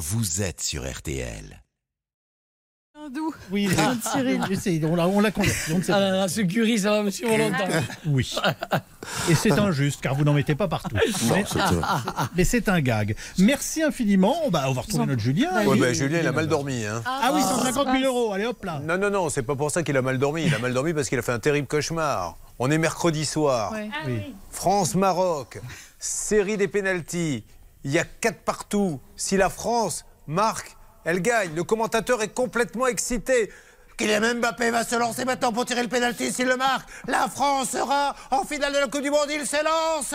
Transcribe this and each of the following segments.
vous êtes sur RTL. Doux. Oui, Ah, Cyril. on l'a on l'a converti. on ne sait Ah pas. là là, ce curry, ça va me suivre longtemps. Oui. Et c'est injuste, car vous n'en mettez pas partout. mais mais c'est un gag. Merci infiniment. Bah, on va retrouver notre Julien. Ouais, bah, Julien, il a mal dormi. Hein. Ah oui, 150 000 euros. Allez, hop là. Non, non, non, c'est pas pour ça qu'il a mal dormi. Il a mal dormi parce qu'il a fait un terrible cauchemar. On est mercredi soir. Ouais. Oui. France-Maroc, série des pénalties. Il y a quatre partout. Si la France marque, elle gagne. Le commentateur est complètement excité. Kylian Mbappé va se lancer maintenant pour tirer le pénalty s'il le marque. La France sera en finale de la Coupe du Monde. Il s'élance.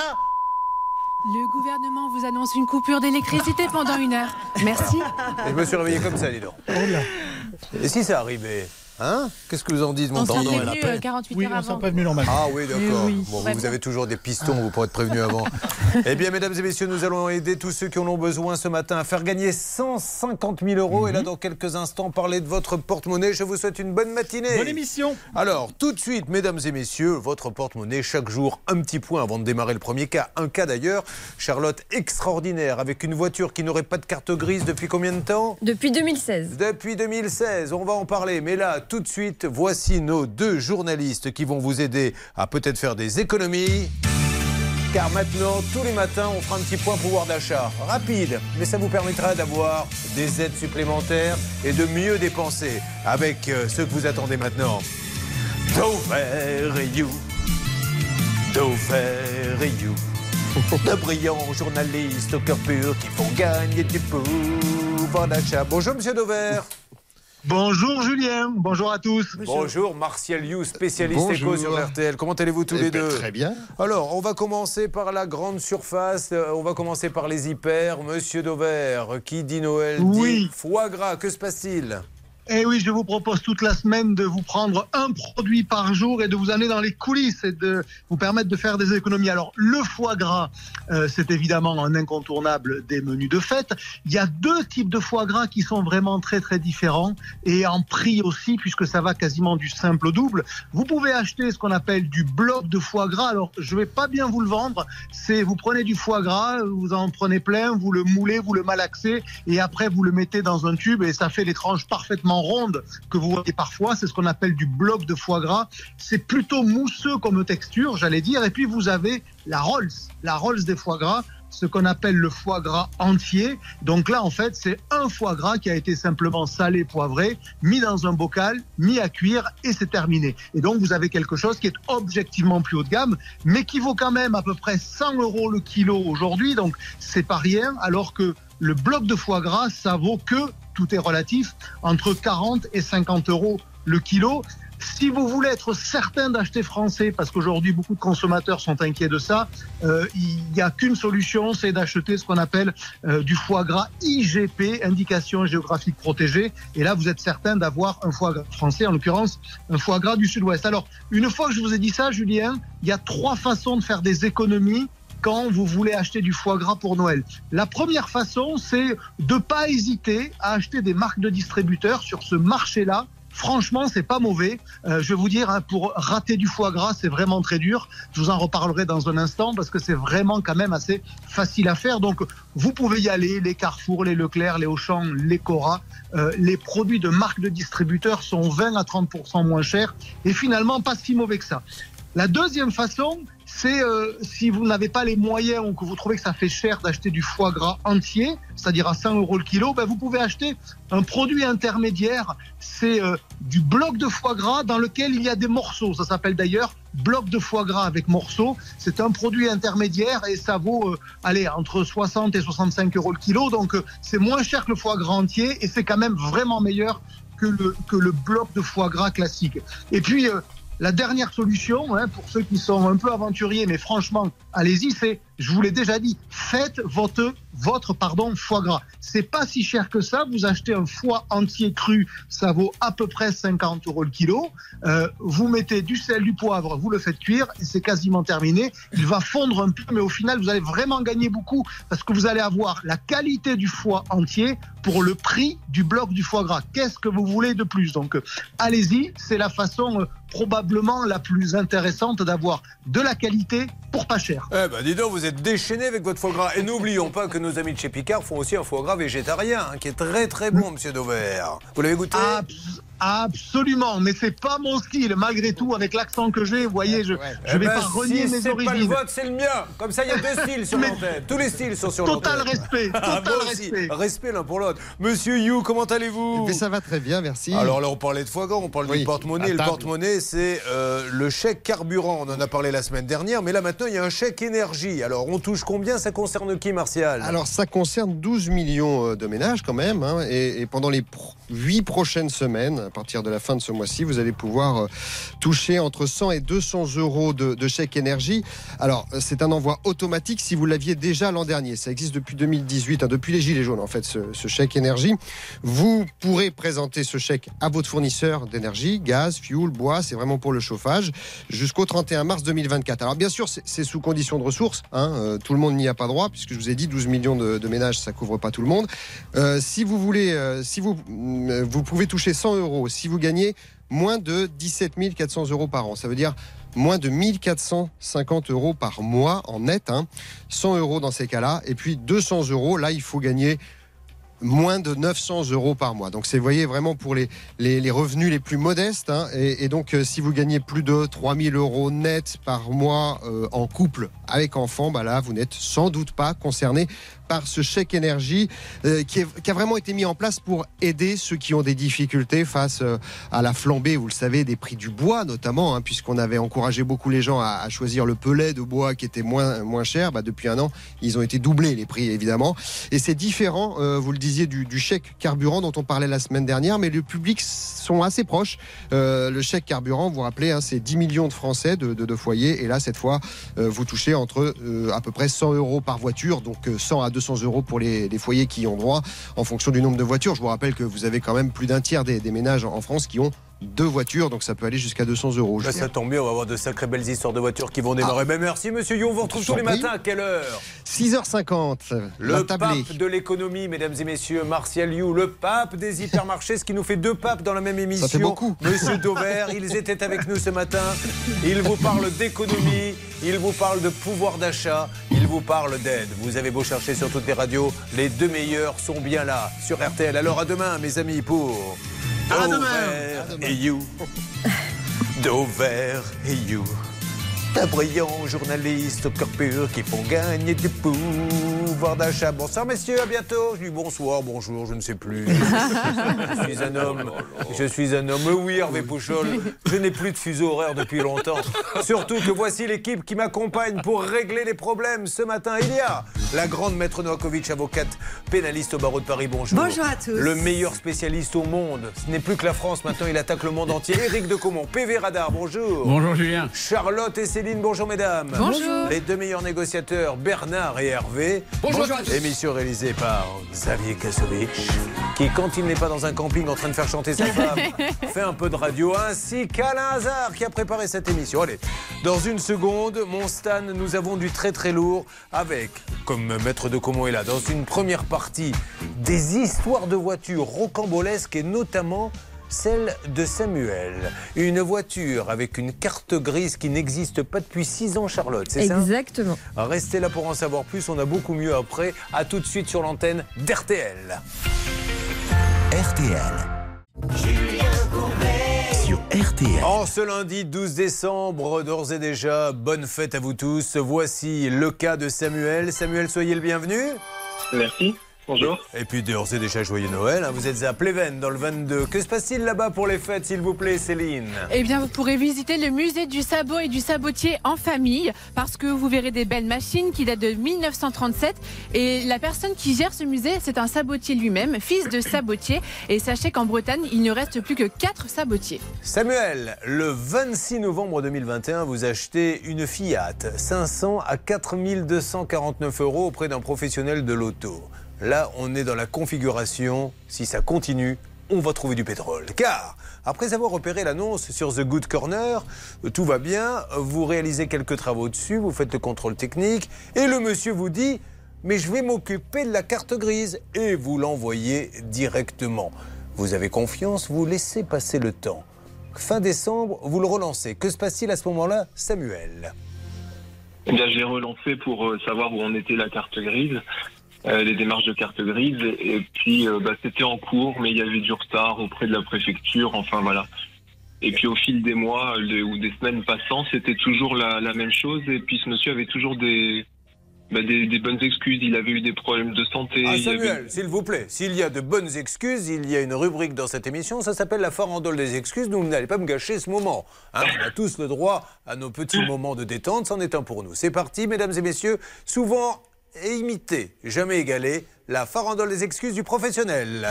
Le gouvernement vous annonce une coupure d'électricité pendant une heure. Merci. Et je me suis réveillé comme ça, dis donc. Oh là. Et si ça arrivait? Hein Qu'est-ce que vous en dites, mon On s'est prévenu euh, 48 Oui, heures on s'en avant. prévenu normalement. Ah oui, d'accord. Oui. Bon, Ouais, vous, avez toujours des pistons, vous pourrez être prévenu avant. eh bien, mesdames et messieurs, nous allons aider tous ceux qui en ont besoin ce matin à faire gagner 150 000 euros. Et là, dans quelques instants, parler de votre porte-monnaie. Je vous souhaite une bonne matinée. Bonne émission. Alors, tout de suite, mesdames et messieurs, votre porte-monnaie, chaque jour, un petit point avant de démarrer le premier cas. Un cas d'ailleurs, Charlotte extraordinaire, avec une voiture qui n'aurait pas de carte grise depuis combien de temps? Depuis 2016. depuis 2016, on va en parler. Mais là, tout de suite, voici nos deux journalistes qui vont vous aider à peut-être faire des économies. Car maintenant, tous les matins, on fera un petit point pouvoir d'achat. Rapide, mais ça vous permettra d'avoir des aides supplémentaires et de mieux dépenser avec euh, ce que vous attendez maintenant. Dover et You. Dover et You. De brillants journalistes au cœur pur qui font gagner du pouvoir d'achat. Bonjour, monsieur Dover. Bonjour Julien, bonjour à tous. Bonjour, Martial You, spécialiste Bonjour. éco sur RTL. Comment allez-vous tous Eh les ben, deux Très bien. Alors, on va commencer par la grande surface. euh, On va commencer par les hyper. Monsieur Dover, qui dit Noël Oui. dit foie gras. Que se passe-t-il? Et Eh oui, je vous propose toute la semaine de vous prendre un produit par jour et de vous amener dans les coulisses et de vous permettre de faire des économies. Alors, le foie gras, euh, c'est évidemment un incontournable des menus de fête. Il y a deux types de foie gras qui sont vraiment très très différents et en prix aussi, puisque ça va quasiment du simple au double. Vous pouvez acheter ce qu'on appelle du bloc de foie gras. Alors, je vais pas bien vous le vendre. C'est vous prenez du foie gras, vous en prenez plein, vous le moulez, vous le malaxez et après vous le mettez dans un tube et ça fait les tranches parfaitement rondes que vous voyez parfois. C'est ce qu'on appelle du bloc de foie gras. C'est plutôt mousseux comme texture, j'allais dire. Et puis vous avez la Rolls, la Rolls des foie gras ce qu'on appelle le foie gras entier. Donc là, en fait, c'est un foie gras qui a été simplement salé, poivré, mis dans un bocal, mis à cuire et c'est terminé. Et donc, vous avez quelque chose qui est objectivement plus haut de gamme, mais qui vaut quand même à peu près 100 euros le kilo aujourd'hui. Donc, c'est pas rien, alors que le bloc de foie gras, ça vaut que, tout est relatif, entre 40 et 50 euros le kilo. Si vous voulez être certain d'acheter français, parce qu'aujourd'hui beaucoup de consommateurs sont inquiets de ça, euh, il n'y a qu'une solution, c'est d'acheter ce qu'on appelle euh, du foie gras IGP, indication géographique protégée. Et là, vous êtes certain d'avoir un foie gras français, en l'occurrence un foie gras du sud-ouest. Alors, une fois que je vous ai dit ça, Julien, il y a trois façons de faire des économies quand vous voulez acheter du foie gras pour Noël. La première façon, c'est de pas hésiter à acheter des marques de distributeurs sur ce marché-là. Franchement, c'est pas mauvais. Euh, je vais vous dire, hein, pour rater du foie gras, c'est vraiment très dur. Je vous en reparlerai dans un instant parce que c'est vraiment quand même assez facile à faire. Donc, vous pouvez y aller. Les Carrefour, les Leclerc, les Auchan, les Cora. Euh, les produits de marques de distributeurs sont 20 à 30% moins chers et finalement pas si mauvais que ça. La deuxième façon, c'est euh, si vous n'avez pas les moyens ou que vous trouvez que ça fait cher d'acheter du foie gras entier, c'est-à-dire à 100 euros le kilo, ben vous pouvez acheter un produit intermédiaire. C'est euh, du bloc de foie gras dans lequel il y a des morceaux. Ça s'appelle d'ailleurs bloc de foie gras avec morceaux. C'est un produit intermédiaire et ça vaut, euh, allez, entre 60 et 65 euros le kilo. Donc euh, c'est moins cher que le foie gras entier et c'est quand même vraiment meilleur que le, que le bloc de foie gras classique. Et puis, euh, la dernière solution, hein, pour ceux qui sont un peu aventuriers, mais franchement, allez-y, c'est, je vous l'ai déjà dit, faites votre, votre pardon, foie gras. C'est pas si cher que ça. Vous achetez un foie entier cru, ça vaut à peu près 50 euros le kilo. Euh, vous mettez du sel, du poivre, vous le faites cuire, c'est quasiment terminé. Il va fondre un peu, mais au final, vous allez vraiment gagner beaucoup parce que vous allez avoir la qualité du foie entier pour le prix du bloc du foie gras. Qu'est-ce que vous voulez de plus? Donc, allez-y, c'est la façon euh, probablement la plus intéressante d'avoir de la qualité pour pas cher. Eh ben, dis donc, vous vous êtes déchaîné avec votre foie gras. Et n'oublions pas que nos amis de chez Picard font aussi un foie gras végétarien, hein, qui est très très bon, monsieur Dauvert. Vous l'avez goûté? Abs- Absolument, mais c'est pas mon style. Malgré tout, avec l'accent que j'ai, vous voyez, je, je Eh vais ben, pas renier si mes c'est pas le origines. vôtre, c'est le mien. Comme ça, il y a deux styles sur l'antenne. Tous les styles sont sur Total l'antenne. respect, Ah, total moi aussi. respect. Respect l'un pour l'autre. Monsieur You, comment allez-vous Mais ça va très bien, merci. Alors là, on parlait de foie gras, on parle Oui, du porte-monnaie. Le porte-monnaie, c'est euh, le chèque carburant. On en a parlé la semaine dernière, mais là maintenant, il y a un chèque énergie. Alors, on touche combien? Ça concerne qui, Martial? Alors, ça concerne 12 millions euh, de ménages quand même. hein, et, et pendant les 8 prochaines semaines, à partir de la fin de ce mois-ci, vous allez pouvoir euh, toucher entre 100 et 200 euros de, chèque énergie. Alors, euh, c'est un envoi automatique si vous l'aviez déjà l'an dernier. Ça existe depuis 2018, hein, depuis les Gilets jaunes en fait, ce, chèque énergie. Vous pourrez présenter ce chèque à votre fournisseur d'énergie, gaz, fuel, bois, c'est vraiment pour le chauffage, jusqu'au 31 mars 2024. Alors bien sûr, c'est sous condition de ressources, hein, euh, tout le monde n'y a pas droit, puisque je vous ai dit 12 millions de, ménages, ça couvre pas tout le monde. Si vous voulez, si vous, vous pouvez toucher 100 euros, si vous gagnez moins de 17 400 euros par an, ça veut dire moins de 1450 euros par mois en net, hein, 100 euros dans ces cas-là, et puis 200 euros, là il faut gagner moins de 900 euros par mois. Donc c'est, vous voyez, vraiment pour les, les, revenus les plus modestes. hein. et, et donc, euh, si vous gagnez plus de 3000 euros net par mois euh, en couple avec enfant, bah là, vous n'êtes sans doute pas concerné par ce chèque énergie euh, qui, a vraiment été mis en place pour aider ceux qui ont des difficultés face euh, à la flambée, vous le savez, des prix du bois notamment, hein, puisqu'on avait encouragé beaucoup les gens à, choisir le pelet de bois qui était moins, moins cher. Bah, depuis un an, ils ont été doublés les prix évidemment. Et c'est différent, euh, vous le disiez, du, chèque carburant dont on parlait la semaine dernière, mais le public sont assez proches. Le chèque carburant, vous vous rappelez, hein, c'est 10 millions de Français de, de- de foyers, et là, cette fois, vous touchez entre à peu près 100 euros par voiture, donc euh, 100 à 200 euros pour les, foyers qui ont droit, en fonction du nombre de voitures. Je vous rappelle que vous avez quand même plus d'un tiers des ménages en France qui ont deux voitures, donc ça peut aller jusqu'à 200 euros. Bah, ça tombe bien, on va avoir de sacrées belles histoires de voitures qui vont démarrer. Ben, merci, monsieur You. On vous retrouve tous les matins. À quelle heure? 6h50, la Le pape de l'économie, mesdames et messieurs, Martial You, le pape des hypermarchés, ce qui nous fait deux papes dans la même émission. fait beaucoup. Monsieur Dauvert, ils étaient avec nous ce matin. Ils vous parlent d'économie, ils vous parlent de pouvoir d'achat, ils vous parlent d'aide. Vous avez beau chercher sur toutes les radios, les deux meilleurs sont bien là, sur RTL. Alors à demain, mes amis, pour À demain. Dauvert et You. Dauvert et You. Un brillant journaliste au cœur pur qui font gagner du pouvoir d'achat. Bonsoir messieurs, à bientôt. Je dis bonsoir, bonjour, je ne sais plus. je suis un homme. Je suis un homme. Oui, Hervé Pouchol, je n'ai plus de fuseau horaire depuis longtemps. Surtout que voici l'équipe qui m'accompagne pour régler les problèmes. Ce matin, il y a la grande maître Novakovic, avocate pénaliste au barreau de Paris. Bonjour. Bonjour à tous. Le meilleur spécialiste au monde. Ce n'est plus que la France maintenant, il attaque le monde entier. Éric de Comont, PV Radar, bonjour. Bonjour Julien. Charlotte et Céline, bonjour mesdames. Bonjour. Les deux meilleurs négociateurs, Bernard et Hervé. Bonjour à tous. Émission réalisée par Xavier Kasovic, qui, quand il n'est pas dans un camping en train de faire chanter sa femme, fait un peu de radio, ainsi qu'Alain Hazard qui a préparé cette émission. Allez, dans une seconde, mon Stan, nous avons du très très lourd avec, comme Maître de Comont est là, dans une première partie, des histoires de voitures rocambolesques et notamment celle de Samuel. Une voiture avec une carte grise qui n'existe pas depuis 6 ans, Charlotte, c'est ça? Exactement. Restez là pour en savoir plus, on a beaucoup mieux après. À tout de suite sur l'antenne d'RTL. RTL. Sur RTL. En ce lundi 12 décembre, d'ores et déjà, bonne fête à vous tous. Voici le cas de Samuel. Samuel, soyez le bienvenu. Merci. Bonjour. Et puis d'ores et déjà, joyeux Noël. hein. Vous êtes à Pleven dans le 22. Que se passe-t-il là-bas pour les fêtes, s'il vous plaît, Céline? Eh bien, vous pourrez visiter le musée du sabot et du sabotier en famille parce que vous verrez des belles machines qui datent de 1937. Et la personne qui gère ce musée, c'est un sabotier lui-même, fils de sabotier. Et sachez qu'en Bretagne, il ne reste plus que 4 sabotiers. Samuel, le 26 novembre 2021, vous achetez une Fiat 500 à 4249 euros auprès d'un professionnel de l'auto. Là, on est dans la configuration, si ça continue, on va trouver du pétrole. Car, après avoir repéré l'annonce sur The Good Corner, tout va bien, vous réalisez quelques travaux dessus, vous faites le contrôle technique, et le monsieur vous dit mais je vais m'occuper de la carte grise et vous l'envoyez directement. Vous avez confiance, vous laissez passer le temps. Fin décembre, vous le relancez. Que se passe-t-il à ce moment-là, Samuel? Eh bien, relancé pour euh, savoir où en était la carte grise, les démarches de carte grise, et puis euh, bah, c'était en cours, mais il y avait du retard auprès de la préfecture, enfin voilà. Et puis au fil des mois ou des semaines passant, c'était toujours la, la même chose, et puis ce monsieur avait toujours des, bah, des, des bonnes excuses, il avait eu des problèmes de santé. Ah, avait- Samuel, s'il vous plaît, s'il y a de bonnes excuses, il y a une rubrique dans cette émission, ça s'appelle la farandole des excuses. Donc vous n'allez pas me gâcher ce moment. hein. on a tous le droit à nos petits moments de détente, c'en est un pour nous. C'est parti, mesdames et messieurs, souvent imité, jamais égalé, la farandole des excuses du professionnel.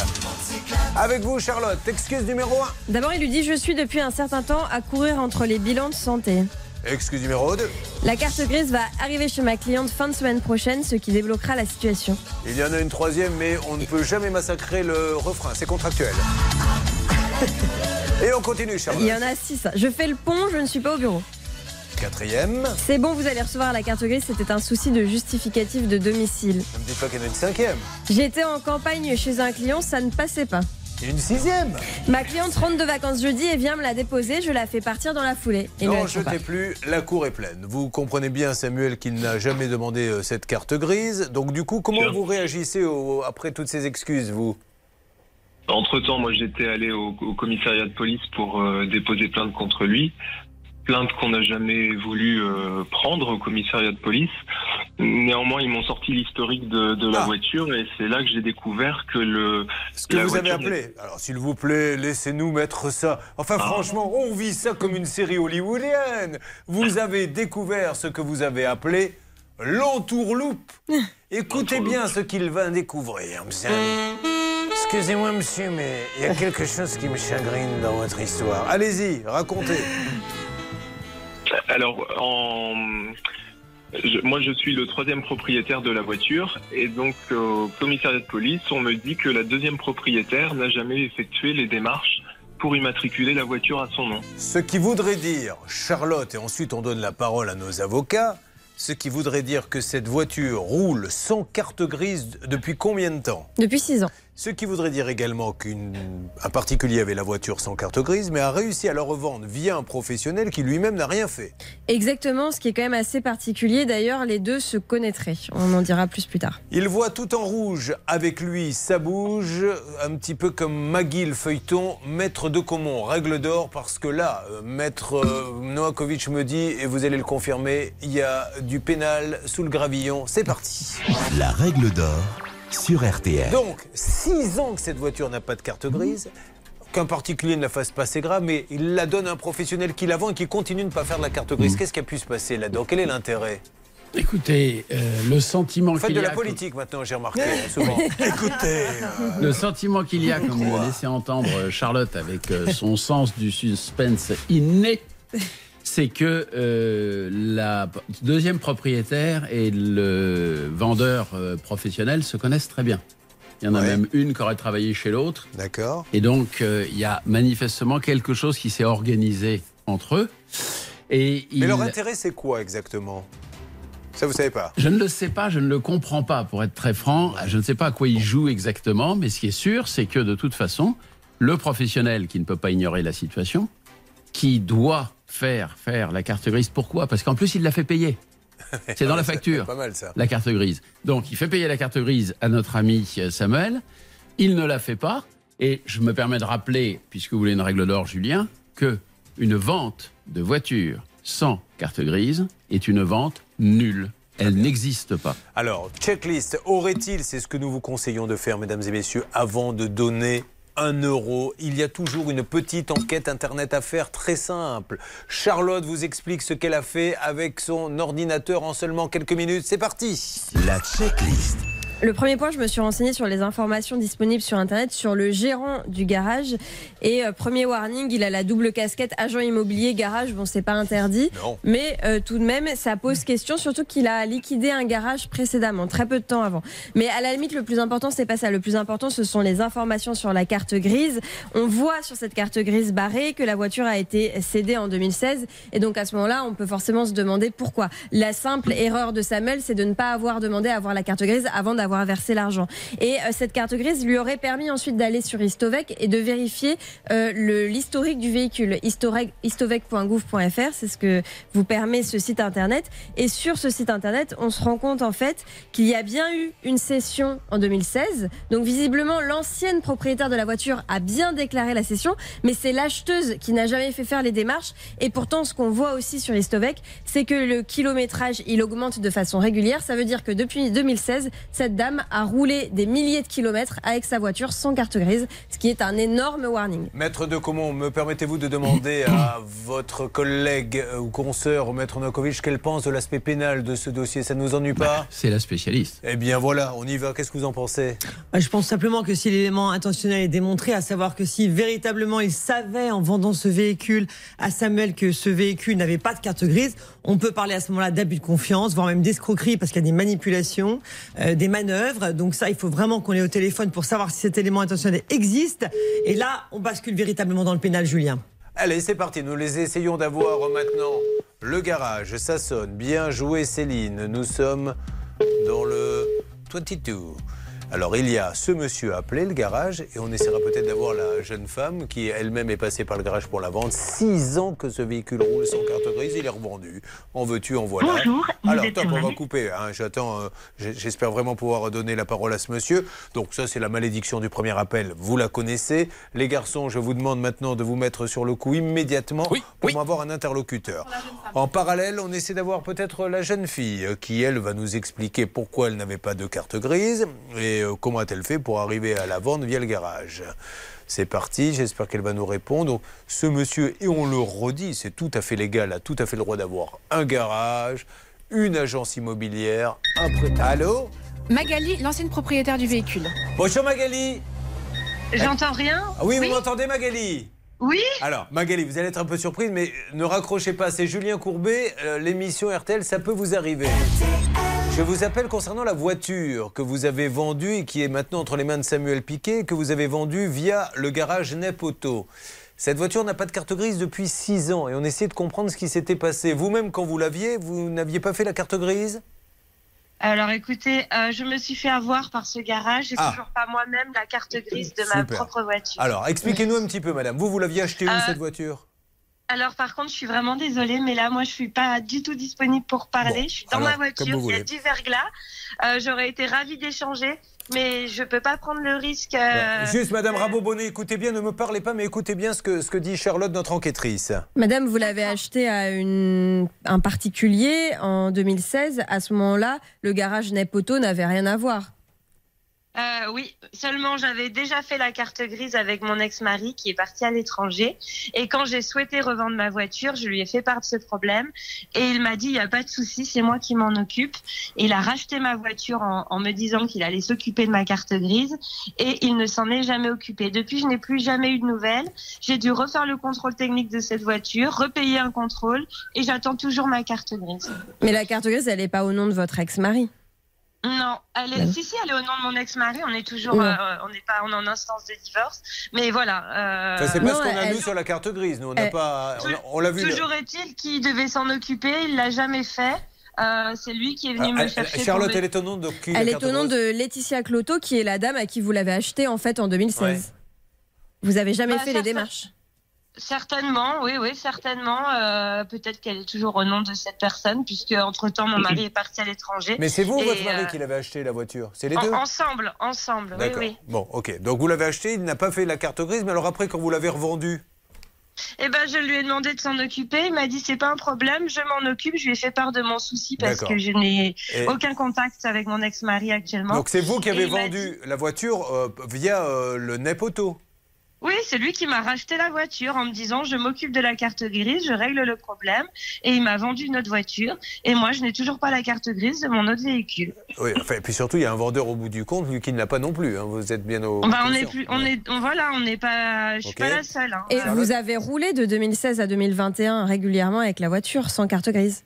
Avec vous, Charlotte, excuse numéro 1. D'abord, il lui dit Je suis depuis un certain temps à courir entre les bilans de santé. Excuse numéro 2. La carte grise va arriver chez ma cliente fin de semaine prochaine, ce qui débloquera la situation. Il y en a une troisième, mais on ne peut jamais massacrer le refrain, c'est contractuel. Et on continue, Charlotte. Il y en a six. Je fais le pont, je ne suis pas au bureau. Quatrième. C'est bon, vous allez recevoir la carte grise, c'était un souci de justificatif de domicile. Ne me dites pas qu'il y en a une cinquième. J'étais en campagne chez un client, ça ne passait pas. Une sixième. Ma cliente rentre de vacances jeudi et vient me la déposer, je la fais partir dans la foulée. Et non, ne je t'ai plus, la cour est pleine. Vous comprenez bien, Samuel, qu'il n'a jamais demandé euh, cette carte grise. Donc, du coup, comment Bien. vous réagissez au- après toutes ces excuses, vous? Entre-temps, moi, j'étais allé au, au commissariat de police pour euh, déposer plainte contre lui. Plainte qu'on n'a jamais voulu euh, prendre au commissariat de police. Néanmoins, ils m'ont sorti l'historique de, de la Ah. voiture et c'est là que j'ai découvert que le... Ce que vous avez appelé. Alors, s'il vous plaît, laissez-nous mettre ça. Enfin, Ah. franchement, on vit ça comme une série hollywoodienne. Vous avez découvert ce que vous avez appelé l'entourloupe. Écoutez bien ce qu'il va découvrir, monsieur. Excusez-moi, monsieur, mais il y a quelque chose qui me chagrine dans votre histoire. Allez-y, racontez. Alors, en... je- moi, je suis le troisième propriétaire de la voiture et donc au commissariat de police, on me dit que la deuxième propriétaire n'a jamais effectué les démarches pour immatriculer la voiture à son nom. Ce qui voudrait dire, Charlotte, et ensuite on donne la parole à nos avocats, ce qui voudrait dire que cette voiture roule sans carte grise depuis combien de temps? Depuis six ans. Ce qui voudrait dire également qu'un particulier avait la voiture sans carte grise, mais a réussi à la revendre via un professionnel qui lui-même n'a rien fait. Exactement, ce qui est quand même assez particulier. D'ailleurs, les deux se connaîtraient. On en dira plus plus tard. Il voit tout en rouge avec lui, ça bouge, un petit peu comme Maggie le feuilleton, maître de Comont, règle d'or, parce que là, euh, maître euh, Novakovic me dit, et vous allez le confirmer, il y a du pénal sous le gravillon. C'est parti. La règle d'or sur RTL. Donc, six ans que cette voiture n'a pas de carte grise. Qu'un particulier ne la fasse pas, c'est grave, mais il la donne à un professionnel qui la vend et qui continue de ne pas faire de la carte grise. Qu'est-ce qui a pu se passer là-dedans? Quel est l'intérêt? Écoutez, euh, le sentiment Vous faites qu'il de y la a, politique maintenant, j'ai remarqué, souvent. Écoutez, euh, le sentiment qu'il y a, comme le laissait entendre Charlotte avec euh, son sens du suspense inné, c'est que euh, la deuxième propriétaire et le vendeur euh, professionnel se connaissent très bien. Il y en a Ouais. même une qui aurait travaillé chez l'autre. D'accord. Et donc, euh, il y a manifestement quelque chose qui s'est organisé entre eux. Et Mais il- leur intérêt, c'est quoi exactement? Ça, vous savez pas? Je ne le sais pas, je ne le comprends pas, pour être très franc. Je ne sais pas à quoi il joue exactement, mais ce qui est sûr, c'est que de toute façon, le professionnel qui ne peut pas ignorer la situation, qui doit faire faire la carte grise, pourquoi? Parce qu'en plus, il l'a fait payer. C'est dans la facture, Pas mal ça. la carte grise. Donc, il fait payer la carte grise à notre ami euh, Samuel. Il ne la fait pas. Et je me permets de rappeler, puisque vous voulez une règle d'or, Julien, que une vente de voiture sans carte grise est une vente nulle. Elle n'existe pas. Alors, checklist, aurait-il, c'est ce que nous vous conseillons de faire, mesdames et messieurs, avant de donner un euro. Il y a toujours une petite enquête internet à faire, très simple. Charlotte vous explique ce qu'elle a fait avec son ordinateur en seulement quelques minutes. C'est parti. La checklist. Le premier point, je me suis renseignée sur les informations disponibles sur Internet sur le gérant du garage. Et euh, premier warning, il a la double casquette agent immobilier garage. Bon, c'est pas interdit. Non. Mais euh, tout de même, ça pose question, surtout qu'il a liquidé un garage précédemment, très peu de temps avant. Mais à la limite, le plus important, c'est pas ça. Le plus important, ce sont les informations sur la carte grise. On voit sur cette carte grise barrée que la voiture a été cédée en 2016. Et donc à ce moment-là, on peut forcément se demander pourquoi. La simple erreur de Samuel, c'est de ne pas avoir demandé à avoir la carte grise avant d'avoir d'avoir versé l'argent. Et euh, cette carte grise lui aurait permis ensuite d'aller sur Istovec et de vérifier euh, l'historique du véhicule. Istovec.gouv.fr, c'est ce que vous permet ce site internet. Et sur ce site internet, on se rend compte en fait qu'il y a bien eu une cession en 2016. Donc visiblement, l'ancienne propriétaire de la voiture a bien déclaré la cession, mais c'est l'acheteuse qui n'a jamais fait faire les démarches. Et pourtant, ce qu'on voit aussi sur Istovec, c'est que le kilométrage, il augmente de façon régulière. Ça veut dire que depuis 2016, cette dame a roulé des milliers de kilomètres avec sa voiture sans carte grise, ce qui est un énorme warning. Maître de Comont, me permettez-vous de demander à votre collègue ou consoeur, Maître Novakovic, qu'elle pense de l'aspect pénal de ce dossier? Ça ne nous ennuie pas? C'est la spécialiste. Eh bien voilà, on y va. Qu'est-ce que vous en pensez? Bah, Je pense simplement que si l'élément intentionnel est démontré, à savoir que si véritablement il savait en vendant ce véhicule à Samuel que ce véhicule n'avait pas de carte grise, on peut parler à ce moment-là d'abus de confiance, voire même d'escroquerie parce qu'il y a des manipulations, euh, des manœuvres. Donc ça, il faut vraiment qu'on ait au téléphone pour savoir si cet élément intentionnel existe. Et là, on bascule véritablement dans le pénal, Julien. Allez, c'est parti. Nous les essayons d'avoir maintenant. Le garage, ça sonne. Bien joué, Céline. Nous sommes dans le 22. Alors, il y a ce monsieur appelé, le garage, et on essaiera peut-être d'avoir la jeune femme qui elle-même est passée par le garage pour la vente. Six ans que ce véhicule roule sans carte grise, il est revendu. En veux-tu, en voilà. Bonjour, Alors, top, on va couper. hein. J'attends. euh, J'espère vraiment pouvoir donner la parole à ce monsieur. Donc, ça, c'est la malédiction du premier appel. Vous la connaissez. Les garçons, je vous demande maintenant de vous mettre sur le coup immédiatement pour m'avoir un interlocuteur. En parallèle, on essaie d'avoir peut-être la jeune fille euh, qui, elle, va nous expliquer pourquoi elle n'avait pas de carte grise et euh, comment a-t-elle fait pour arriver à la vente via le garage? C'est parti, j'espère qu'elle va nous répondre. Donc, ce monsieur, et on le redit, c'est tout à fait légal, a tout à fait le droit d'avoir un garage, une agence immobilière, un prêt. Allô? Magali, l'ancienne propriétaire du véhicule. Bonjour Magali J'entends rien? Ah oui, vous m'entendez Magali? Oui Alors, Magali, vous allez être un peu surprise, mais ne raccrochez pas. C'est Julien Courbet, euh, l'émission RTL, ça peut vous arriver. Je vous appelle concernant la voiture que vous avez vendue et qui est maintenant entre les mains de Samuel Piquet, que vous avez vendue via le garage Nep Auto. Cette voiture n'a pas de carte grise depuis 6 ans et on essaie de comprendre ce qui s'était passé. Vous-même, quand vous l'aviez, vous n'aviez pas fait la carte grise? Alors écoutez, euh, je me suis fait avoir par ce garage. J'ai Ah. toujours pas moi-même la carte grise de ma propre voiture. Alors, expliquez-nous un petit peu, madame. Vous, vous l'aviez achetée où, Euh, cette voiture? Alors par contre, je suis vraiment désolée, mais là, moi, je suis pas du tout disponible pour parler. Bon, je suis dans alors, ma voiture, il y a du verglas. Euh, J'aurais été ravie d'échanger, mais je peux pas prendre le risque. euh, Juste, Madame Rabobonnet, écoutez bien, ne me parlez pas, mais écoutez bien ce que, ce que dit Charlotte, notre enquêtrice. Madame, vous l'avez acheté à une, un particulier en 2016. À ce moment-là, le garage Nepoto n'avait rien à voir. Euh, oui, seulement j'avais déjà fait la carte grise avec mon ex-mari qui est parti à l'étranger. Et quand j'ai souhaité revendre ma voiture, je lui ai fait part de ce problème. Et il m'a dit, il n'y a pas de souci, c'est moi qui m'en occupe. Et il a racheté ma voiture en, en me disant qu'il allait s'occuper de ma carte grise. Et il ne s'en est jamais occupé. Depuis, je n'ai plus jamais eu de nouvelles. J'ai dû refaire le contrôle technique de cette voiture, repayer un contrôle. Et j'attends toujours ma carte grise. Mais la carte grise, elle n'est pas au nom de votre ex-mari. Non, elle est, si si, elle est au nom de mon ex-mari. On est toujours, euh, on n'est pas, on est en instance de divorce. Mais voilà. euh, Ça, c'est pas non, ce qu'on a elle- vu sur la carte grise. Nous, on n'a elle- pas. on l'a vu. Toujours est-il qu'il devait s'en occuper. Il l'a jamais fait. Euh, c'est lui qui est venu Ah, me elle- chercher. Charlotte, pour me- elle est au nom de qui Elle est au nom de Laetitia Cloto, qui est la dame à qui vous l'avez acheté en fait en 2016. Vous avez jamais Bah, fait les ça- démarches. Certainement, oui, oui, certainement. Euh, Peut-être qu'elle est toujours au nom de cette personne, puisque entre temps mon mari est parti à l'étranger. Mais c'est vous ou Et, votre mari euh, qui l'avez acheté la voiture? C'est les en- deux? ensemble, ensemble. Oui. Bon, ok. Donc vous l'avez acheté, il n'a pas fait la carte grise, mais alors après, quand vous l'avez revendu Eh ben, je lui ai demandé de s'en occuper. Il m'a dit c'est pas un problème, je m'en occupe. Je lui ai fait part de mon souci parce que je n'ai Et- aucun contact avec mon ex-mari actuellement. Donc c'est vous qui avez vendu la voiture euh, via le NEP Auto Oui, c'est lui qui m'a racheté la voiture en me disant je m'occupe de la carte grise, je règle le problème. Et il m'a vendu une autre voiture. Et moi, je n'ai toujours pas la carte grise de mon autre véhicule. Oui, enfin, et puis surtout, il y a un vendeur au bout du compte, lui qui ne l'a pas non plus. hein. Vous êtes bien au. Bah, on est plus, on est, on- voilà, on n'est pas, je suis Ok. pas la seule. hein. Et vous avez roulé de 2016 à 2021 régulièrement avec la voiture sans carte grise?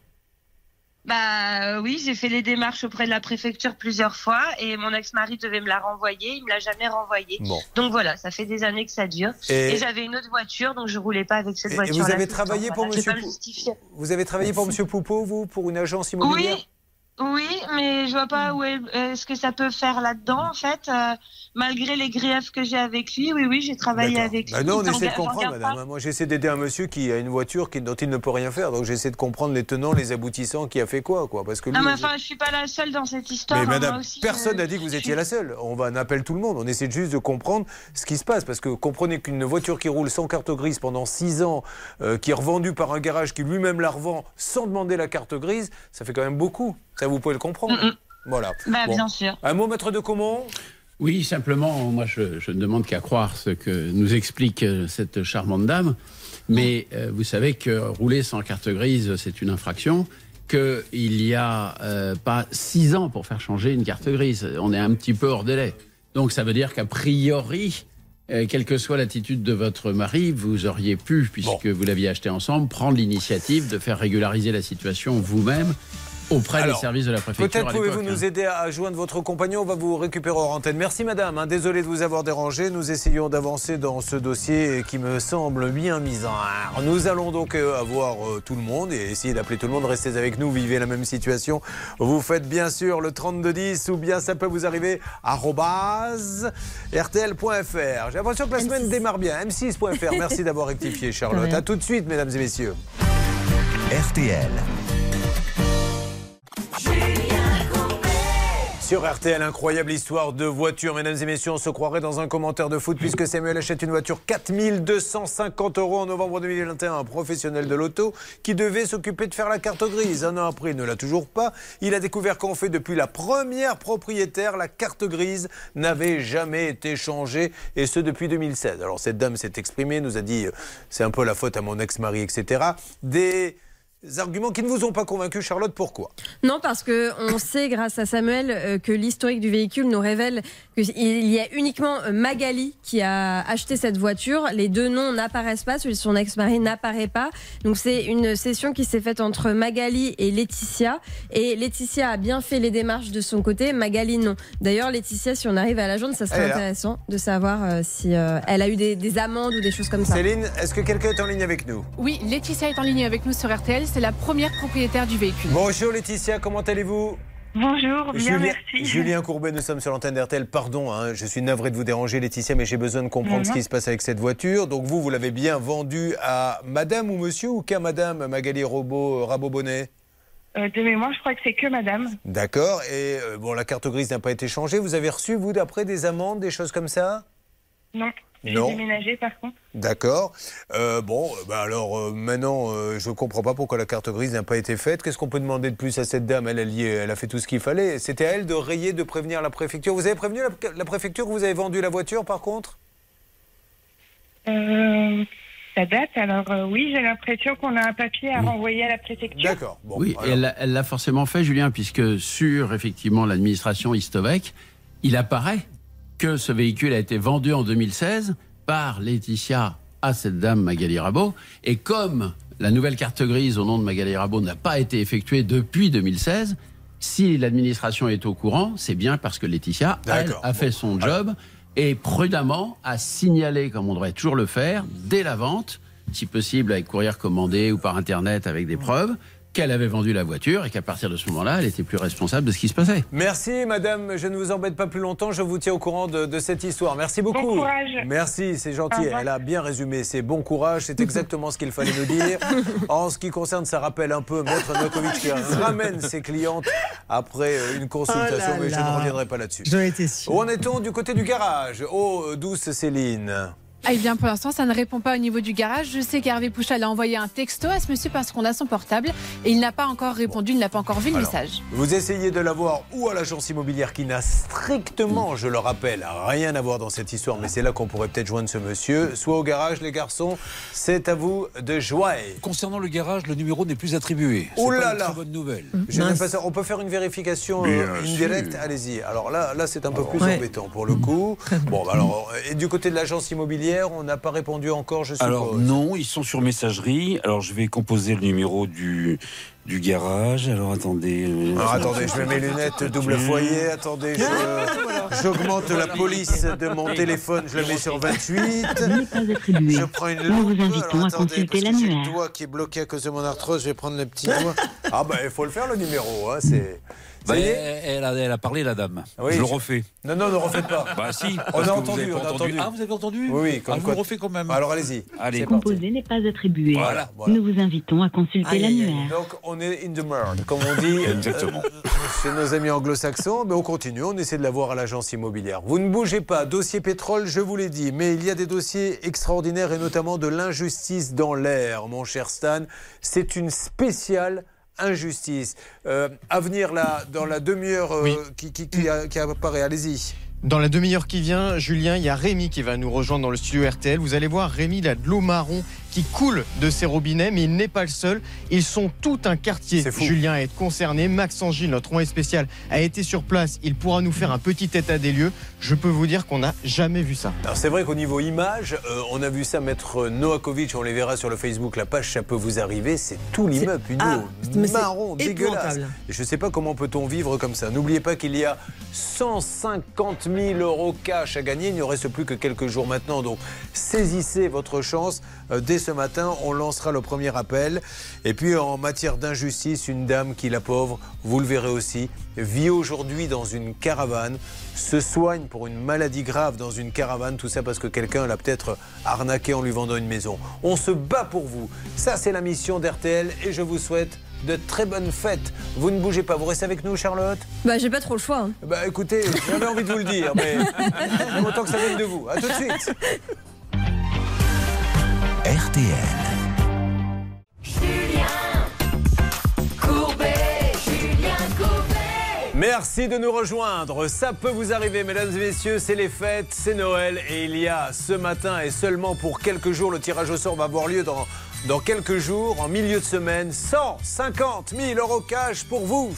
Bah euh, oui, j'ai fait les démarches auprès de la préfecture plusieurs fois et mon ex-mari devait me la renvoyer, il me l'a jamais renvoyée. Bon. Donc voilà, ça fait des années que ça dure. Et- Et, j'avais une autre voiture, donc je roulais pas avec cette Et- et voiture. vous avez travaillé pour Monsieur Pou-. Vous avez travaillé pour Monsieur Poupeau, vous, pour une agence immobilière? Oui, Oui, mais je vois pas où est, euh, ce que ça peut faire là-dedans, en fait. Euh, malgré les griefs que j'ai avec lui, oui, oui, j'ai travaillé avec lui. Bah non, on essaie de comprendre, pas. madame. Moi, j'essaie d'aider un monsieur qui a une voiture qui, dont il ne peut rien faire. Donc, j'essaie de comprendre les tenants, les aboutissants, qui a fait quoi, quoi. Parce que lui, Non, mais enfin, je suis pas la seule dans cette histoire. Mais hein, madame, aussi, personne je- n'a dit que vous étiez suis- la seule. On va appelle tout le monde. On essaie juste de comprendre ce qui se passe. Parce que comprenez qu'une voiture qui roule sans carte grise pendant 6 ans, euh, qui est revendue par un garage qui lui-même la revend sans demander la carte grise, ça fait quand même beaucoup. Ça, vous pouvez le comprendre. Voilà. Bah, Bon. bien sûr. Un mot, maître de comment Oui, simplement, moi, je, je ne demande qu'à croire ce que nous explique euh, cette charmante dame. Mais euh, vous savez que rouler sans carte grise, c'est une infraction. Qu'il n'y a euh, pas six ans pour faire changer une carte grise. On est un petit peu hors délai. Donc ça veut dire qu'a priori, euh, quelle que soit l'attitude de votre mari, vous auriez pu, puisque vous l'aviez acheté ensemble, prendre l'initiative de faire régulariser la situation vous-même auprès Alors, des services de la préfecture. Peut-être pouvez-vous nous hein. aider à joindre votre compagnon. On va vous récupérer hors antenne. Merci, madame. hein. Désolé de vous avoir dérangé. Nous essayons d'avancer dans ce dossier qui me semble bien misère. Nous allons donc euh, avoir euh, tout le monde et essayer d'appeler tout le monde. Restez avec nous, vivez la même situation. Vous faites bien sûr le 3210 ou bien ça peut vous arriver rtl.fr. J'ai l'impression que la semaine démarre bien. m6.fr. Merci d'avoir rectifié, Charlotte. À tout de suite, mesdames et messieurs. RTL. Sur RTL, incroyable histoire de voiture. Mesdames et messieurs, on se croirait dans un commentaire de foot puisque Samuel achète une voiture 4250 euros en novembre 2021. Un professionnel de l'auto qui devait s'occuper de faire la carte grise. Un an après, il ne l'a toujours pas. Il a découvert qu'en fait, depuis la première propriétaire, la carte grise n'avait jamais été changée et ce depuis 2016. Alors cette dame s'est exprimée, nous a dit euh, c'est un peu la faute à mon ex-mari, etc. Des arguments qui ne vous ont pas convaincu, Charlotte, pourquoi? Non, parce que on sait, grâce à Samuel, euh, que l'historique du véhicule nous révèle qu'il y a uniquement euh, Magali qui a acheté cette voiture. Les deux noms n'apparaissent pas, celui de son ex-mari n'apparaît pas. Donc c'est une session qui s'est faite entre Magali et Laetitia. Et Laetitia a bien fait les démarches de son côté, Magali non. D'ailleurs, Laetitia, si on arrive à la joindre, ça serait intéressant de savoir euh, si elle a eu des, des amendes ou des choses comme ça. Céline, est-ce que quelqu'un est en ligne avec nous? Oui, Laetitia est en ligne avec nous sur RTL. C'est la première propriétaire du véhicule. Bonjour Laetitia, comment allez-vous? Bonjour, bien Julien, merci. Julien Courbet, nous sommes sur l'antenne d'RTL. Pardon, hein, je suis navré de vous déranger Laetitia, mais j'ai besoin de comprendre ce non. qui se passe avec cette voiture. Donc vous, vous l'avez bien vendue à madame ou monsieur ou qu'à madame Magali Robot, Rabot-Bonnet Euh, de mémoire, je crois que c'est que madame. D'accord. Et euh, bon, la carte grise n'a pas été changée. Vous avez reçu, vous, d'après, des amendes, des choses comme ça? Non. Non. déménagé par contre. D'accord. Euh, bon, bah alors euh, maintenant, euh, je ne comprends pas pourquoi la carte grise n'a pas été faite. Qu'est-ce qu'on peut demander de plus à cette dame? Elle, a fait tout ce qu'il fallait. C'était à elle de rayer, de prévenir la préfecture. Vous avez prévenu la, la préfecture que vous avez vendu la voiture, par contre? Euh, ça date, alors euh, oui, j'ai l'impression qu'on a un papier à renvoyer à la préfecture. D'accord. oui, et elle l'a- elle l'a forcément fait, Julien, puisque sur effectivement l'administration Istovec, il apparaît que ce véhicule a été vendu en 2016 par Laetitia à cette dame Magali Rabot. Et comme la nouvelle carte grise au nom de Magali Rabot n'a pas été effectuée depuis 2016, si l'administration est au courant, c'est bien parce que Laetitia elle, a fait son job et prudemment a signalé, comme on devrait toujours le faire, dès la vente, si possible avec courrier commandé ou par Internet avec des preuves, qu'elle avait vendu la voiture et qu'à partir de ce moment-là, elle était plus responsable de ce qui se passait. Merci, madame. Je ne vous embête pas plus longtemps. Je vous tiens au courant de, de cette histoire. Merci beaucoup. Bon courage. Merci, c'est gentil. Elle a bien résumé. C'est bon courage. C'est exactement ce qu'il fallait nous dire. En ce qui concerne, ça rappelle un peu Maître Nokovic qui ramène ses clientes après euh, une consultation, Oh là mais je ne reviendrai pas là-dessus. J'en étais sûr. Où en est-on du côté du garage? Oh, douce Céline. Ah, eh bien, pour l'instant, ça ne répond pas au niveau du garage. Je sais qu'Hervé Pouchal a envoyé un texto à ce monsieur parce qu'on a son portable et il n'a pas encore répondu, il n'a pas encore vu le Alors, message. Vous essayez de l'avoir ou à l'agence immobilière qui n'a strictement, je le rappelle, rien à voir dans cette histoire, mais c'est là qu'on pourrait peut-être joindre ce monsieur, soit au garage, les garçons. C'est à vous de jouer. Concernant le garage, le numéro n'est plus attribué. Oh pas là une là. très bonne nouvelle. Je n'aime pas ça. On peut faire une vérification euh, indirecte sûr. Allez-y. Alors là, là c'est un peu plus Ouais. embêtant pour le coup. Bon, bah alors, et du côté de l'agence immobilière, on n'a pas répondu encore, je suppose. Alors non, ils sont sur messagerie. Alors je vais composer le numéro du, du garage. Alors attendez. euh, Alors, attendez, je mets mes lunettes double foyer. Attendez, je- j'augmente la police de mon téléphone. Je la mets sur 28. Je prends une Nous vous loupe. invitons Alors, à attendez, consulter parce que j'ai le doigt qui est bloqué à cause de mon arthrose. Je vais prendre le petit doigt. Ah bah, il faut le faire le numéro. hein, C'est Y est elle, a, elle a parlé, la dame. Oui, je le refais. Non, non, ne refaites pas. Bah si. On a entendu, avez on pas a entendu. Ah, vous avez entendu Oui, oui, comme Ah, quoi- vous le refais quand même. Alors allez-y. Allez. Composé n'est pas attribué. Voilà, voilà. Nous vous invitons à consulter l'annuaire. Donc on est in the merde, comme on dit euh, Exactement. chez nos amis anglo-saxons. Mais on continue, on essaie de l'avoir à l'agence immobilière. Vous ne bougez pas, dossier pétrole, je vous l'ai dit, mais il y a des dossiers extraordinaires et notamment de l'injustice dans l'air, mon cher Stan. C'est une spéciale injustice. Euh, à venir là, dans la demi-heure euh, qui, qui- qui a- qui apparaît, allez-y. Dans la demi-heure qui vient, Julien, il y a Rémi qui va nous rejoindre dans le studio RTL. Vous allez voir, Rémi, il a de l'eau marron qui coule de ses robinets, mais il n'est pas le seul. Ils sont tout un quartier, C'est fou. Julien, à être concerné. Max Angil, notre envoyé spécial, a été sur place. Il pourra nous faire un petit état des lieux. Je peux vous dire qu'on n'a jamais vu ça. Alors c'est vrai qu'au niveau image, euh, on a vu ça mettre Noakovic, on les verra sur le Facebook, la page, ça peut vous arriver, c'est tout l'immeuble, une Ah, marron, dégueulasse. Et je ne sais pas comment peut-on vivre comme ça. N'oubliez pas qu'il y a 150 000 euros cash à gagner, il ne reste plus que quelques jours maintenant, donc saisissez votre chance. Euh, Dès ce matin, on lancera le premier appel. Et puis en matière d'injustice, une dame qui, la pauvre, vous le verrez aussi, vit aujourd'hui dans une caravane, se soigne pour une maladie grave dans une caravane, tout ça parce que quelqu'un l'a peut-être arnaqué en lui vendant une maison. On se bat pour vous. Ça, c'est la mission d'RTL et je vous souhaite de très bonnes fêtes. Vous ne bougez pas, vous restez avec nous, Charlotte? Bah, j'ai pas trop le choix. hein. Bah écoutez, j'avais envie de vous le dire, mais autant que ça vienne de vous. À tout de suite. RTL. Merci de nous rejoindre. Ça peut vous arriver, mesdames et messieurs, c'est les fêtes, c'est Noël et il y a ce matin et seulement pour quelques jours, le tirage au sort va avoir lieu dans, quelques jours, en milieu de semaine, 150 000 euros cash pour. Vous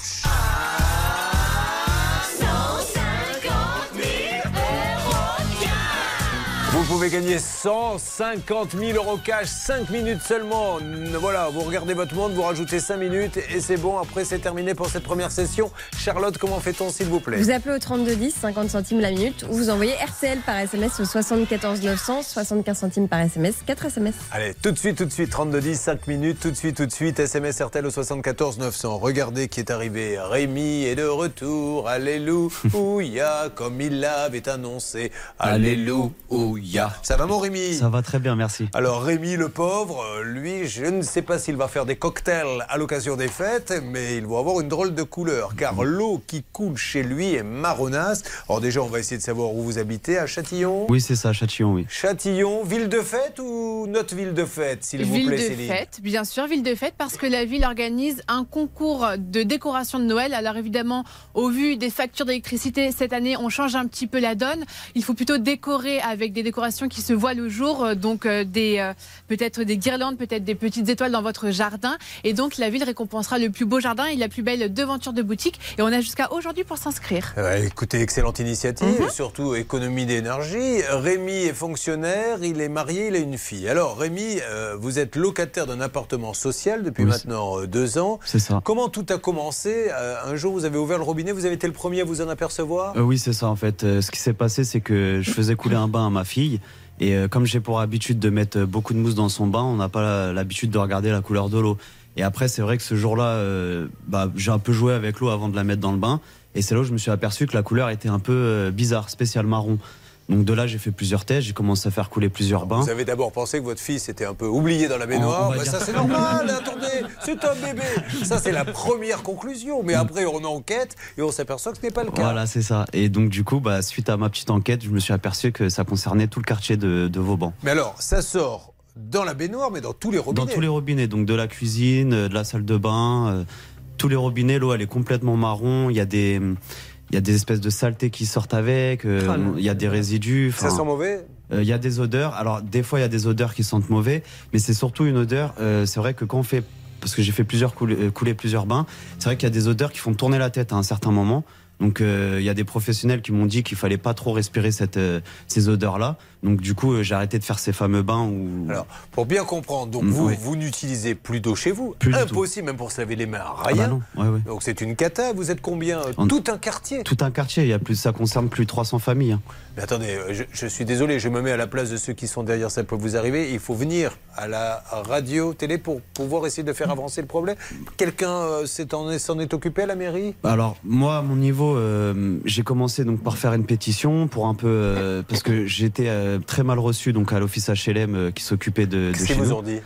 pouvez gagner 150 000 euros cash, 5 minutes seulement. Voilà, vous regardez votre monde, vous rajoutez 5 minutes et c'est bon. Après, c'est terminé pour cette première session. Charlotte, comment fait-on, s'il vous plaît? Vous appelez au 3210, 50 centimes la minute, ou vous envoyez RTL par SMS au 74 900, 75 centimes par SMS, 4 SMS. Allez, tout de suite, tout de suite, 32 10, 5 minutes, tout de suite, tout de suite, SMS RTL au 74 900. Regardez qui est arrivé. Rémi est de retour. Alléluia, comme il l'avait annoncé. Alléluia. Ça va, mon Rémi Ça va très bien, merci. Alors Rémi le pauvre, lui, je ne sais pas s'il va faire des cocktails à l'occasion des fêtes, mais il va avoir une drôle de couleur, car l'eau qui coule chez lui est marronasse. Alors déjà, on va essayer de savoir où vous habitez, à Châtillon? Oui, c'est ça, Châtillon, oui. Châtillon, ville de fête ou notre ville de fête, s'il vous Ville plaît, de Céline? fête, bien sûr, ville de fête, parce que la ville organise un concours de décoration de Noël. Alors évidemment, au vu des factures d'électricité cette année, on change un petit peu la donne. Il faut plutôt décorer avec des décorations qui se voient le jour, euh, donc euh, des euh, peut-être des guirlandes, peut-être des petites étoiles dans votre jardin. Et donc la ville récompensera le plus beau jardin et la plus belle devanture de boutique. Et on a jusqu'à aujourd'hui pour s'inscrire. Ouais, écoutez, excellente initiative, Mhm. surtout économie d'énergie. Rémi est fonctionnaire, il est marié, il a une fille. Alors Rémi, euh, vous êtes locataire d'un appartement social depuis Oui, maintenant deux ans. C'est ça. Comment tout a commencé Euh, Un jour, vous avez ouvert le robinet, vous avez été le premier à vous en apercevoir? Euh, oui, c'est ça en fait. Euh, ce qui s'est passé, c'est que je faisais couler un bain à ma fille. Et euh, comme j'ai pour habitude de mettre euh, beaucoup de mousse dans son bain, on n'a pas l'habitude de regarder la couleur de l'eau. Et après, c'est vrai que ce jour-là, euh, bah, j'ai un peu joué avec l'eau avant de la mettre dans le bain. Et c'est là où je me suis aperçu que la couleur était un peu bizarre, spécial marron. Donc de là, j'ai fait plusieurs tests, j'ai commencé à faire couler plusieurs bains. Vous avez d'abord pensé que votre fils était un peu oublié dans la baignoire. Bah, ça, c'est normal, attendez, c'est un bébé. Ça, c'est la première conclusion. Mais après, on enquête et on s'aperçoit que ce n'est pas le cas. Voilà, c'est ça. Et donc du coup, bah, suite à ma petite enquête, je me suis aperçu que ça concernait tout le quartier de, de Vauban. Mais alors, ça sort dans la baignoire, mais dans tous les robinets. Dans tous les robinets, donc de la cuisine, euh, de la salle de bain, euh, tous les robinets, l'eau elle est complètement marron. Il y a des, il y a des espèces de saletés qui sortent avec. euh, Ah, il y a des résidus. Ça sent mauvais euh, Il y a des odeurs. Alors des fois il y a des odeurs qui sentent mauvais, mais c'est surtout une odeur. euh, c'est vrai que quand on fait, parce que j'ai fait plusieurs couler, euh, couler plusieurs bains, c'est vrai qu'il y a des odeurs qui font tourner la tête à un certain moment. Donc euh, il y a des professionnels qui m'ont dit qu'il fallait pas trop respirer cette, euh, ces odeurs-là. Donc du coup, euh, j'ai arrêté de faire ces fameux bains où. Alors, pour bien comprendre, donc Mm, vous, oui. vous n'utilisez plus d'eau chez vous. Plus Impossible, même pour se laver les mains, Ah rien. bah ouais, ouais. Donc c'est une cata. Vous êtes combien? Tout un quartier. Tout un quartier, il y a plus, ça concerne plus de 300 familles. hein. Mais attendez, euh, je, je suis désolé, je me mets à la place de ceux qui sont derrière, ça peut vous arriver. Il faut venir à la radio, télé pour pouvoir essayer de faire avancer le problème. Quelqu'un euh, s'en est occupé à la mairie? Alors moi, à mon niveau, euh, j'ai commencé donc par faire une pétition pour un peu euh, parce que j'étais très mal reçu donc à l'office HLM euh, qui s'occupait de, de Qu'est-ce qu'ils vous nous. ont dit?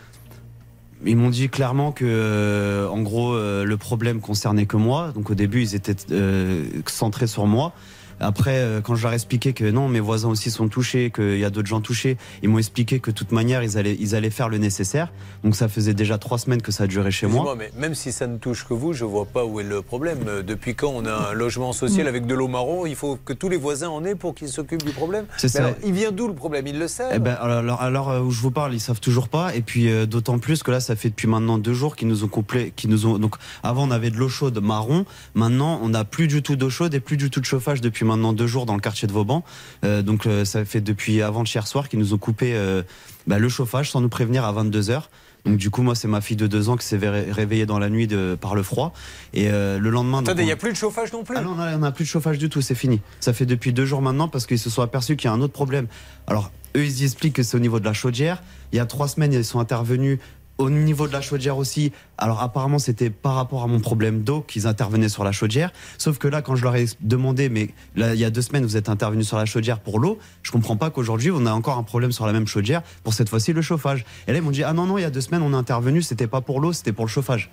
Ils m'ont dit clairement que, euh, en gros, euh, le problème concernait que moi. Donc au début, ils étaient euh, centrés sur moi. Après, euh, quand je leur ai expliqué que non, mes voisins aussi sont touchés, qu'il y a d'autres gens touchés, ils m'ont expliqué que de toute manière, ils allaient, ils allaient faire le nécessaire. Donc ça faisait déjà trois semaines que ça durait chez moi. Excusez-moi, mais même si ça ne touche que vous, je vois pas où est le problème. Euh, Depuis quand on a un logement social avec de l'eau marron Il faut que tous les voisins en aient pour qu'ils s'occupent du problème. C'est ça. alors, il vient d'où le problème? Ils le savent Eh ben, alors, alors euh, où je vous parle, ils savent toujours pas. Et puis euh, d'autant plus que là, ça fait depuis maintenant deux jours qu'ils nous ont couplé, qu'ils nous ont. Donc avant, on avait de l'eau chaude marron. Maintenant, on n'a plus du tout d'eau chaude et plus du tout de chauffage depuis maintenant deux jours dans le quartier de Vauban. Euh, donc euh, ça fait depuis avant-hier soir qu'ils nous ont coupé euh, bah, le chauffage sans nous prévenir à 22 h donc du coup moi c'est ma fille de deux ans qui s'est ré- réveillée dans la nuit de, par le froid et euh, le lendemain Attendez, il n'y a plus de chauffage non plus ah non, on a- on n'a plus de chauffage du tout, c'est fini. Ça fait depuis deux jours maintenant parce qu'ils se sont aperçus qu'il y a un autre problème. Alors, eux, ils y expliquent que c'est au niveau de la chaudière. Il y a trois semaines, ils sont intervenus au niveau de la chaudière aussi. Alors, apparemment, c'était par rapport à mon problème d'eau qu'ils intervenaient sur la chaudière. Sauf que là, quand je leur ai demandé, mais là, il y a deux semaines, vous êtes intervenus sur la chaudière pour l'eau, je comprends pas qu'aujourd'hui, on a encore un problème sur la même chaudière pour cette fois-ci le chauffage. Et là, ils m'ont dit, ah non, non, il y a deux semaines, on est intervenu, c'était pas pour l'eau, c'était pour le chauffage.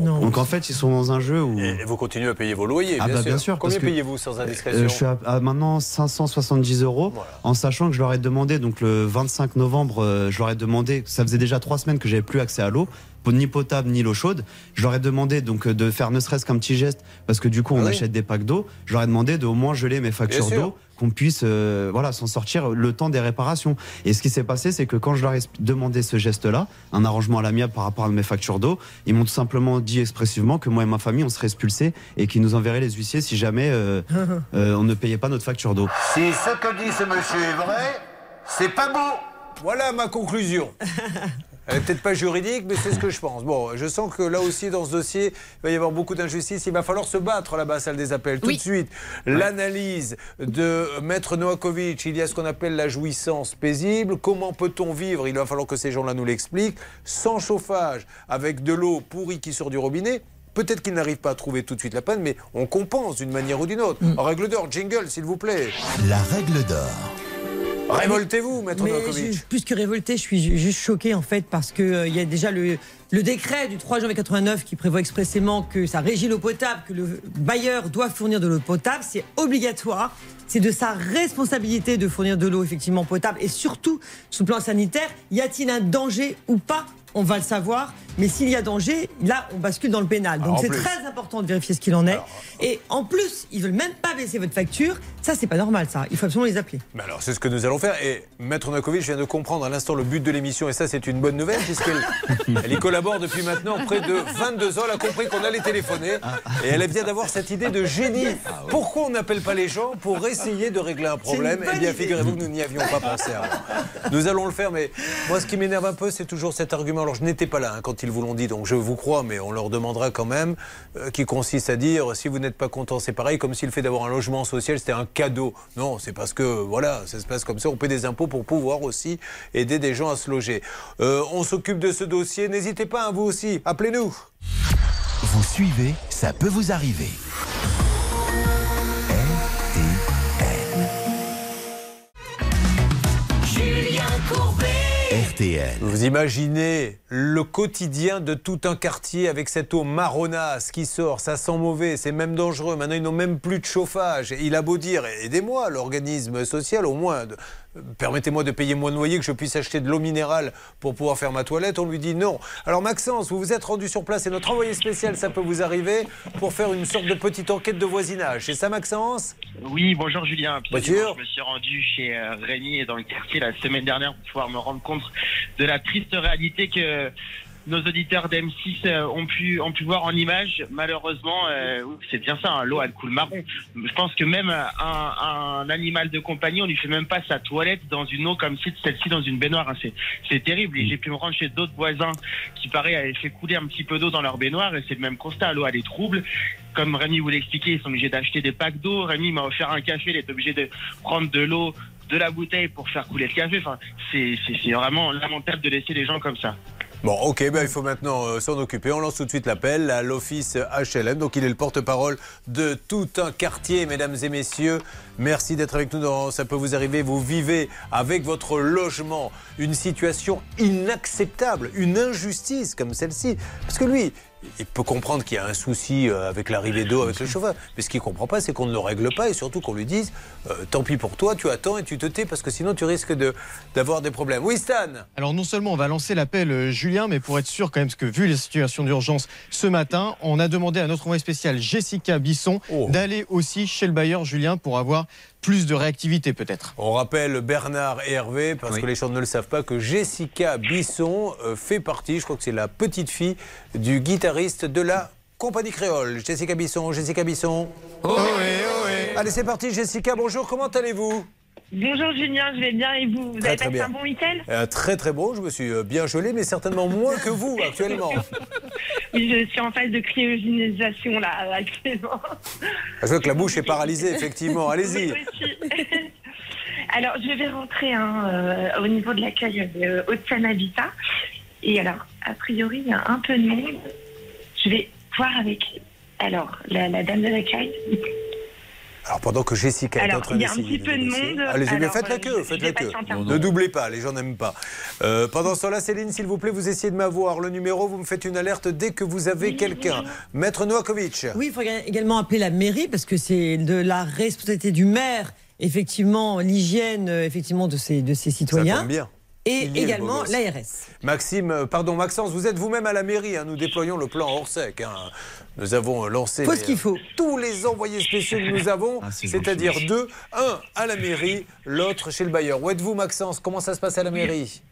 Donc, en fait, ils sont dans un jeu où. Et vous continuez à payer vos loyers, Ah bien, bah, sûr. bien sûr, Combien payez-vous sans indiscrétion Euh, je suis à, à maintenant 570 euros, en sachant que je leur ai demandé, donc le 25 novembre, euh, je leur ai demandé, ça faisait déjà trois semaines que j'avais plus accès à l'eau, ni potable ni l'eau chaude. Je leur ai demandé donc euh, de faire ne serait-ce qu'un petit geste, parce que du coup on Ah oui. achète des packs d'eau. Je leur ai demandé de au moins geler mes factures d'eau, qu'on puisse euh, voilà s'en sortir le temps des réparations. Et ce qui s'est passé, c'est que quand je leur ai demandé ce geste-là, un arrangement à l'amiable par rapport à mes factures d'eau, ils m'ont tout simplement dit expressivement que moi et ma famille on serait expulsés et qu'ils nous enverraient les huissiers si jamais euh, euh, on ne payait pas notre facture d'eau. Si ce que dit ce monsieur est vrai, c'est pas beau. Voilà ma conclusion. Elle est peut-être pas juridique, mais c'est ce que je pense. Bon, je sens que là aussi, dans ce dossier, il va y avoir beaucoup d'injustice. Il va falloir se battre là-bas, salle des appels. Tout Oui. de suite, l'analyse de Maître Novakovic. Il y a ce qu'on appelle la jouissance paisible. Comment peut-on vivre? Il va falloir que ces gens-là nous l'expliquent. Sans chauffage, avec de l'eau pourrie qui sort du robinet. Peut-être qu'ils n'arrivent pas à trouver tout de suite la panne, mais on compense d'une manière ou d'une autre. Mm. En règle d'or, jingle, s'il vous plaît. La règle d'or. Révoltez-vous, Maître Novakovic. plus que révolté, je suis ju- juste choqué en fait parce que euh, y a déjà le, le décret du 3 janvier 89 qui prévoit expressément que ça régit l'eau potable, que le bailleur doit fournir de l'eau potable, c'est obligatoire. C'est de sa responsabilité de fournir de l'eau effectivement potable et surtout sous plan sanitaire, y a-t-il un danger ou pas On va le savoir, mais s'il y a danger, là on bascule dans le pénal. Alors, Donc c'est très important de vérifier ce qu'il en est. Et en plus, ils veulent même pas baisser votre facture. Ça c'est pas normal ça. Il faut absolument les appeler. Mais alors, c'est ce que nous allons faire. Et Maître Nakovic vient de comprendre à l'instant le but de l'émission. Et ça, c'est une bonne nouvelle, puisqu'elle elle y collabore depuis maintenant près de 22 ans. Elle a compris qu'on allait téléphoner. Et elle vient d'avoir cette idée de génie. Pourquoi on n'appelle pas les gens pour essayer de régler un problème? Eh bien, figurez-vous que nous n'y avions pas pensé avant. Nous allons le faire, mais moi, ce qui m'énerve un peu, c'est toujours cet argument. Alors, je n'étais pas là hein, quand ils vous l'ont dit, donc je vous crois, mais on leur demandera quand même, euh, qui consiste à dire si vous n'êtes pas content, c'est pareil, comme si le fait d'avoir un logement social, c'était un cadeau. Non, c'est parce que, voilà, ça se passe comme ça. On paie des impôts pour pouvoir aussi aider des gens à se loger. Euh, on s'occupe de ce dossier. N'hésitez pas, hein, vous aussi, appelez-nous. Vous suivez, ça peut vous arriver. Vous imaginez le quotidien de tout un quartier avec cette eau marronasse qui sort, ça sent mauvais, c'est même dangereux. Maintenant, ils n'ont même plus de chauffage. Il a beau dire, aidez-moi, l'organisme social, au moins, permettez-moi de payer moins de loyer, que je puisse acheter de l'eau minérale pour pouvoir faire ma toilette. On lui dit non. Alors, Maxence, vous vous êtes rendu sur place et notre envoyé spécial, ça peut vous arriver, pour faire une sorte de petite enquête de voisinage. C'est ça, Maxence? Oui, bonjour Julien. Bonjour. Je me suis rendu chez euh, Rémi et dans le quartier la semaine dernière pour pouvoir me rendre compte de la triste réalité que nos auditeurs d'M6 euh, ont pu ont pu voir en image, malheureusement, euh, c'est bien ça, hein, l'eau elle coule marron. Je pense que même un, un animal de compagnie, on lui fait même pas sa toilette dans une eau comme celle-ci dans une baignoire. hein. C'est terrible. Et j'ai pu me rendre chez d'autres voisins qui paraît avaient fait couler un petit peu d'eau dans leur baignoire et c'est le même constat. L'eau elle est trouble. Comme Rémi vous l'expliquait, ils sont obligés d'acheter des packs d'eau. Rémi m'a offert un café, il est obligé de prendre de l'eau de la bouteille pour faire couler le café. Enfin, c'est vraiment lamentable de laisser les gens comme ça. Bon, ok, ben, il faut maintenant euh, s'en occuper. On lance tout de suite l'appel à l'office HLM. Donc, il est le porte-parole de tout un quartier, mesdames et messieurs. Merci d'être avec nous dans Ça peut vous arriver. Vous vivez avec votre logement une situation inacceptable, une injustice comme celle-ci. Parce que lui, il peut comprendre qu'il y a un souci euh, avec l'arrivée d'eau, avec le chauffeur. Mais ce qu'il ne comprend pas, c'est qu'on ne le règle pas et surtout qu'on lui dise euh, tant pis pour toi, tu attends et tu te tais parce que sinon tu risques de- d'avoir des problèmes. Oui, Stan Alors non seulement on va lancer l'appel euh, Julien, mais pour être sûr quand même, parce que vu les situations d'urgence ce matin, on a demandé à notre envoyée spéciale Jessica Bisson d'aller aussi chez le bailleur Julien pour avoir plus de réactivité peut-être. On rappelle Bernard et Hervé, parce que les gens ne le savent pas, que Jessica Bisson euh, fait partie, je crois que c'est la petite fille du guitariste de la compagnie créole. Jessica Bisson, Jessica Bisson. Oh Allez, c'est parti, Jessica, bonjour, comment allez-vous? Bonjour Julien, je vais bien et vous Vous Très, avez très passé bien. un bon week-end? Euh, Très très bon, je me suis euh, bien gelé, mais certainement moins que vous actuellement. Oui, je suis en phase de cryogénisation là actuellement. Je vois que la bouche est paralysée, effectivement. Allez-y. Alors, je vais rentrer hein, euh, au niveau de l'accueil de Haute-Seine Habitat. Et alors, a priori, il y a un peu de monde. Je vais voir avec alors la, la dame de l'accueil. Alors pendant que Jessica est Alors, en train il y a un petit de peu de monde. Allez-y, mais faites la queue, faites la queue. Ne doublez pas, les gens n'aiment pas. Euh, pendant ce temps-là, Céline, s'il vous plaît, vous essayez de m'avoir le numéro, vous me faites une alerte dès que vous avez quelqu'un. Maître Noakovic. Oui, il faut également appeler la mairie parce que c'est de la responsabilité du maire, effectivement, l'hygiène euh, effectivement de ses, de ses citoyens. tombe bien. Et également l'ARS. Maxime, euh, pardon, Maxence, vous êtes vous-même à la mairie. hein, nous déployons le plan Orsec. hein. Nous avons euh, lancé Faut les- ce qu'il faut. tous les envoyés spéciaux que nous avons, Ah, c'est c'est-à-dire deux. Un à la mairie, l'autre chez le bailleur. Où êtes-vous, Maxence? Comment ça se passe à la mairie?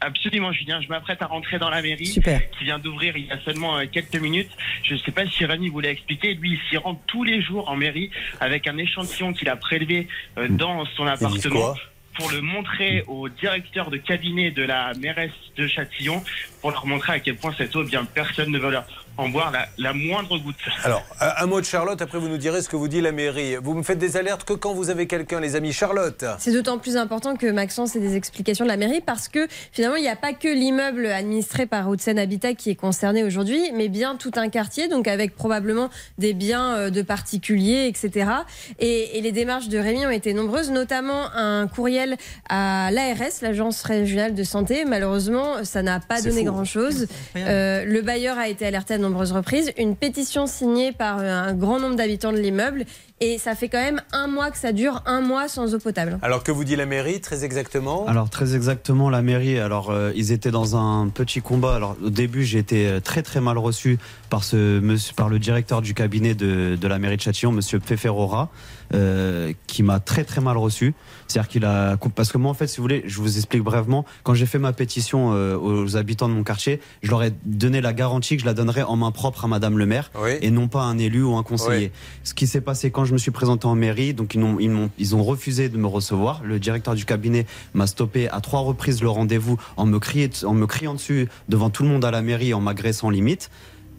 Absolument, Julien. Je m'apprête à rentrer dans la mairie Super. qui vient d'ouvrir il y a seulement euh, quelques minutes. Je ne sais pas si Rémi vous l'a expliqué. Lui, il s'y rend tous les jours en mairie avec un échantillon qu'il a prélevé euh, dans son appartement quoi? Pour le montrer au directeur de cabinet de la mairesse de Châtillon pour leur montrer à quel point cette eau, eh bien personne ne veut leur en boire la, la moindre goutte. Alors, un mot de Charlotte, après vous nous direz ce que vous dit la mairie. Vous me faites des alertes que quand vous avez quelqu'un, les amis. Charlotte C'est d'autant plus important que Maxence ait des explications de la mairie parce que finalement, il n'y a pas que l'immeuble administré par Haute-Seine Habitat qui est concerné aujourd'hui, mais bien tout un quartier, donc avec probablement des biens euh, de particuliers, etc. Et, et les démarches de Rémi ont été nombreuses, notamment un courriel à l'ARS, l'Agence régionale de santé. Malheureusement, ça n'a pas donné faux. Grand-chose. Euh, le bailleur a été alerté à de nombreuses reprises. Une pétition signée par euh, un grand nombre d'habitants de l'immeuble. Et ça fait quand même un mois que ça dure, un mois sans eau potable. Alors, que vous dit la mairie, très exactement Alors très exactement la mairie. Alors euh, ils étaient dans un petit combat. Alors au début j'ai été très très mal reçu par ce monsieur, par le directeur du cabinet de, de la mairie de Châtillon, Monsieur Peferora, euh, qui m'a très très mal reçu. C'est-à-dire qu'il a parce que moi en fait si vous voulez, je vous explique brièvement. Quand j'ai fait ma pétition euh, aux habitants de mon quartier, je leur ai donné la garantie que je la donnerais en main propre à Madame le maire et non pas à un élu ou un conseiller. Oui. Ce qui s'est passé quand je me suis présenté en mairie, donc ils, n'ont- ils, ont refusé de me recevoir. Le directeur du cabinet m'a stoppé à trois reprises le rendez-vous en me, criait, en me criant dessus devant tout le monde à la mairie, en m'agressant limite,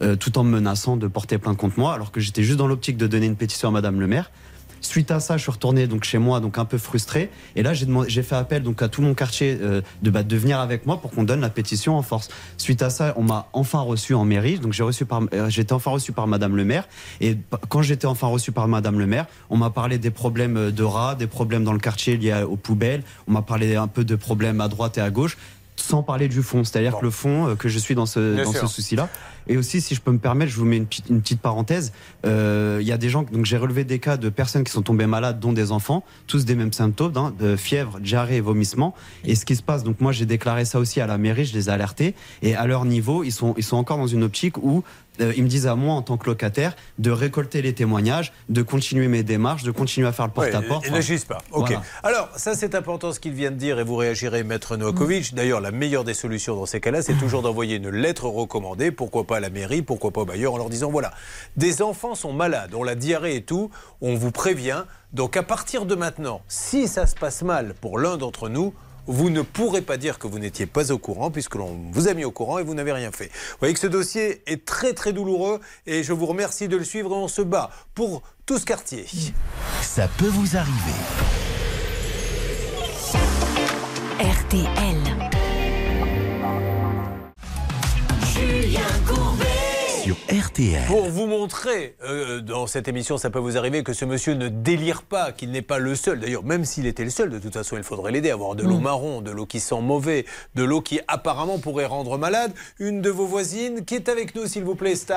euh, tout en me menaçant de porter plainte contre moi, alors que j'étais juste dans l'optique de donner une pétition à Madame le maire. Suite à ça, je suis retourné donc chez moi, donc un peu frustré. Et là, j'ai fait appel donc à tout mon quartier euh, de, bah, de venir avec moi pour qu'on donne la pétition en force. Suite à ça, on m'a enfin reçu en mairie. Donc j'ai reçu par, euh, j'étais enfin reçu par Madame le maire. Et quand j'étais enfin reçu par Madame le maire, on m'a parlé des problèmes euh, de rats, des problèmes dans le quartier liés aux poubelles. On m'a parlé un peu de problèmes à droite et à gauche sans parler du fond, c'est-à-dire que le fond, euh, que je suis dans ce, dans ce souci-là. Et aussi, si je peux me permettre, je vous mets une petite, une petite parenthèse. Euh, Il y a des gens, donc j'ai relevé des cas de personnes qui sont tombées malades, dont des enfants, tous des mêmes symptômes, hein, de fièvre, diarrhée et vomissement. Et ce qui se passe, donc moi j'ai déclaré ça aussi à la mairie, je les ai alertés. Et à leur niveau, ils sont, ils sont encore dans une optique où euh, ils me disent à moi en tant que locataire de récolter les témoignages, de continuer mes démarches, de continuer à faire le porte-à-porte. Ils n'agissent pas. Ok. Voilà. Alors, ça, c'est important ce qu'il vient de dire et vous réagirez, Maître Novakovic. D'ailleurs, la meilleure des solutions dans ces cas-là, c'est toujours d'envoyer une lettre recommandée, pourquoi pas à la mairie, pourquoi pas au bailleur, en leur disant voilà, des enfants sont malades, ont la diarrhée et tout, on vous prévient. Donc, à partir de maintenant, si ça se passe mal pour l'un d'entre nous, vous ne pourrez pas dire que vous n'étiez pas au courant, puisque l'on vous a mis au courant et vous n'avez rien fait. Vous voyez que ce dossier est très très douloureux et je vous remercie de le suivre et on se bat pour tout ce quartier. Ça peut vous arriver. RTL. Sur RTL. Pour vous montrer, euh, dans cette émission, ça peut vous arriver que ce monsieur ne délire pas, qu'il n'est pas le seul. D'ailleurs, même s'il était le seul, de toute façon, il faudrait l'aider. Avoir de l'eau Mm. marron, de l'eau qui sent mauvais, de l'eau qui apparemment pourrait rendre malade. Une de vos voisines qui est avec nous, s'il vous plaît, Stan.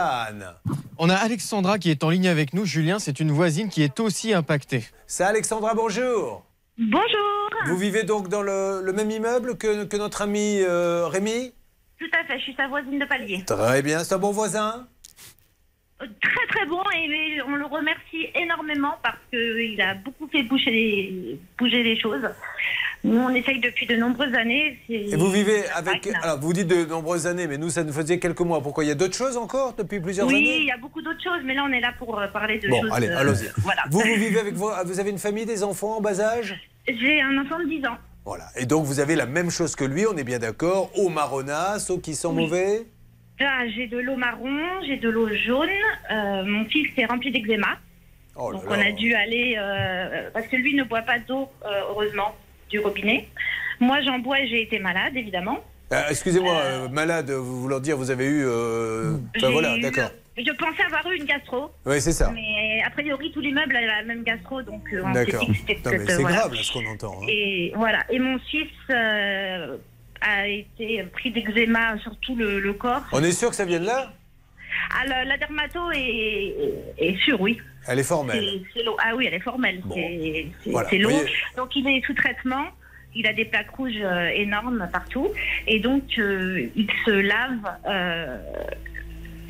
On a Alexandra qui est en ligne avec nous. Julien, c'est une voisine qui est aussi impactée. Ça, Alexandra, bonjour. Bonjour. Vous vivez donc dans le, le même immeuble que, que notre ami euh, Rémi? Tout à fait, je suis sa voisine de palier. Très bien, c'est un bon voisin Très très bon et on le remercie énormément parce qu'il a beaucoup fait bouger les, bouger les choses. Nous on essaye depuis de nombreuses années. Et vous vivez avec. Alors, vous dites de nombreuses années, mais nous, ça nous faisait quelques mois. Pourquoi Il y a d'autres choses encore depuis plusieurs Oui, années il y a beaucoup d'autres choses, mais là on est là pour euh, parler de Bon, choses. allez, euh, allons-y. Voilà. Vous, vous vivez avec vos. Vous avez une famille, des enfants en bas âge? J'ai un enfant de 10 ans. Voilà. Et donc, vous avez la même chose que lui, on est bien d'accord. Eau marronasse, eau qui sent mauvais? Là, j'ai de l'eau marron, j'ai de l'eau jaune. Euh, mon fils est rempli d'eczéma. Oh Donc on a dû aller euh, parce que lui ne boit pas d'eau euh, heureusement du robinet. Moi j'en bois et j'ai été malade évidemment. Excusez-moi, malade, vous vouloir dire, vous avez eu. J'ai voilà, d'accord. Je pensais avoir eu une gastro. Oui, c'est ça. Mais a priori tout l'immeuble a la même gastro donc euh, on s'est D'accord. dit que c'était Non, mais peut-être, c'est voilà. grave, là, ce qu'on entend. hein. Et voilà. Et mon fils euh, a été pris d'eczéma sur tout le, le corps. On est sûr que ça vient de là? Alors, la dermato est, est sûre, oui. Elle est formelle. C'est- c'est l'eau. Ah oui, elle est formelle. C'est c'est- Voilà, c'est l'eau. voyez. Donc il est sous traitement. Il a des plaques rouges euh, énormes partout. Et donc euh, il se lave euh,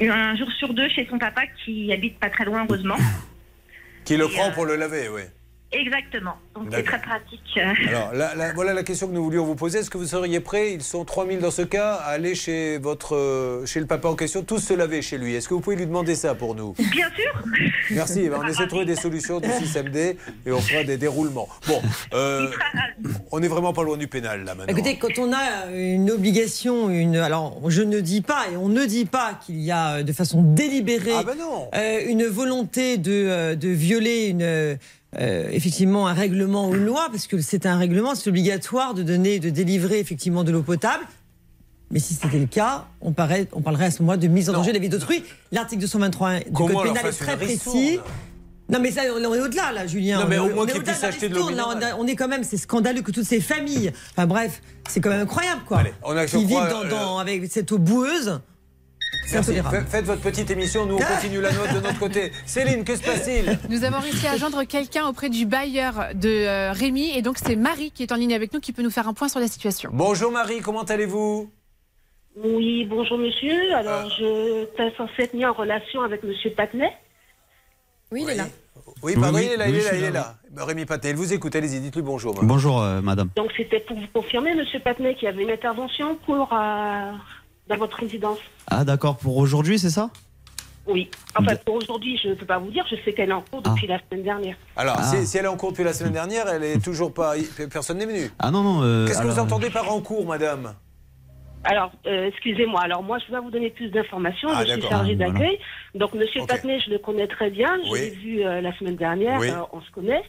un jour sur deux chez son papa qui habite pas très loin, heureusement. Qui le Et, prend euh, pour le laver, oui. Exactement. Donc c'est très pratique. Alors, là, là, voilà la question que nous voulions vous poser. Est-ce que vous seriez prêt, ils sont 3000 dans ce cas, à aller chez, votre, euh, chez le papa en question, tous se laver chez lui? Est-ce que vous pouvez lui demander ça pour nous? Bien sûr. Merci. Eh on essaie de trouver des solutions d'ici samedi et on fera des déroulements. Bon, euh, on n'est vraiment pas loin du pénal là maintenant. Écoutez, quand on a une obligation, une, alors je ne dis pas et on ne dit pas qu'il y a euh, de façon délibérée Ah ben non. euh, une volonté de, de violer une, euh, effectivement un règlement ou une loi, parce que c'est un règlement, c'est obligatoire de donner, de délivrer effectivement de l'eau potable. Mais si c'était le cas, on, paraît, on parlerait à ce moment de mise en danger de la vie d'autrui. L'article 223 du Code pénal est très précis. Non mais ça, on est au-delà là, Julien. Non, mais On au moins on est acheter de l'eau on quand même, c'est scandaleux que toutes ces familles, enfin bref, c'est quand même incroyable quoi, on a, qui vivent dans, euh, dans- avec cette eau boueuse. Faites votre petite émission, nous on continue la note de notre côté. Céline, que se passe-t-il? Nous avons réussi à joindre quelqu'un auprès du bailleur de euh, Rémi et donc c'est Marie qui est en ligne avec nous qui peut nous faire un point sur la situation. Bonjour Marie, comment allez-vous? Oui, bonjour monsieur. Alors, je suis censée être mis en relation avec monsieur Patnais. Oui, il est là. Oui, pardon, Oui, il est là, oui, il est là, il est là, là. Bah, Rémi Paté, il vous écoute, allez-y, dites-lui bonjour. Bonjour, euh, madame. Donc, c'était pour vous confirmer, monsieur Patnais, qu'il y avait une intervention pour, euh, dans votre résidence. Ah, d'accord, pour aujourd'hui, c'est ça? Oui. Enfin, pour aujourd'hui, je ne peux pas vous dire. Je sais qu'elle est en cours depuis la semaine dernière. Alors, Ah. si, si elle est en cours depuis la semaine dernière, elle est toujours pas. Personne n'est venu. Ah non, non. euh, Qu'est-ce que vous alors- entendez par en cours, madame? Alors, euh, excusez-moi. Alors, moi, je vais vous donner plus d'informations. Ah, je suis chargée Ah, voilà. d'accueil. Donc, monsieur Ok. Patnais, je le connais très bien. Je Oui. l'ai vu euh, la semaine dernière. Oui. Euh, on se connaît.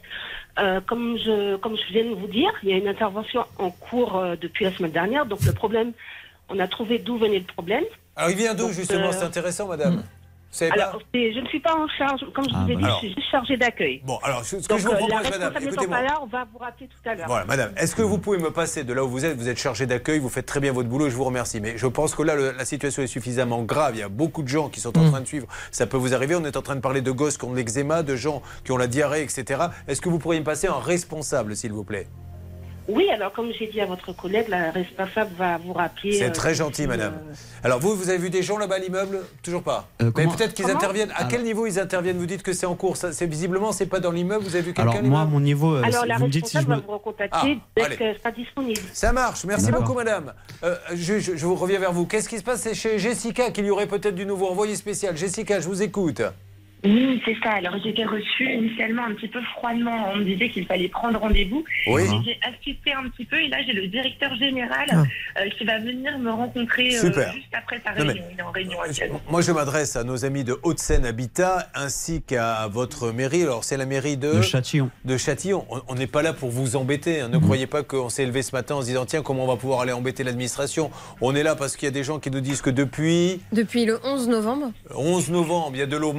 Euh, comme, je, comme je viens de vous dire, il y a une intervention en cours euh, depuis la semaine dernière. Donc, le problème, on a trouvé d'où venait le problème. Alors, il vient d'où, justement euh, C'est intéressant, madame? Vous savez pas Alors, je ne suis pas en charge, comme je Ah, vous ai dit, Alors. je suis juste chargée d'accueil. Bon, alors, ce que Donc, je vous euh, propose, la madame, écoutez-moi. pas là, on va vous rappeler tout à l'heure. Voilà, madame, est-ce que vous pouvez me passer de là où vous êtes? Vous êtes chargé d'accueil, vous faites très bien votre boulot je vous remercie. Mais je pense que là, le- la situation est suffisamment grave. Il y a beaucoup de gens qui sont en Mm. train de suivre. Ça peut vous arriver. On est en train de parler de gosses qui ont de l'eczéma, de gens qui ont la diarrhée, etc. Est-ce que vous pourriez me passer un responsable, s'il vous plaît? Oui, alors comme j'ai dit à votre collègue, la responsable va vous rappeler. C'est euh, très gentil, si, madame. euh, Alors vous, vous avez vu des gens là-bas à l'immeuble? Toujours pas. Euh, Mais peut-être qu'ils interviennent. À Alors- quel niveau ils interviennent? Vous dites que c'est en cours. Ça, c'est visiblement, c'est pas dans l'immeuble. Vous avez vu quelqu'un Alors moi, à mon niveau, euh, Alors la vous me dites si je me... va vous recontacter Ah, dès qu'elle sera disponible. Ça marche. Merci D'accord. beaucoup, madame. Euh, je, je- je vous reviens vers vous. Qu'est-ce qui se passe C'est chez Jessica qu'il y aurait peut-être du nouveau envoyé spécial? Jessica, je vous écoute. Oui, c'est ça. Alors, j'ai été reçue initialement un petit peu froidement. On me disait qu'il fallait prendre rendez-vous. Oui. J'ai assisté un petit peu et là, j'ai le directeur général Ah. euh, qui va venir me rencontrer euh, juste après sa réunion. Il est en réunion actuellement. Moi, je m'adresse à nos amis de Haute-Seine Habitat ainsi qu'à votre mairie. Alors, c'est la mairie de, De Châtillon. de Châtillon. On- n'est pas là pour vous embêter. hein. Ne Mhm. croyez pas qu'on s'est levé ce matin en se disant tiens, comment on va pouvoir aller embêter l'administration? On est là parce qu'il y a des gens qui nous disent que depuis Depuis le 11 novembre. 11 novembre, il y a de l'eau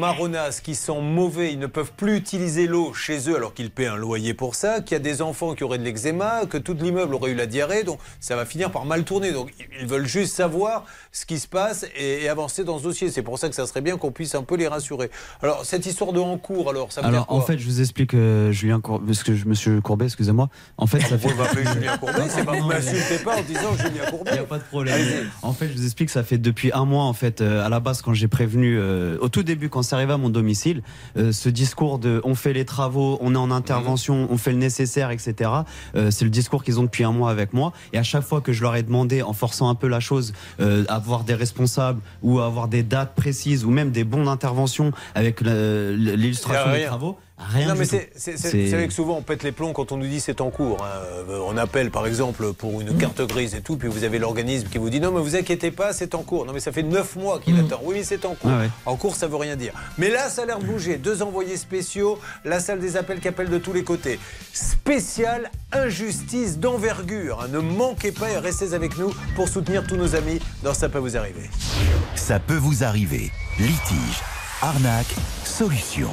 marronasse qui sent mauvais. Ils ne peuvent plus utiliser l'eau chez eux alors qu'ils paient un loyer pour ça. Qu'il y a des enfants qui auraient de l'eczéma, que tout l'immeuble aurait eu la diarrhée. Donc ça va finir par mal tourner. Donc ils veulent juste savoir ce qui se passe et, et avancer dans ce dossier. C'est pour ça que ça serait bien qu'on puisse un peu les rassurer. Alors cette histoire de en cours, alors ça veut Alors dire quoi en fait, je vous explique, euh, Julien Courbet, parce que je- Monsieur Courbet, excusez-moi. En fait, ça fait. Julien Courbet, c'est pas vous m'insultez pas en disant Julien Courbet. Il n'y a pas de problème. En fait, je vous explique, ça fait depuis un mois, en fait, euh, à la base, quand j'ai prévenu, euh, au tout début, quand c'est arrivé à mon domicile, euh, ce discours de on fait les travaux, on est en intervention, on fait le nécessaire, etc., euh, c'est le discours qu'ils ont depuis un mois avec moi. Et à chaque fois que je leur ai demandé, en forçant un peu la chose, euh, avoir des responsables ou avoir des dates précises ou même des bons d'intervention avec l'illustration a des travaux, rien non, du mais tout. c'est, c'est- c'est- C'est- vous savez que souvent on pète les plombs quand on nous dit c'est en cours. hein. Euh, On appelle par exemple pour une carte grise et tout, puis vous avez l'organisme qui vous dit non, mais vous inquiétez pas, c'est en cours. Non, mais ça fait 9 mois qu'il attend. Oui, c'est en cours. Ah ouais. En cours, ça veut rien dire. Mais là, ça a l'air de bouger. Deux envoyés spéciaux, la salle des appels qui appelle de tous les côtés. Spécial injustice d'envergure. hein. Ne manquez pas et restez avec nous pour soutenir tous nos amis dans Ça peut vous arriver. Ça peut vous arriver. Litige, arnaque, solution.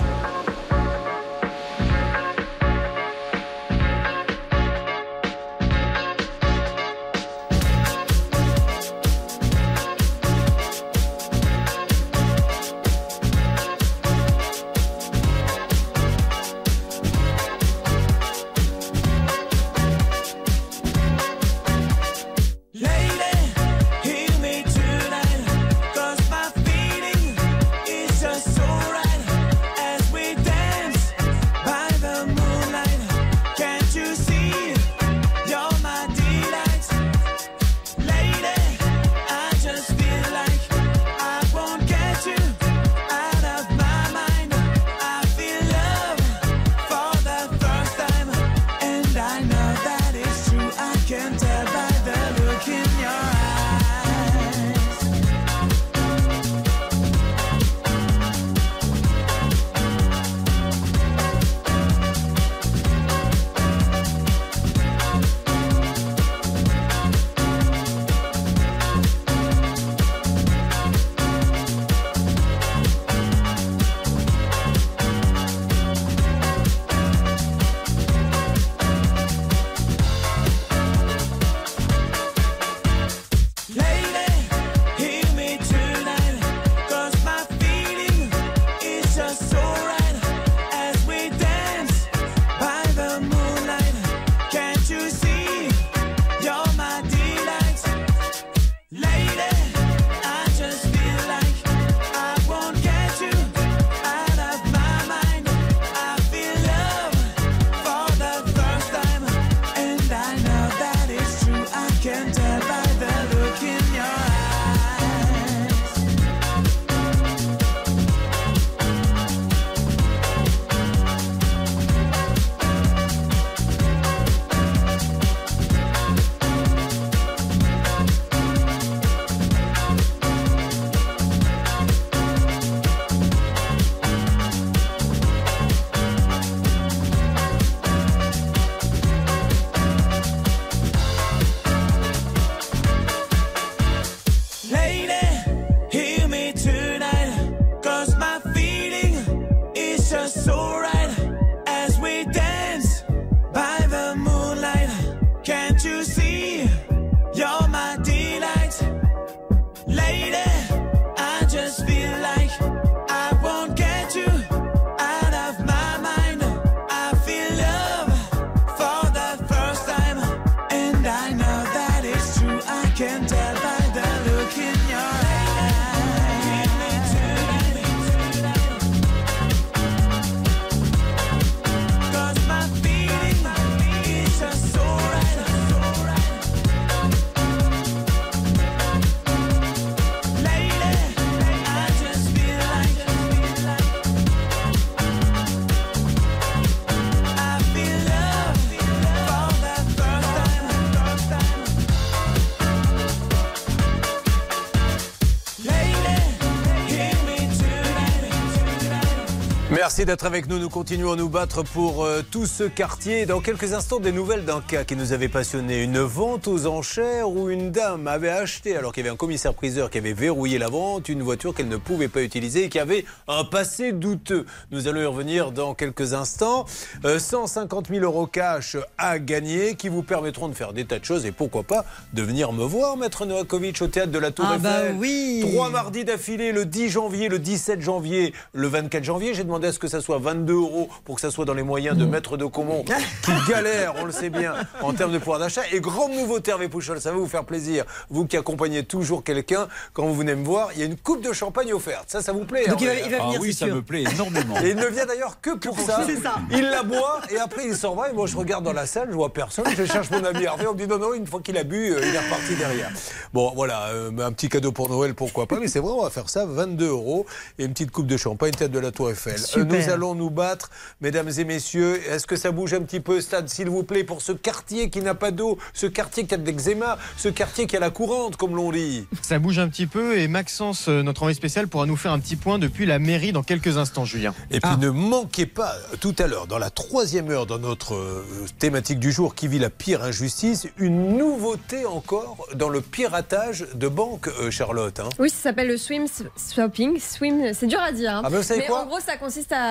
Merci d'être avec nous. Nous continuons à nous battre pour euh, tout ce quartier. Dans quelques instants, des nouvelles d'un cas qui nous avait passionné. Une vente aux enchères où une dame avait acheté, alors qu'il y avait un commissaire-priseur qui avait verrouillé la vente, une voiture qu'elle ne pouvait pas utiliser et qui avait un passé douteux. Nous allons y revenir dans quelques instants. Euh, 150 000 euros cash à gagner qui vous permettront de faire des tas de choses et pourquoi pas de venir me voir, Maître Novakovic, au théâtre de la Tour Ah bah Eiffel. oui. Trois mardis d'affilée, le 10 janvier, le 17 janvier, le 24 janvier. J'ai demandé à ce que ça soit 22 euros pour que ça soit dans les moyens de Maître de Comont, qui galère, on le sait bien, en termes de pouvoir d'achat. Et grande nouveauté, Hervé Pouchol, ça va vous faire plaisir. Vous qui accompagnez toujours quelqu'un, quand vous venez me voir, il y a une coupe de champagne offerte. Ça, ça vous plaît Donc il va- il va Ah venir, oui, c'est ça sûr. me plaît énormément. Et il ne vient d'ailleurs que pour ça. Ça. Il la boit et après il s'en va. Et moi, je regarde dans la salle, je vois personne. Je cherche mon ami Hervé. On me dit non, non, une fois qu'il a bu, euh, il est reparti derrière. Bon, voilà, euh, un petit cadeau pour Noël, pourquoi pas. Mais c'est vrai, on va faire ça, 22 euros et une petite coupe de champagne, tête de la Tour Eiffel. Euh, Super. Nous allons nous battre, mesdames et messieurs. Est-ce que ça bouge un petit peu, Stade, s'il vous plaît, pour ce quartier qui n'a pas d'eau, ce quartier qui a de l'eczéma, ce quartier qui a la courante, comme l'on dit? Ça bouge un petit peu et Maxence, euh, notre envoyé spécial, pourra nous faire un petit point depuis la mairie dans quelques instants, Julien. Et puis ne manquez pas euh, tout à l'heure, dans la troisième heure, dans notre euh, thématique du jour qui vit la pire injustice, une nouveauté encore dans le piratage de banque, euh, Charlotte. hein. Oui, ça s'appelle le swim swapping. Swim, c'est dur à dire. hein. Ah ben, vous savez Mais quoi? en gros, ça consiste à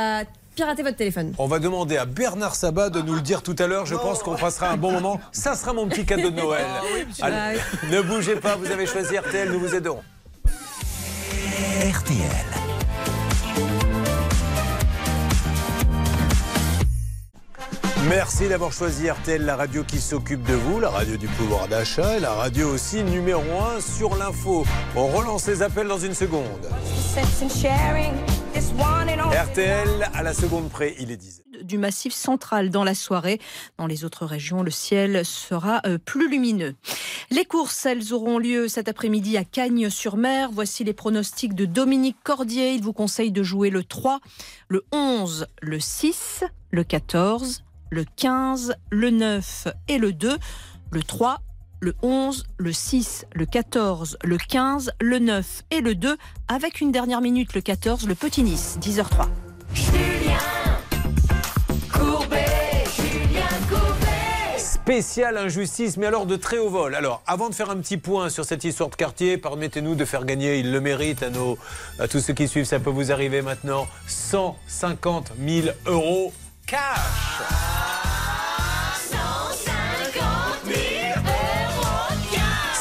pirater votre téléphone. On va demander à Bernard Sabat de nous le dire tout à l'heure. Je pense qu'on passera un bon moment. Ça sera mon petit cadeau de Noël. Allez, ne bougez pas, vous avez choisi RTL, nous vous aidons. RTL. Merci d'avoir choisi RTL, la radio qui s'occupe de vous, la radio du pouvoir d'achat et la radio aussi numéro 1 sur l'info. On relance les appels dans une seconde. RTL à la seconde près, il est 10. du massif central dans la soirée. Dans les autres régions, le ciel sera euh, plus lumineux. Les courses, elles auront lieu cet après-midi à Cagnes-sur-Mer. Voici les pronostics de Dominique Cordier. Il vous conseille de jouer le 3, le 11, le 6, le 14, le 15, le 9 et le 2. Le 3, le 11, le 6, le 14, le 15, le 9 et le 2, avec une dernière minute, le 14, le Petit Nice, 10h03. Spéciale injustice, mais alors de très haut vol. Alors, avant de faire un petit point sur cette histoire de quartier, permettez-nous de faire gagner, il le mérite à, nos, à tous ceux qui suivent, ça peut vous arriver maintenant, 150 000 euros cash.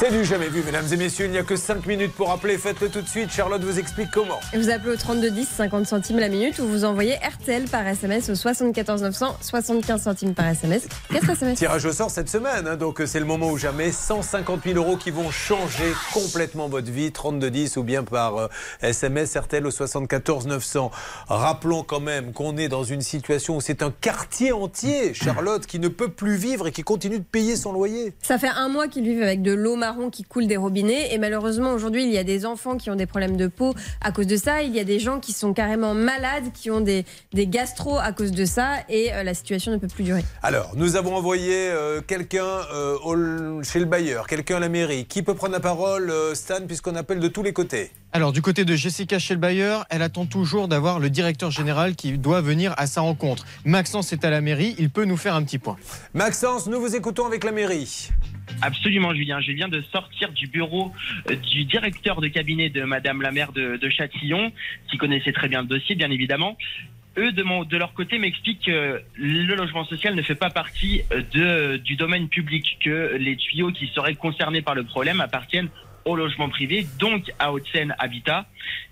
C'est du jamais vu, mesdames et messieurs. Il n'y a que 5 minutes pour appeler. Faites-le tout de suite. Charlotte vous explique comment. Vous appelez au 3210, 50 centimes la minute, ou vous envoyez RTL par SMS au 74 900, 75 centimes par SMS. 4 SMS. Tirage au sort cette semaine, hein, donc c'est le moment ou jamais. 150 000 euros qui vont changer complètement votre vie. 3210 ou bien par euh, SMS RTL au 74 900. Rappelons quand même qu'on est dans une situation où c'est un quartier entier, Charlotte, qui ne peut plus vivre et qui continue de payer son loyer. Ça fait un mois qu'ils vivent avec de l'eau marron qui coule des robinets et malheureusement aujourd'hui il y a des enfants qui ont des problèmes de peau à cause de ça, il y a des gens qui sont carrément malades, qui ont des, des gastro à cause de ça et euh, la situation ne peut plus durer. Alors, nous avons envoyé euh, quelqu'un euh, chez le bailleur, quelqu'un à la mairie. Qui peut prendre la parole, euh, Stan, puisqu'on appelle de tous les côtés? Alors, du côté de Jessica Schelbayer, elle attend toujours d'avoir le directeur général qui doit venir à sa rencontre. Maxence est à la mairie, il peut nous faire un petit point. Maxence, nous vous écoutons avec la mairie. Absolument, Julien. Je viens de sortir du bureau euh, du directeur de cabinet de Madame la maire de, Châtillon, qui connaissait très bien le dossier, bien évidemment. Eux, de, leur côté, m'expliquent que le logement social ne fait pas partie euh, du domaine public, que les tuyaux qui seraient concernés par le problème appartiennent au logement privé, donc à Haute-Seine Habitat.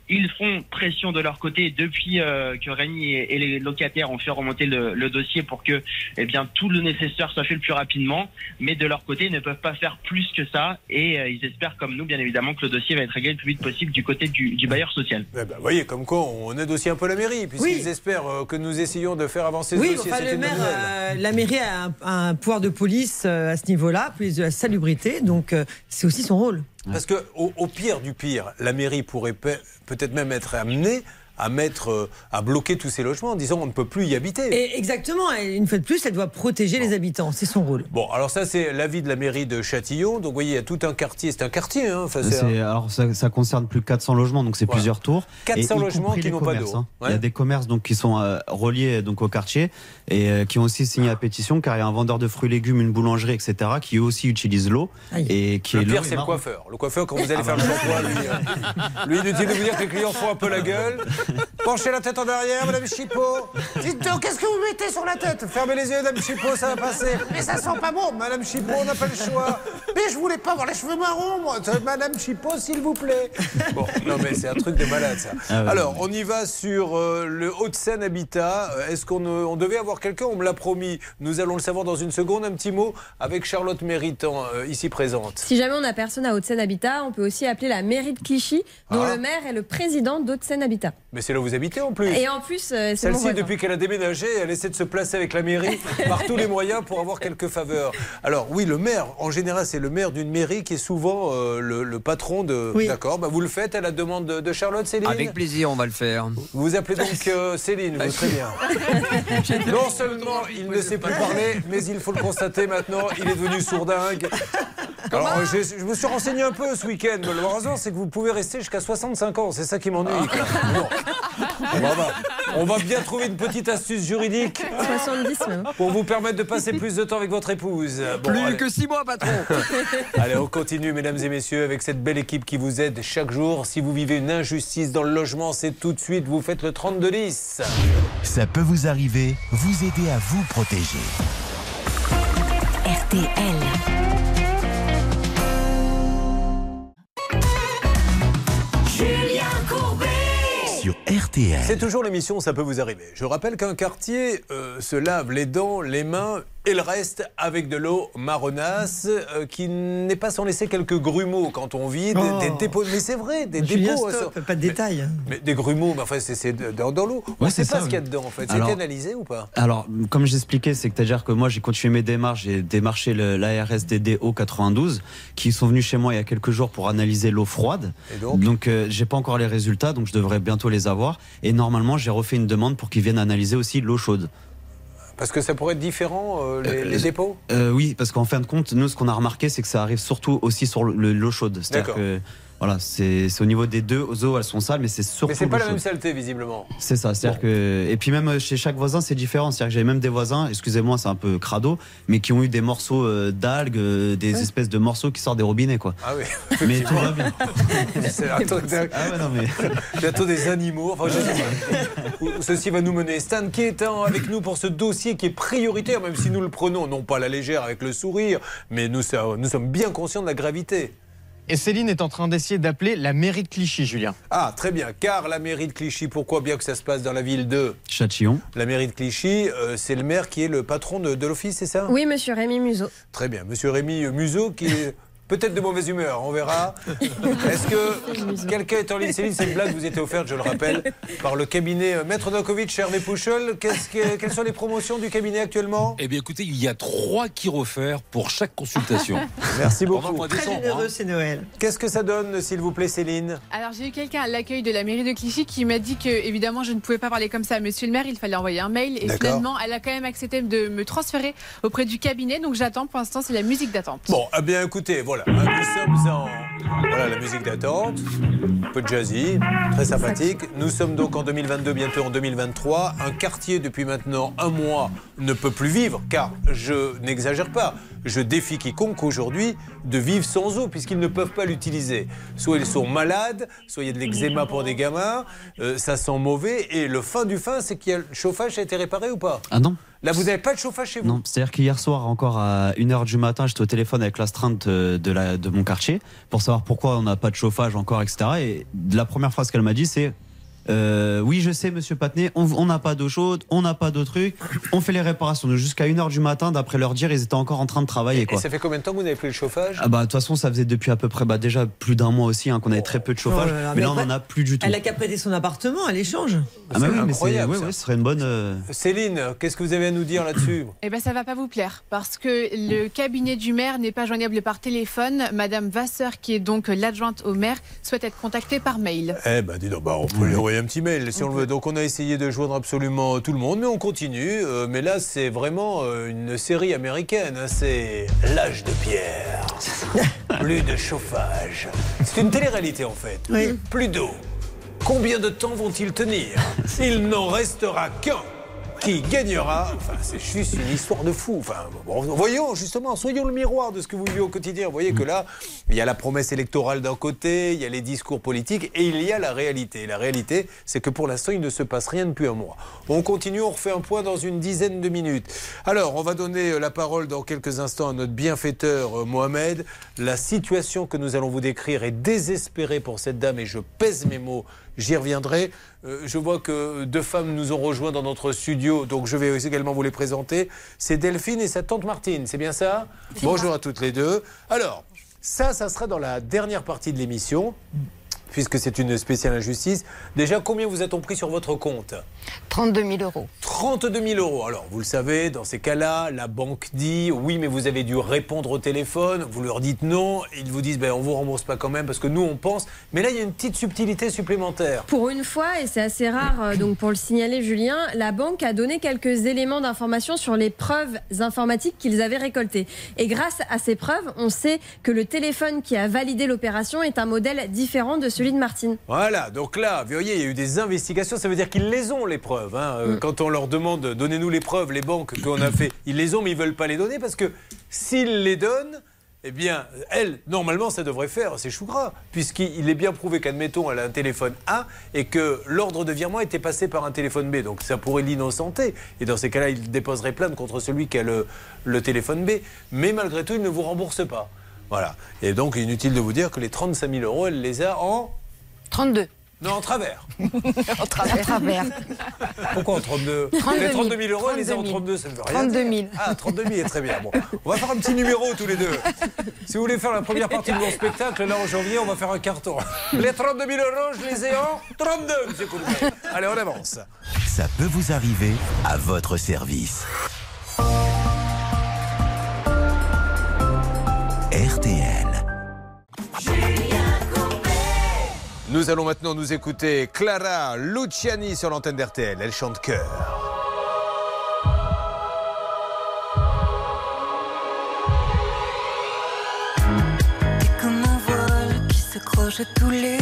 Ils font pression de leur côté depuis euh, que Rémi et, et les locataires ont fait remonter le, le dossier pour que eh bien, tout le nécessaire soit fait le plus rapidement. Mais de leur côté, ils ne peuvent pas faire plus que ça. Et euh, ils espèrent, comme nous, bien évidemment, que le dossier va être réglé le plus vite possible du côté du, du bailleur social. Eh ben, vous voyez, comme quoi on aide aussi un peu la mairie, puisqu'ils espèrent euh, que nous essayons de faire avancer Oui, ce dossier. enfin, le maire, euh, la mairie a un, pouvoir de police euh, à ce niveau-là, police de la salubrité, donc euh, c'est aussi son rôle. Parce que au, pire du pire, la mairie pourrait pe- peut-être même être amenée à mettre, euh, à bloquer tous ces logements en disant on ne peut plus y habiter. Et exactement, et une fois de plus, elle doit protéger les habitants, c'est son rôle. Bon, alors ça c'est l'avis de la mairie de Châtillon. Donc vous voyez, il y a tout un quartier. C'est un quartier, hein. Enfin, c'est C'est- un- alors ça, ça concerne plus de 400 logements, donc c'est Voilà. plusieurs tours. 400 Et logements qui n'ont pas d'eau. hein. Ouais. Il y a des commerces donc qui sont euh, reliés donc au quartier et euh, qui ont aussi signé la pétition car il y a un vendeur de fruits et légumes, une boulangerie, etc. qui eux aussi utilisent l'eau et qui Le est pire, l'eau est c'est le coiffeur. Le coiffeur, quand vous allez Ah faire bah. le shampoing, lui, euh, lui, inutile de vous dire que les clients font un peu la gueule. Penchez la tête en arrière, madame Chipot. Dites donc, qu'est-ce que vous mettez sur la tête? Fermez les yeux, madame Chipot, ça va passer. Mais ça sent pas bon, madame Chipot, on n'a pas le choix. Mais je voulais pas avoir les cheveux marrons, moi. Madame Chipot, s'il vous plaît. Bon, non, mais c'est un truc de malade, ça. Ah ouais. Alors, on y va sur euh, le Haut-de-Seine Habitat. Euh, Est-ce qu'on euh, on devait avoir quelqu'un? On me l'a promis. Nous allons le savoir dans une seconde. Un petit mot avec Charlotte Méritant, euh, ici présente. Si jamais on n'a personne à Haute-Seine Habitat, on peut aussi appeler la mairie de Clichy, dont Ah. le maire est le président d'Haute-Seine Habitat. Mais c'est là où vous habitez en plus. Et en plus, euh, Celle-ci, depuis qu'elle a déménagé, elle essaie de se placer avec la mairie par tous les moyens pour avoir quelques faveurs. Alors oui, le maire, en général, c'est le maire d'une mairie qui est souvent euh, le, le patron de... D'accord, bah, vous le faites à la demande de, de Charlotte, Céline Avec plaisir, on va le faire. Vous vous appelez donc euh, Céline, vous, très bien. Non seulement il ne sait plus parler, mais il faut le constater maintenant, il est devenu sourdingue. Alors, je me suis renseigné un peu ce week-end. mais Le raison, c'est que vous pouvez rester jusqu'à 65 ans. C'est ça qui m'ennuie. Bon. On va, on va bien trouver une petite astuce juridique 70 même. pour vous permettre de passer plus de temps avec votre épouse. Bon, Plus allez. que six mois, patron. Allez, on continue, mesdames et messieurs, avec cette belle équipe qui vous aide chaque jour. Si vous vivez une injustice dans le logement, c'est tout de suite, vous faites le 32 10. Ça peut vous arriver, vous aider à vous protéger. RTL. C'est toujours l'émission Ça peut vous arriver. Je rappelle qu'un quartier euh, se lave les dents, les mains et le reste avec de l'eau marronasse euh, qui n'est pas sans laisser quelques grumeaux quand on vide, Oh. des dépôts. Mais c'est vrai, des Julien, dépôts. stop, pas de détails. Mais des grumeaux, mais enfin, c'est- dans, dans l'eau. On ne sait c'est pas ça, ce qu'il y a dedans en fait. Alors- C'était analysé ou pas Alors, comme j'expliquais, c'est que c'est-à-dire que moi, j'ai continué mes démarches. J'ai démarché l'ARSDD O92, qui sont venus chez moi il y a quelques jours pour analyser l'eau froide. Et donc euh, j'ai pas encore les résultats, donc je devrais bientôt les avoir. Et normalement, j'ai refait une demande pour qu'ils viennent analyser aussi l'eau chaude. Parce que ça pourrait être différent, euh, les, Euh, les dépôts Euh, oui, parce qu'en fin de compte, nous, ce qu'on a remarqué, c'est que ça arrive surtout aussi sur le- l'eau chaude. C'est-à-dire que voilà, c'est au niveau des deux eaux, elles sont sales, mais c'est surtout. Mais c'est pas la même saleté, visiblement. C'est ça, c'est-à-dire que et puis même chez chaque voisin c'est différent, c'est-à-dire que j'ai même des voisins, excusez-moi c'est un peu crado, mais qui ont eu des morceaux euh, d'algues, euh, des espèces de morceaux qui sortent des robinets quoi. Ah oui. Mais tout va bien. C'est. Ah ouais, non, mais... Bientôt des animaux. Enfin, je sais Ceci va nous mener. Stan qui est avec nous pour ce dossier qui est prioritaire, même si nous le prenons non pas à la légère avec le sourire, mais nous, ça- nous sommes bien conscients de la gravité. Et Céline est en train d'essayer d'appeler la mairie de Clichy, Julien. Ah, très bien. Car la mairie de Clichy, pourquoi bien que ça se passe dans la ville de Châtillon. La mairie de Clichy, euh, c'est le maire qui est le patron de, de l'office, c'est ça? Oui, monsieur Rémi Museau. Très bien. Monsieur Rémi Museau qui est peut-être de mauvaise humeur, on verra. Est-ce que quelqu'un est en ligne Céline, cette blague vous était offerte, je le rappelle, par le cabinet euh, Maître Dankovic, Hervé Pouchol. Que- quelles sont les promotions du cabinet actuellement? Eh bien, écoutez, il y a trois chirofères pour chaque consultation. Merci beaucoup. Très décembre, généreux, hein. c'est Noël. Qu'est-ce que ça donne, s'il vous plaît, Céline? Alors j'ai eu quelqu'un à l'accueil de la mairie de Clichy qui m'a dit que évidemment je ne pouvais pas parler comme ça à Monsieur le maire, il fallait envoyer un mail et finalement elle a quand même accepté de me transférer auprès du cabinet donc j'attends pour l'instant c'est la musique d'attente. Bon, eh bien écoutez, voilà, nous sommes en... Voilà la musique d'attente, un peu de jazzy, très sympathique. Nous sommes donc en 2022, bientôt en 2023. Un quartier, depuis maintenant un mois, ne peut plus vivre, car je n'exagère pas. Je défie quiconque aujourd'hui de vivre sans eau, puisqu'ils ne peuvent pas l'utiliser. Soit ils sont malades, soit il y a de l'eczéma pour des gamins, euh, ça sent mauvais, et le fin du fin, c'est a le chauffage a été réparé ou pas Ah non Là, vous n'avez pas de chauffage chez vous Non, c'est-à-dire qu'hier soir, encore à 1h du matin, j'étais au téléphone avec l'astreinte de, la, de mon quartier pour savoir pourquoi on n'a pas de chauffage encore, etc. Et la première phrase qu'elle m'a dit, c'est euh, Oui, je sais, monsieur Patney, on n'a pas d'eau chaude, on n'a pas de trucs, on fait les réparations. Donc, Jusqu'à 1h du matin, d'après leur dire, ils étaient encore en train de travailler. Et Quoi. ça fait combien de temps que vous n'avez plus le chauffage Ah bah de toute façon ça faisait depuis à peu près bah déjà plus d'un mois aussi hein, qu'on avait très peu de chauffage Oh là là, mais, mais là on après, en a plus du tout. Elle a qu'à prêter son appartement, elle échange. Ah bah oui, mais c'est incroyable, ouais, ça. ouais, ce serait une bonne euh, Céline, qu'est-ce que vous avez à nous dire là-dessus Eh ben ça va pas vous plaire parce que le cabinet du maire n'est pas joignable par téléphone. Madame Vasseur qui est donc l'adjointe au maire souhaite être contactée par mail. Eh ben dis donc, bah, on peut lui envoyer un petit mail si on, le veut. Donc on a essayé de joindre absolument tout le monde, mais on continue. Euh, mais là, c'est vraiment euh, une série américaine. hein. C'est l'âge de pierre. Plus de chauffage. C'est une télé-réalité en fait. Plus d'eau. Combien de temps vont-ils tenir? Il n'en restera qu'un. Qui gagnera Enfin, c'est juste une histoire de fou. Enfin, voyons justement, soyons le miroir de ce que vous vivez au quotidien. Vous voyez que là, il y a la promesse électorale d'un côté, il y a les discours politiques et il y a la réalité. La réalité, c'est que pour l'instant, il ne se passe rien depuis un mois. On continue, on refait un point dans une dizaine de minutes. Alors, on va donner euh, la parole dans quelques instants à notre bienfaiteur euh, Mohamed. La situation que nous allons vous décrire est désespérée pour cette dame et je pèse mes mots. J'y reviendrai. Euh, je vois que deux femmes nous ont rejoints dans notre studio, donc je vais également vous les présenter. C'est Delphine et sa tante Martine, c'est bien ça? Bonjour à toutes les deux. Alors, ça, ça sera dans la dernière partie de l'émission, puisque c'est une spéciale injustice. Déjà, combien vous a-t-on pris sur votre compte 32 000 euros. 32 000 euros. Alors, vous le savez, dans ces cas-là, la banque dit oui, mais vous avez dû répondre au téléphone. Vous leur dites non. Ils vous disent ben, on vous rembourse pas quand même parce que nous, on pense. Mais là, il y a une petite subtilité supplémentaire. Pour une fois, et c'est assez rare euh, donc pour le signaler Julien, la banque a donné quelques éléments d'information sur les preuves informatiques qu'ils avaient récoltées. Et grâce à ces preuves, on sait que le téléphone qui a validé l'opération est un modèle différent de celui de Martine. Voilà, donc là, vous voyez, il y a eu des investigations, ça veut dire qu'ils les ont, les preuves. hein. Euh, Quand on leur demande, donnez-nous les preuves, les banques qu'on a fait, ils les ont, mais ils veulent pas les donner parce que s'ils les donnent, eh bien, elle, normalement, ça devrait faire, c'est chou gras, puisqu'il est bien prouvé qu'admettons, elle a un téléphone A et que l'ordre de virement était passé par un téléphone B. Donc ça pourrait l'innocenter. Et dans ces cas-là, il déposerait plainte contre celui qui a le, le téléphone B. Mais malgré tout, il ne vous rembourse pas. Voilà. Et donc, inutile de vous dire que les 35 000 euros, elle les a en. 32. Non, en travers. En travers. Pourquoi en 32 32 Les 000. 32 000 euros, elle les a en 32, 32 ça ne veut rien 32 dire. 000. Ah, 32 000 est très bien. Bon, on va faire un petit numéro tous les deux. Si vous voulez faire la première partie de mon spectacle, là en janvier, on va faire un carton. Les 32 000 euros, je les ai en 32, monsieur Coulibaly. Allez, on avance. Ça peut vous arriver à votre service. RTL. Nous allons maintenant nous écouter Clara Luciani sur l'antenne d'RTL. Elle chante cœur. comme un vol qui s'accroche à tous les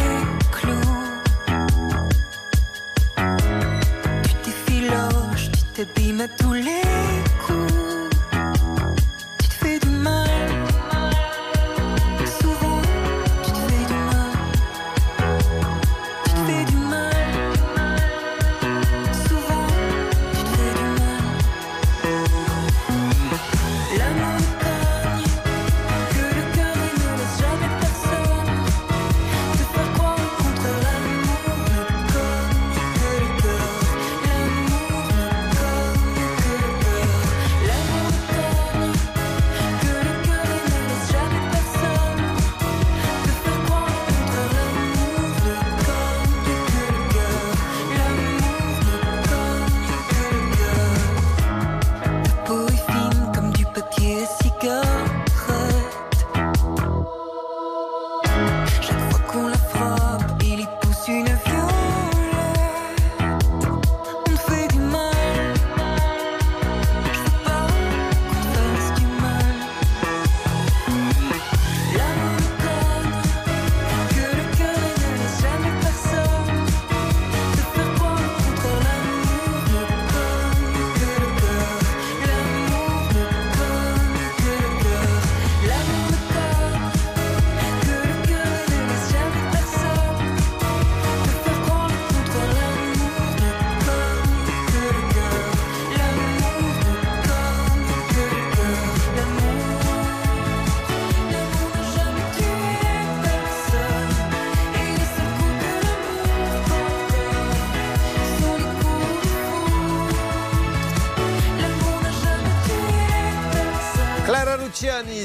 clous. Tu t'effiloches, tu t'abîmes à tous les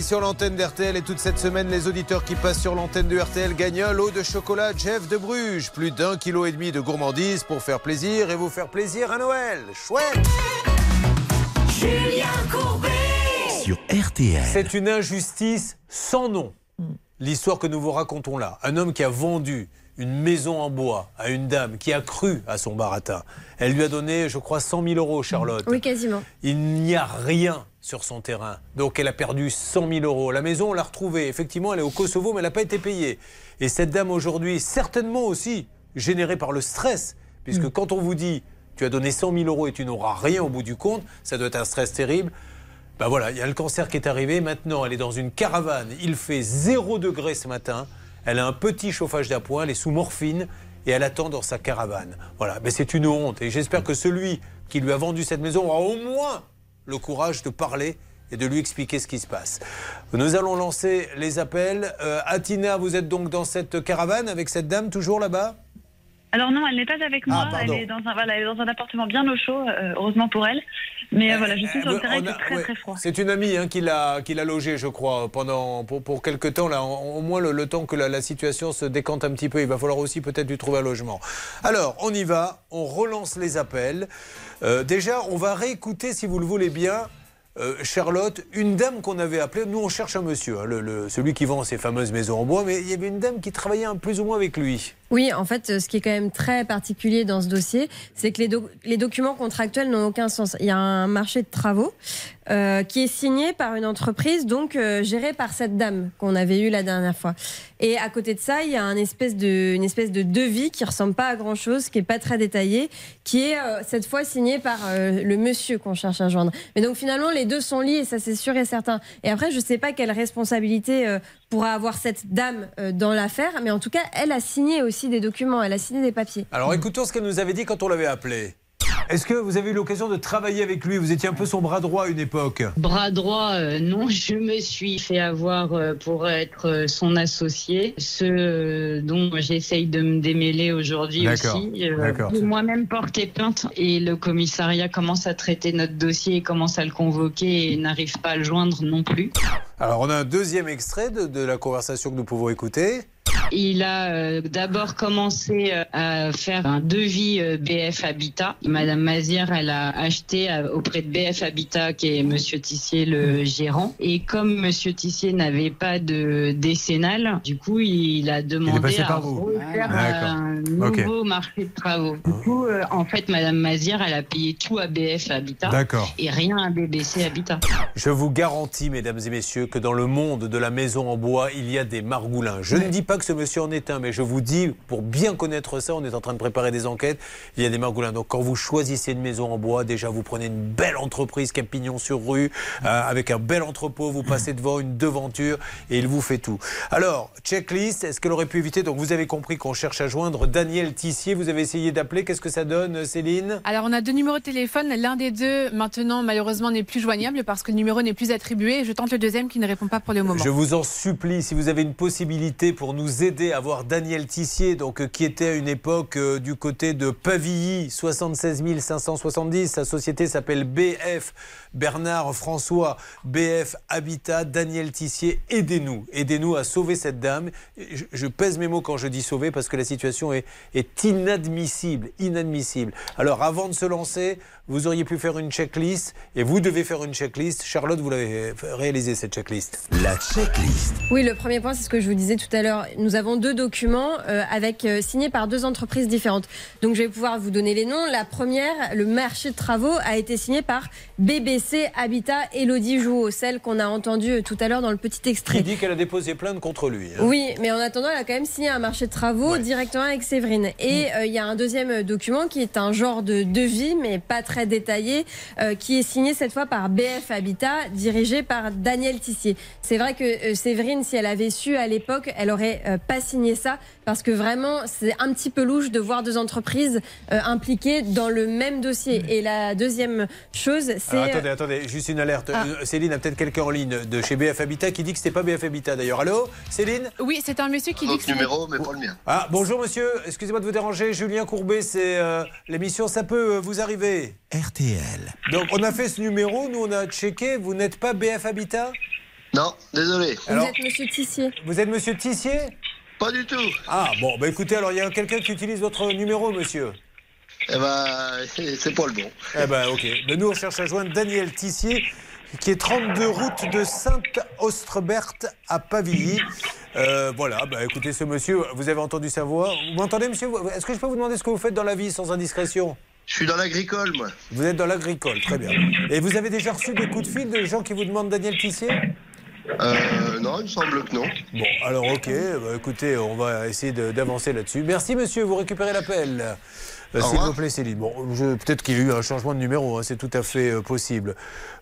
Sur l'antenne d'RTL et toute cette semaine, les auditeurs qui passent sur l'antenne de RTL gagnent un lot de chocolat Jeff de Bruges. Plus d'un kilo et demi de gourmandise pour faire plaisir et vous faire plaisir à Noël. Chouette Julien Courbet Sur RTL. C'est une injustice sans nom. l'histoire que nous vous racontons là. Un homme qui a vendu une maison en bois à une dame qui a cru à son baratin. Elle lui a donné, je crois, 100 000 euros, Charlotte. Oui, quasiment. Il n'y a rien sur son terrain. Donc elle a perdu 100 000 euros. La maison, on l'a retrouvée. Effectivement, elle est au Kosovo, mais elle n'a pas été payée. Et cette dame aujourd'hui, certainement aussi générée par le stress, puisque quand on vous dit tu as donné 100 000 euros et tu n'auras rien au bout du compte, ça doit être un stress terrible. Ben voilà, il y a le cancer qui est arrivé. Maintenant, elle est dans une caravane. Il fait 0 degré ce matin. Elle a un petit chauffage d'appoint. Elle est sous morphine et elle attend dans sa caravane. Voilà, mais c'est une honte. Et j'espère que celui qui lui a vendu cette maison aura au moins le courage de parler et de lui expliquer ce qui se passe. Nous allons lancer les appels. Euh, Atina, vous êtes donc dans cette caravane avec cette dame toujours là-bas? Alors non, elle n'est pas avec moi. Ah, elle, est dans un, voilà, elle est dans un appartement bien au chaud, euh, heureusement pour elle. Mais euh, voilà, je suis sur le terrain, a- très ouais, très froid. C'est une amie hein, qui l'a logé, je crois, pendant pour, pour quelque temps là, au au moins le, le temps que la, la situation se décante un petit peu. Il va falloir aussi peut-être lui trouver un logement. Alors, on y va, on relance les appels. Euh, déjà, on va réécouter, si vous le voulez bien. euh, Charlotte, une dame qu'on avait appelée, nous on cherche un monsieur, hein, celui qui vend ces fameuses maisons en bois, mais il y avait une dame qui travaillait un plus ou moins avec lui. Oui, en fait, euh, ce qui est quand même très particulier dans ce dossier, c'est que les, doc- les documents contractuels n'ont aucun sens. Il y a un marché de travaux euh, qui est signé par une entreprise, donc euh, gérée par cette dame qu'on avait eue la dernière fois. Et à côté de ça, il y a espèce de, une espèce de devis qui ressemble pas à grand chose, qui est pas très détaillé, qui est euh, cette fois signé par euh, le monsieur qu'on cherche à joindre. Mais donc finalement, les deux sont liés, ça c'est sûr et certain. Et après, je sais pas quelle responsabilité pourra avoir cette dame euh, dans l'affaire, mais en tout cas, elle a signé aussi des documents, elle a signé des papiers. Alors écoutons ce qu'elle nous avait dit quand on l'avait appelé. Est-ce que vous avez eu l'occasion de travailler avec lui? Vous étiez un peu son bras droit à une époque. Bras droit, euh, non, je me suis fait avoir euh, pour être euh, son associé, ce dont j'essaye de me démêler aujourd'hui aussi. D'accord. J'ai moi-même porté plainte et le commissariat commence à traiter notre dossier, commence à le convoquer et n'arrive pas à le joindre non plus. Alors on a un deuxième extrait de, de la conversation que nous pouvons écouter. Il a euh, d'abord commencé euh, à faire un devis euh, BF Habitat. Madame Mazière, elle a acheté auprès de BF Habitat, qui est Monsieur Tissier, le gérant. Et comme Monsieur Tissier n'avait pas de décennale, du coup, il a demandé passé à refaire D'accord. un nouveau marché de travaux. Du coup, euh, en fait, Madame Mazière, elle a payé tout à BF Habitat. D'accord. Et rien à BBC Habitat. Je vous garantis, mesdames et messieurs, que dans le monde de la maison en bois, il y a des margoulins. Je ne dis pas que ce monsieur en est un, mais je vous dis, pour bien connaître ça, on est en train de préparer des enquêtes, il y a des margoulins. Donc quand vous choisissez une maison en bois, déjà vous prenez une belle entreprise qui a pignon sur rue, euh, avec un bel entrepôt, vous passez devant une devanture et il vous fait tout. Alors, checklist, est-ce qu'elle aurait pu éviter? Donc vous avez compris qu'on cherche à joindre Daniel Tissier, vous avez essayé d'appeler, qu'est-ce que ça donne Céline? Alors, on a deux numéros de téléphone. L'un des deux, maintenant, malheureusement, n'est plus joignable parce que le numéro n'est plus attribué. Je tente le deuxième qui ne répond pas pour le moment. Je vous en supplie, si vous avez une possibilité pour nous aider à voir Daniel Tissier, donc, euh, qui était à une époque euh, du côté de Pavilly, 76 570. Sa société s'appelle BF Bernard François, BF Habitat, Daniel Tissier. Aidez-nous, aidez-nous à sauver cette dame. Je, je pèse mes mots quand je dis sauver parce que la situation est, est inadmissible, inadmissible. Alors avant de se lancer, vous auriez pu faire une checklist et vous devez faire une checklist. Charlotte, vous l'avez réalisé cette checklist. La checklist. Oui, le premier point, c'est ce que je vous disais tout à l'heure. Nous avons deux documents euh, avec euh, signés par deux entreprises différentes. Donc, je vais pouvoir vous donner les noms. La première, le marché de travaux, a été signé par BBC Habitat Elodie Jouot, celle qu'on a entendue euh, tout à l'heure dans le petit extrait. Qui dit qu'elle a déposé plainte contre lui. hein. Oui, mais en attendant, elle a quand même signé un marché de travaux directement avec Séverine. Et euh, il y a un deuxième euh, document qui est un genre de devis, mais pas très détaillé, euh, qui est signé cette fois par BF Habitat, dirigé par Daniel Tissier. C'est vrai que euh, Séverine, si elle avait su à l'époque, elle aurait pas signé ça, parce que vraiment, c'est un petit peu louche de voir deux entreprises euh, impliquées dans le même dossier. Et la deuxième chose, c'est... Alors, attendez, attendez, juste une alerte. Ah. Euh, Céline a peut-être quelqu'un en ligne de chez BF Habitat qui dit que c'était pas BF Habitat d'ailleurs. Allô Céline? Oui, c'est un monsieur qui dit que c'est- mais pas le mien. Ah, bonjour monsieur, excusez-moi de vous déranger. Julien Courbet, c'est euh, l'émission Ça peut euh, vous arriver. RTL. Donc on a fait ce numéro, nous on a checké. Vous n'êtes pas BF Habitat? Non, désolé. Vous êtes monsieur Tissier. Vous êtes monsieur Tissier? Pas du tout. Ah, bon, bah écoutez, alors il y a quelqu'un qui utilise votre numéro, monsieur. Eh ben, c'est pas le bon. Eh ben, ok. Mais nous, on cherche à joindre Daniel Tissier, qui est 32 route de Sainte-Ostreberte à Pavilly. Euh, voilà, bah, écoutez, ce monsieur, vous avez entendu sa voix? Vous m'entendez, monsieur? Est-ce que je peux vous demander ce que vous faites dans la vie sans indiscrétion? Je suis dans l'agricole, moi. Vous êtes dans l'agricole, très bien. Et vous avez déjà reçu des coups de fil de gens qui vous demandent Daniel Tissier? Euh, non, il me semble que non. Bon, alors ok, bah, écoutez, on va essayer d'avancer là-dessus. Merci monsieur, vous récupérez l'appel. S'il vous plaît, Céline. Bon, peut-être qu'il y a eu un changement de numéro, hein, c'est tout à fait euh, possible.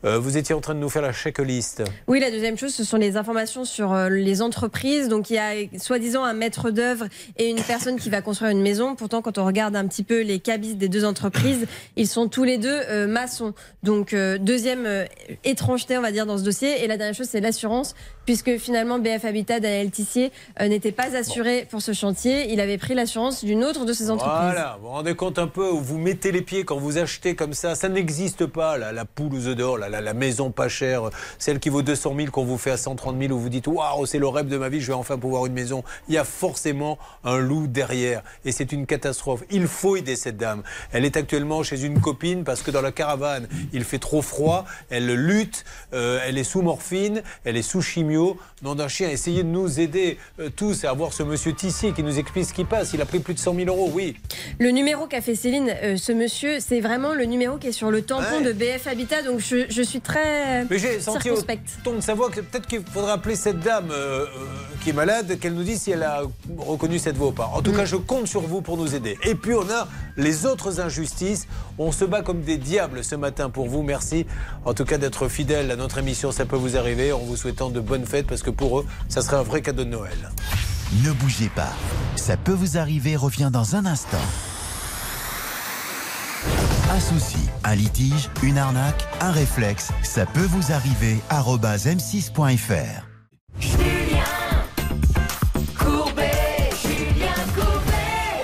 Euh, vous étiez en train de nous faire la checklist. Oui, la deuxième chose, ce sont les informations sur euh, les entreprises. Donc, il y a soi-disant un maître d'œuvre et une personne qui va construire une maison. Pourtant, quand on regarde un petit peu les cabis des deux entreprises, ils sont tous les deux euh, maçons. Donc, euh, deuxième euh, étrangeté, on va dire, dans ce dossier. Et la dernière chose, c'est l'assurance, puisque finalement, BF Habitat, Daniel Tissier, euh, n'était pas assuré pour ce chantier. Il avait pris l'assurance d'une autre de ses entreprises. Voilà, vous vous rendez compte un peu où vous mettez les pieds quand vous achetez comme ça. Ça n'existe pas, la, la poule aux œufs d'or, la, maison pas chère, celle qui vaut 200 000 qu'on vous fait à 130 000, où vous dites Waouh, c'est le rêve de ma vie, je vais enfin pouvoir une maison. Il y a forcément un loup derrière et c'est une catastrophe. Il faut aider cette dame. Elle est actuellement chez une copine parce que dans la caravane, il fait trop froid, elle lutte, euh, elle est sous morphine, elle est sous Nom d'un chien, essayez de nous aider euh, tous à voir ce monsieur Tissier qui nous explique ce qui passe. Il a pris plus de 100 000 euros, oui. Le numéro qu'a fait Céline, euh, ce monsieur, c'est vraiment le numéro qui est sur le tampon Ouais. de BF Habitat. Donc je, je suis très Mais j'ai senti au ton de sa voix que peut-être qu'il faudrait appeler cette dame euh, qui est malade, qu'elle nous dise si elle a reconnu cette voix ou pas. En tout cas, je compte sur vous pour nous aider. Et puis on a les autres injustices. On se bat comme des diables ce matin pour vous. Merci en tout cas d'être fidèle à notre émission. Ça peut vous arriver en vous souhaitant de bonnes fêtes parce que pour eux, ça serait un vrai cadeau de Noël. Ne bougez pas. Ça peut vous arriver revient dans un instant. Un souci, un litige, une arnaque, un réflexe, ça peut vous arriver. arobase m6.fr.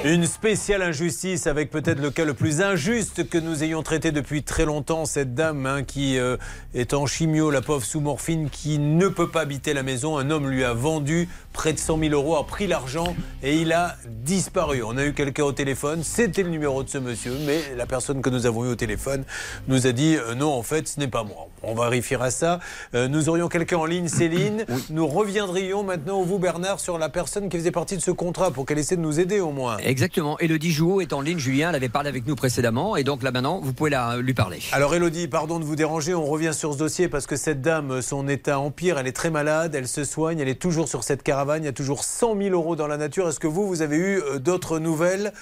Une spéciale injustice avec peut-être le cas le plus injuste que nous ayons traité depuis très longtemps. Cette dame hein, qui euh, est en chimio, la pauvre sous morphine, qui ne peut pas habiter la maison. Un homme lui a vendu près de 100 000 euros, a pris l'argent et il a disparu. On a eu quelqu'un au téléphone, c'était le numéro de ce monsieur, mais la personne que nous avons eu au téléphone nous a dit euh, non, en fait, ce n'est pas moi. On vérifiera ça. Euh, nous aurions quelqu'un en ligne, Céline. Nous reviendrions maintenant, vous Bernard, sur la personne qui faisait partie de ce contrat pour qu'elle essaie de nous aider au moins. Exactement. Elodie Jouot est en ligne. Julien, elle avait parlé avec nous précédemment. Et donc là maintenant, vous pouvez lui parler. Alors Elodie, pardon de vous déranger, on revient sur ce dossier parce que cette dame, son état empire, elle est très malade, elle se soigne, elle est toujours sur cette caravane, il y a toujours 100 000 euros dans la nature. Est-ce que vous, vous avez eu euh, d'autres nouvelles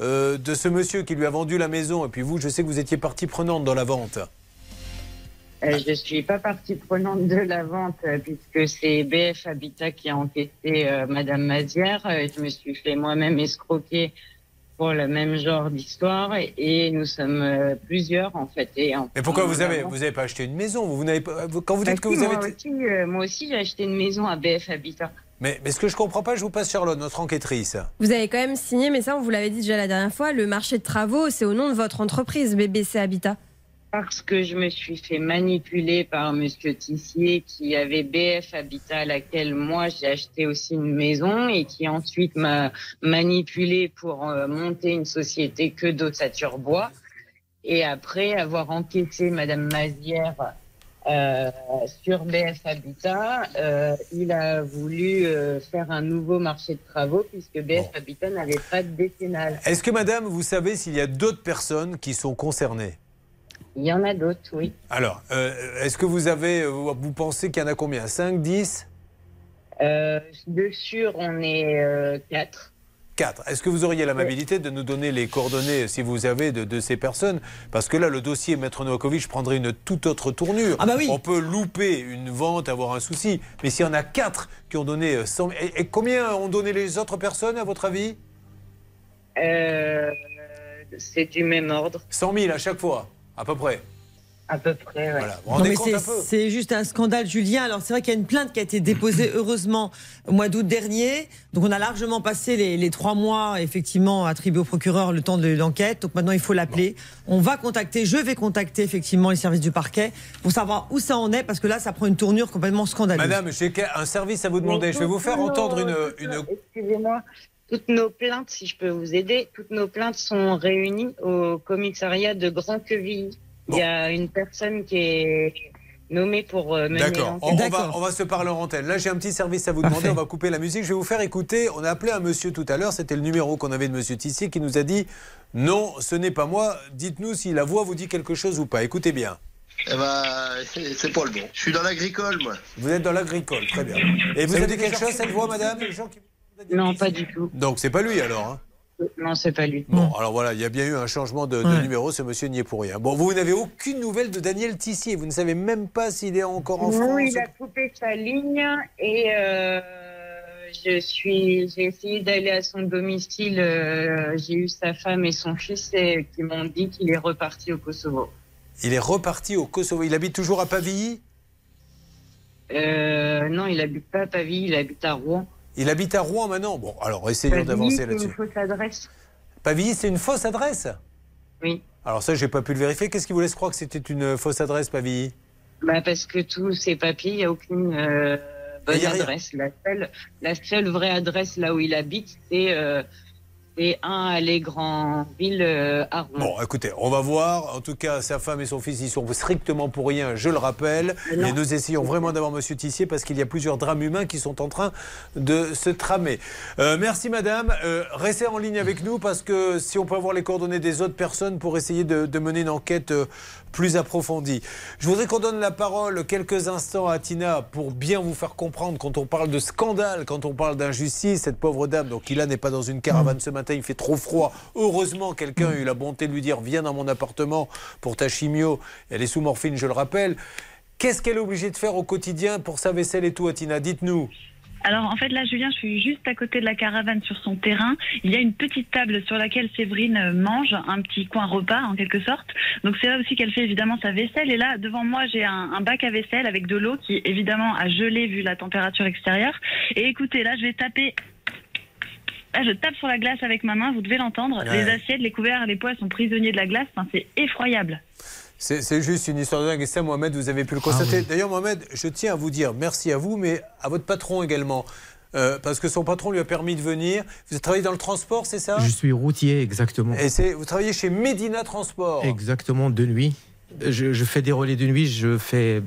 euh, de ce monsieur qui lui a vendu la maison? Et puis vous, je sais que vous étiez partie prenante dans la vente. Euh, je suis pas partie prenante de la vente euh, puisque c'est BF Habitat qui a enquêté euh, Madame Mazière. Euh, je me suis fait moi-même escroquer pour le même genre d'histoire et, et nous sommes euh, plusieurs en fait. Et en- Mais pourquoi vous avez, vous avez pas acheté une maison? Vous, vous n'avez pas, vous- Quand vous dites que Bah, vous si, avez... moi aussi, euh, moi aussi, j'ai acheté une maison à BF Habitat. Mais, mais ce que je comprends pas, je vous passe Charlotte, notre enquêtrice. Vous avez quand même signé, mais ça, on vous l'avait dit déjà la dernière fois, le marché de travaux, c'est au nom de votre entreprise, BBC Habitat. Parce que je me suis fait manipuler par Monsieur Tissier qui avait BF Habitat à laquelle moi j'ai acheté aussi une maison et qui ensuite m'a manipulé pour euh, monter une société que d'ossature bois. Et après avoir enquêté Madame Mazière euh, sur BF Habitat, euh, il a voulu euh, faire un nouveau marché de travaux puisque BF Habitat n'avait pas de décennale. Est-ce que madame, vous savez s'il y a d'autres personnes qui sont concernées? Il y en a d'autres, oui. Alors, euh, est-ce que vous avez, euh, vous pensez qu'il y en a combien? 5, 10 Euh, de sûr, on est euh, quatre. 4. Est-ce que vous auriez l'amabilité de nous donner les coordonnées, si vous avez, de, de ces personnes? Parce que là, le dossier Maître Novakovic prendrait une toute autre tournure. Ah bah oui. On peut louper une vente, avoir un souci. Mais s'il y en a 4 qui ont donné 100 et, et combien ont donné les autres personnes, à votre avis? Euh, c'est du même ordre. 100 000 à chaque fois, à peu près. À peu près, ouais. Voilà. Vous vous Non, rendez mais compte c'est- juste un scandale, Julien. Alors c'est vrai qu'il y a une plainte qui a été déposée heureusement au mois d'août dernier. Donc on a largement passé les, les trois mois effectivement attribués au procureur le temps de l'enquête. Donc maintenant il faut l'appeler. On va contacter, je vais contacter effectivement les services du parquet pour savoir où ça en est parce que là ça prend une tournure complètement scandaleuse. Madame, j'ai un service à vous demander. Je vais vous faire entendre une Excusez-moi. Toutes nos plaintes, si je peux vous aider, toutes nos plaintes sont réunies au commissariat de Grand Quevilly. Il y a une personne qui est nommé pour euh, mener D'accord, on, on va, on va se parler en antenne. Là, j'ai un petit service à vous demander. Parfait. On va couper la musique. Je vais vous faire écouter. On a appelé un monsieur tout à l'heure. C'était le numéro qu'on avait de monsieur Tissier qui nous a dit Non, ce n'est pas moi. Dites-nous si la voix vous dit quelque chose ou pas. Écoutez bien. Eh ben, c'est pas le bon. Je suis dans l'agricole, moi. Vous êtes dans l'agricole, très bien. Et vous avez quelque quelque chose, cette voix, madame? Les gens qui- Non, pas du tout. Donc, c'est pas lui alors hein Non, c'est pas lui. Bon, alors voilà, il y a bien eu un changement de, de Ouais. numéro. Ce monsieur n'y est pour rien. Bon, vous n'avez aucune nouvelle de Daniel Tissier. Vous ne savez même pas s'il est encore en Non, France. il a coupé sa ligne et euh, je suis, j'ai essayé d'aller à son domicile. euh, j'ai eu sa femme et son fils et, qui m'ont dit qu'il est reparti au Kosovo. Il est reparti au Kosovo. Il habite toujours à Pavilly Euh, non, il habite pas à Pavie, il habite à Rouen. Il habite à Rouen maintenant. Bon, alors essayons Pavilly, d'avancer c'est une là-dessus. fausse adresse. Pavilly, c'est une fausse adresse? Oui. Alors ça, j'ai pas pu le vérifier. Qu'est-ce qui vous laisse croire que c'était une fausse adresse, Pavilly Bah parce que tous ces papiers, il n'y a aucune euh, bonne a adresse. La seule, la seule vraie adresse là où il habite, c'est euh, c'est 1 allée Grandville euh, à Rouen. Bon, écoutez, on va voir. En tout cas, sa femme et son fils y sont strictement pour rien, je le rappelle. Mais non. Et nous essayons vraiment d'avoir Monsieur Tissier parce qu'il y a plusieurs drames humains qui sont en train de se tramer. Euh, merci Madame. Euh, restez en ligne avec nous parce que si on peut avoir les coordonnées des autres personnes pour essayer de, de mener une enquête plus approfondie. Je voudrais qu'on donne la parole quelques instants à Tina pour bien vous faire comprendre quand on parle de scandale, quand on parle d'injustice. Cette pauvre dame, donc il n'est pas dans une caravane ce matin, il fait trop froid. Heureusement, quelqu'un a eu la bonté de lui dire Viens dans mon appartement pour ta chimio. Elle est sous morphine, je le rappelle. Qu'est-ce qu'elle est obligée de faire au quotidien pour sa vaisselle et tout, Tina Dites-nous. Alors en fait là Julien, je suis juste à côté de la caravane sur son terrain. Il y a une petite table sur laquelle Séverine euh, mange, un petit coin repas en quelque sorte. Donc c'est là aussi qu'elle fait évidemment sa vaisselle. Et là devant moi j'ai un, un bac à vaisselle avec de l'eau qui évidemment a gelé vu la température extérieure. Et écoutez là je vais taper. Là, je tape sur la glace avec ma main, vous devez l'entendre. Ouais. Les assiettes, les couverts, les poids sont prisonniers de la glace. Enfin, c'est effroyable. C'est juste une histoire de dingue. Et ça, Mohamed, vous avez pu le constater. D'ailleurs, Mohamed, je tiens à vous dire merci à vous, mais à votre patron également. Euh, parce que son patron lui a permis de venir. Vous travaillez dans le transport, c'est ça? Je suis routier, exactement. Et c'est- vous travaillez chez Medina Transport. Exactement, de nuit. Je, je fais des relais de nuit, je fais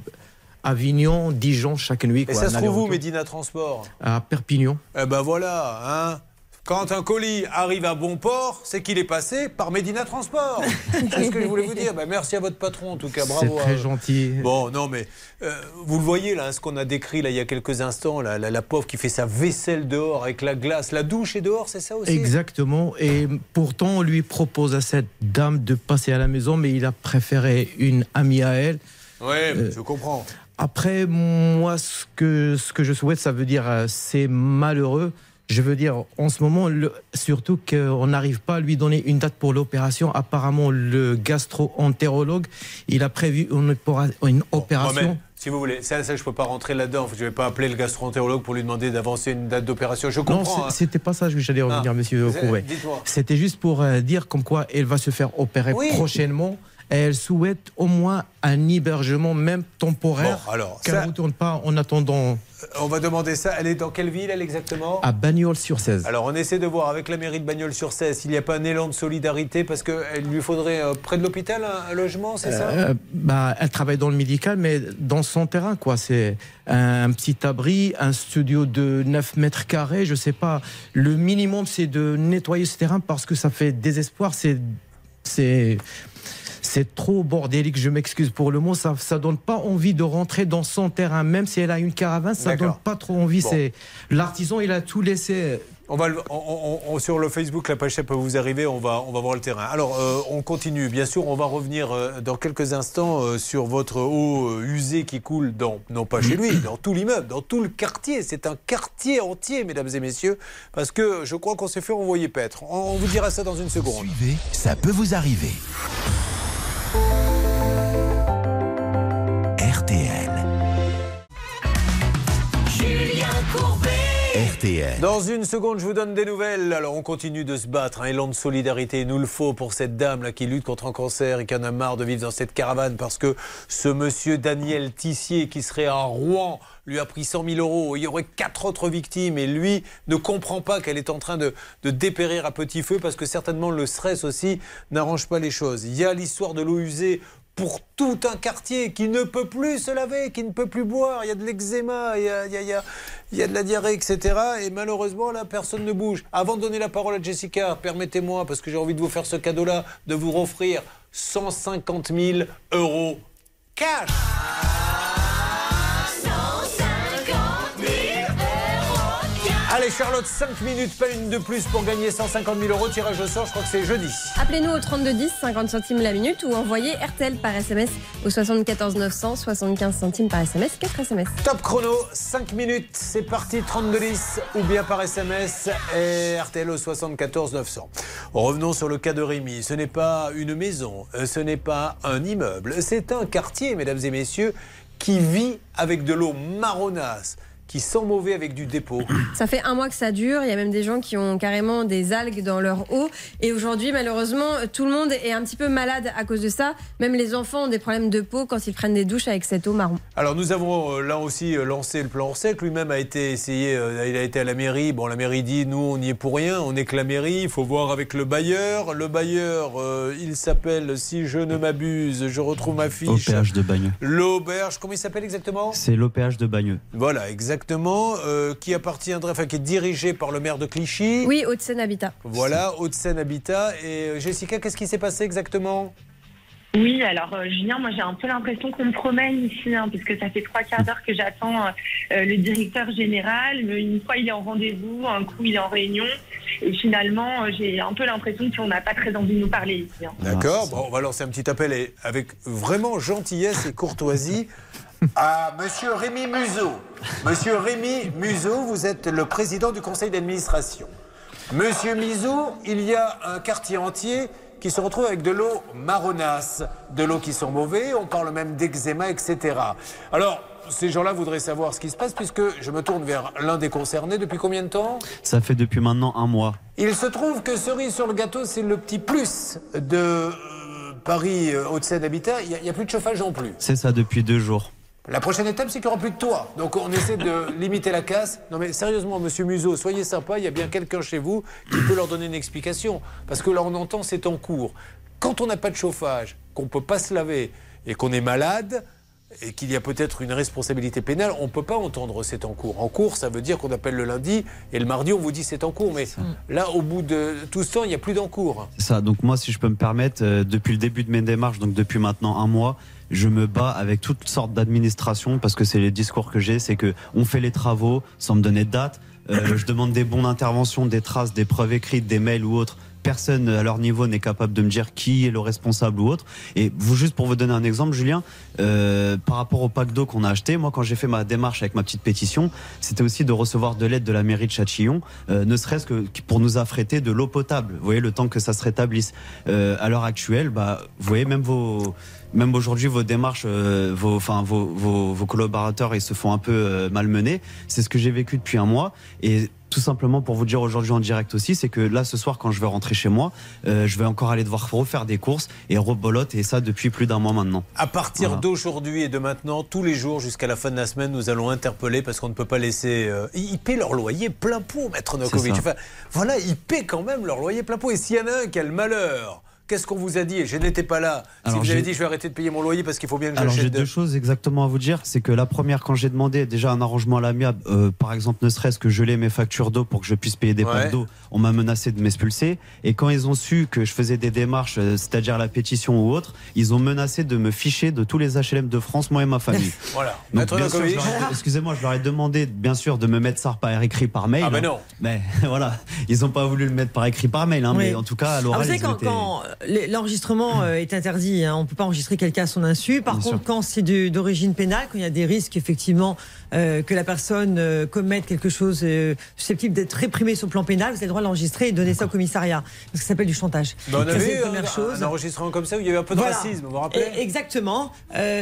Avignon, Dijon chaque nuit. Et quoi, ça se trouve où. Medina Transport? À Perpignan. Eh ben voilà, hein. Quand un colis arrive à bon port, c'est qu'il est passé par Medina Transport. c'est ce que je voulais vous dire. Ben, merci à votre patron, en tout cas. Bravo. C'est très gentil. Bon, non, mais euh, vous le voyez là, ce qu'on a décrit là il y a quelques instants, là, la, la pauvre qui fait sa vaisselle dehors avec la glace, la douche est dehors, c'est ça aussi? Exactement. Et pourtant, on lui propose à cette dame de passer à la maison, mais il a préféré une amie à elle. Oui, Euh, je comprends. Après, moi, ce que, ce que je souhaite, ça veut dire euh, c'est malheureux. Je veux dire, en ce moment, le- surtout qu'on n'arrive pas à lui donner une date pour l'opération. Apparemment, le gastro-entérologue, il a prévu une, une opération. Si vous voulez, ça, ça je peux pas rentrer là-dedans. Je vais pas appeler le gastro-entérologue pour lui demander d'avancer une date d'opération. Je Non, comprends. c'est- hein. c'était pas ça que j'allais revenir, Ah, monsieur dites-moi. C'était juste pour euh, dire comme quoi elle va se faire opérer Oui. prochainement. Et elle souhaite au moins un hébergement, même temporaire, Bon, alors, qu'elle ça- ne retourne pas en attendant On va demander ça. Elle est dans quelle ville, elle, exactement? À Bagnols-sur-Cèze. Alors, on essaie de voir avec la mairie de Bagnols-sur-Cèze s'il n'y a pas un élan de solidarité parce qu'il lui faudrait euh, près de l'hôpital un, un logement, c'est ça? Euh, bah, elle travaille dans le médical, mais dans son terrain, quoi. C'est un petit abri, un studio de 9 mètres carrés, je sais pas. Le minimum, c'est de nettoyer ce terrain parce que ça fait désespoir. C'est, c'est, c'est trop bordélique, je m'excuse pour le mot. Ça, ça donne pas envie de rentrer dans son terrain, même si elle a une caravane, ça donne D'accord. pas trop envie. Bon. C'est l'artisan, il a tout laissé. On va le- on- on- on- sur le Facebook, la page peut vous arriver, on va, on va voir le terrain. Alors, euh, on continue. Bien sûr, on va revenir euh, dans quelques instants euh, sur votre eau euh, usée qui coule, dans, non pas chez lui, dans tout l'immeuble, dans tout le quartier. C'est un quartier entier, mesdames et messieurs, parce que je crois qu'on s'est fait envoyer paître. On, on vous dira ça dans une seconde. Suivez, ça peut vous arriver. Dans une seconde, je vous donne des nouvelles. Alors, on continue de se battre. Un élan de solidarité, nous le faut pour cette dame là qui lutte contre un cancer et qui en a marre de vivre dans cette caravane parce que ce monsieur Daniel Tissier qui serait à Rouen lui a pris 100 000 euros. Il y aurait quatre autres victimes et lui ne comprend pas qu'elle est en train de, de dépérir à petit feu parce que certainement le stress aussi n'arrange pas les choses. Il y a l'histoire de l'eau usée pour tout un quartier qui ne peut plus se laver, qui ne peut plus boire. Il y a de l'eczéma, il y a, de la diarrhée, etc. Et malheureusement, là, personne ne bouge. Avant de donner la parole à Jessica, permettez-moi, parce que j'ai envie de vous faire ce cadeau-là, de vous offrir 150 000 euros cash. Allez Charlotte, 5 minutes, pas une de plus pour gagner 150 000 euros. Tirage au sort, je crois que c'est jeudi. Appelez-nous au 3210, 50 centimes la minute ou envoyez RTL par SMS au 74 900, 75 centimes par SMS, 4 SMS. Top chrono, 5 minutes, c'est parti, 32 10 ou bien par SMS et RTL au 74 900. Revenons sur le cas de Rémi. Ce n'est pas une maison, euh, ce n'est pas un immeuble, c'est un quartier, mesdames et messieurs, qui vit avec de l'eau marronasse, qui sent mauvais avec du dépôt. Ça fait un mois que ça dure. Il y a même des gens qui ont carrément des algues dans leur eau. Et aujourd'hui, malheureusement, tout le monde est un petit peu malade à cause de ça. Même les enfants ont des problèmes de peau quand ils prennent des douches avec cette eau marron. Alors nous avons euh, là aussi euh, lancé le plan Orsec. Lui-même a été essayé, euh, il a été à la mairie. Bon, la mairie dit nous on n'y est pour rien, on n'est que la mairie. Il faut voir avec le bailleur. Le bailleur, euh, il s'appelle, si je ne m'abuse, je retrouve ma fiche. Au péage de Bagneux. L'auberge, comment il s'appelle exactement? C'est l'OPH de Bagneux. Voilà, exactement. Euh, qui appartiendrait, enfin qui est dirigé par le maire de Clichy. Oui, Haute-Seine Habitat. Voilà, Haute-Seine Habitat. Et euh, Jessica, qu'est-ce qui s'est passé exactement? Oui, alors euh, Julien, moi j'ai un peu l'impression qu'on me promène ici, hein, puisque ça fait trois quarts d'heure que j'attends euh, le directeur général. Mais Une fois il est en rendez-vous, un coup il est en réunion, et finalement euh, j'ai un peu l'impression qu'on n'a pas très envie de nous parler ici. hein. D'accord, bon, on va lancer un petit appel et avec vraiment gentillesse et courtoisie à Monsieur Rémi Museau. Monsieur Rémi Museau, vous êtes le président du conseil d'administration. Monsieur Museau, il y a un quartier entier qui se retrouve avec de l'eau marronasse, de l'eau qui sent mauvais, on parle même d'eczéma, etc. Alors, ces gens-là voudraient savoir ce qui se passe puisque je me tourne vers l'un des concernés depuis combien de temps? Ça fait depuis maintenant un mois. il se trouve que cerise sur le gâteau, c'est le petit plus de euh, Paris euh, Haute-Seine Habitat. Il n'y a, plus de chauffage en plus. C'est ça depuis deux jours. La prochaine étape, c'est qu'il n'y aura plus de toit. Donc on essaie de limiter la casse. Non mais sérieusement, monsieur Museau, soyez sympa, il y a bien quelqu'un chez vous qui peut leur donner une explication. Parce que là, on entend, c'est en cours. Quand on n'a pas de chauffage, qu'on ne peut pas se laver et qu'on est malade, et qu'il y a peut-être une responsabilité pénale, on ne peut pas entendre c'est en cours. En cours, ça veut dire qu'on appelle le lundi et le mardi, on vous dit c'est en cours. Mais là, au bout de tout ce temps, il n'y a plus d'en cours. Ça, donc moi, si je peux me permettre, euh, depuis le début de mes démarches, donc depuis maintenant un mois, je me bats avec toutes sortes d'administrations parce que c'est les discours que j'ai, c'est que on fait les travaux sans me donner de date. Euh, je demande des bons d'intervention, des traces, des preuves écrites, des mails ou autres. Personne à leur niveau n'est capable de me dire qui est le responsable ou autre. Et vous, juste pour vous donner un exemple, Julien, euh, par rapport au pack d'eau qu'on a acheté, moi, quand j'ai fait ma démarche avec ma petite pétition, c'était aussi de recevoir de l'aide de la mairie de Châtillon, euh, ne serait-ce que pour nous affréter de l'eau potable. Vous voyez, le temps que ça se rétablisse. À l'heure actuelle, bah, vous voyez, même vos, même aujourd'hui, vos démarches, euh, vos, enfin, vos, vos, vos collaborateurs, ils se font un peu euh, malmener. C'est ce que j'ai vécu depuis un mois. Et tout simplement pour vous dire aujourd'hui en direct aussi, c'est que là, ce soir, quand je vais rentrer chez moi, euh, je vais encore aller devoir refaire des courses et rebolote, et ça depuis plus d'un mois maintenant. À partir Voilà. d'aujourd'hui et de maintenant, tous les jours jusqu'à la fin de la semaine, nous allons interpeller parce qu'on ne peut pas laisser. euh, ils paient leur loyer plein pot, maître Nokovic. Enfin, voilà, ils paient quand même leur loyer plein pot. Et s'il y en a un qui a le malheur, qu'est-ce qu'on vous a dit? Je n'étais pas là. Alors, si vous avez dit je vais arrêter de payer mon loyer parce qu'il faut bien que Alors j'ai deux de- choses exactement à vous dire. C'est que la première, quand j'ai demandé déjà un arrangement à l'amiable, euh, par exemple, ne serait-ce que geler mes factures d'eau pour que je puisse payer des Ouais. packs d'eau, on m'a menacé de m'expulser. Et quand ils ont su que je faisais des démarches, euh, c'est-à-dire la pétition ou autre, ils ont menacé de me ficher de tous les HLM de France, moi et ma famille. Voilà. Donc, excusez-moi, je leur ai demandé, bien sûr, de me mettre ça par écrit par mail. Ah, ben hein. non. Mais voilà, ils n'ont pas voulu le mettre par écrit par mail, hein, mais en tout cas, à Alors, l'oral, vous savez, ils ont quand, l'enregistrement euh, est interdit, hein, on ne peut pas enregistrer quelqu'un à son insu. Par Bien contre, sûr. quand c'est d'origine pénale, quand il y a des risques, effectivement, euh, que la personne euh, commette quelque chose euh, susceptible d'être réprimé sur le plan pénal, vous avez le droit de l'enregistrer et de donner ça au commissariat. Parce que ça s'appelle du chantage. Ben, on avait première un, chose. un enregistrement comme ça où il y avait un peu de Voilà. racisme, vous vous rappelez? Et- Exactement.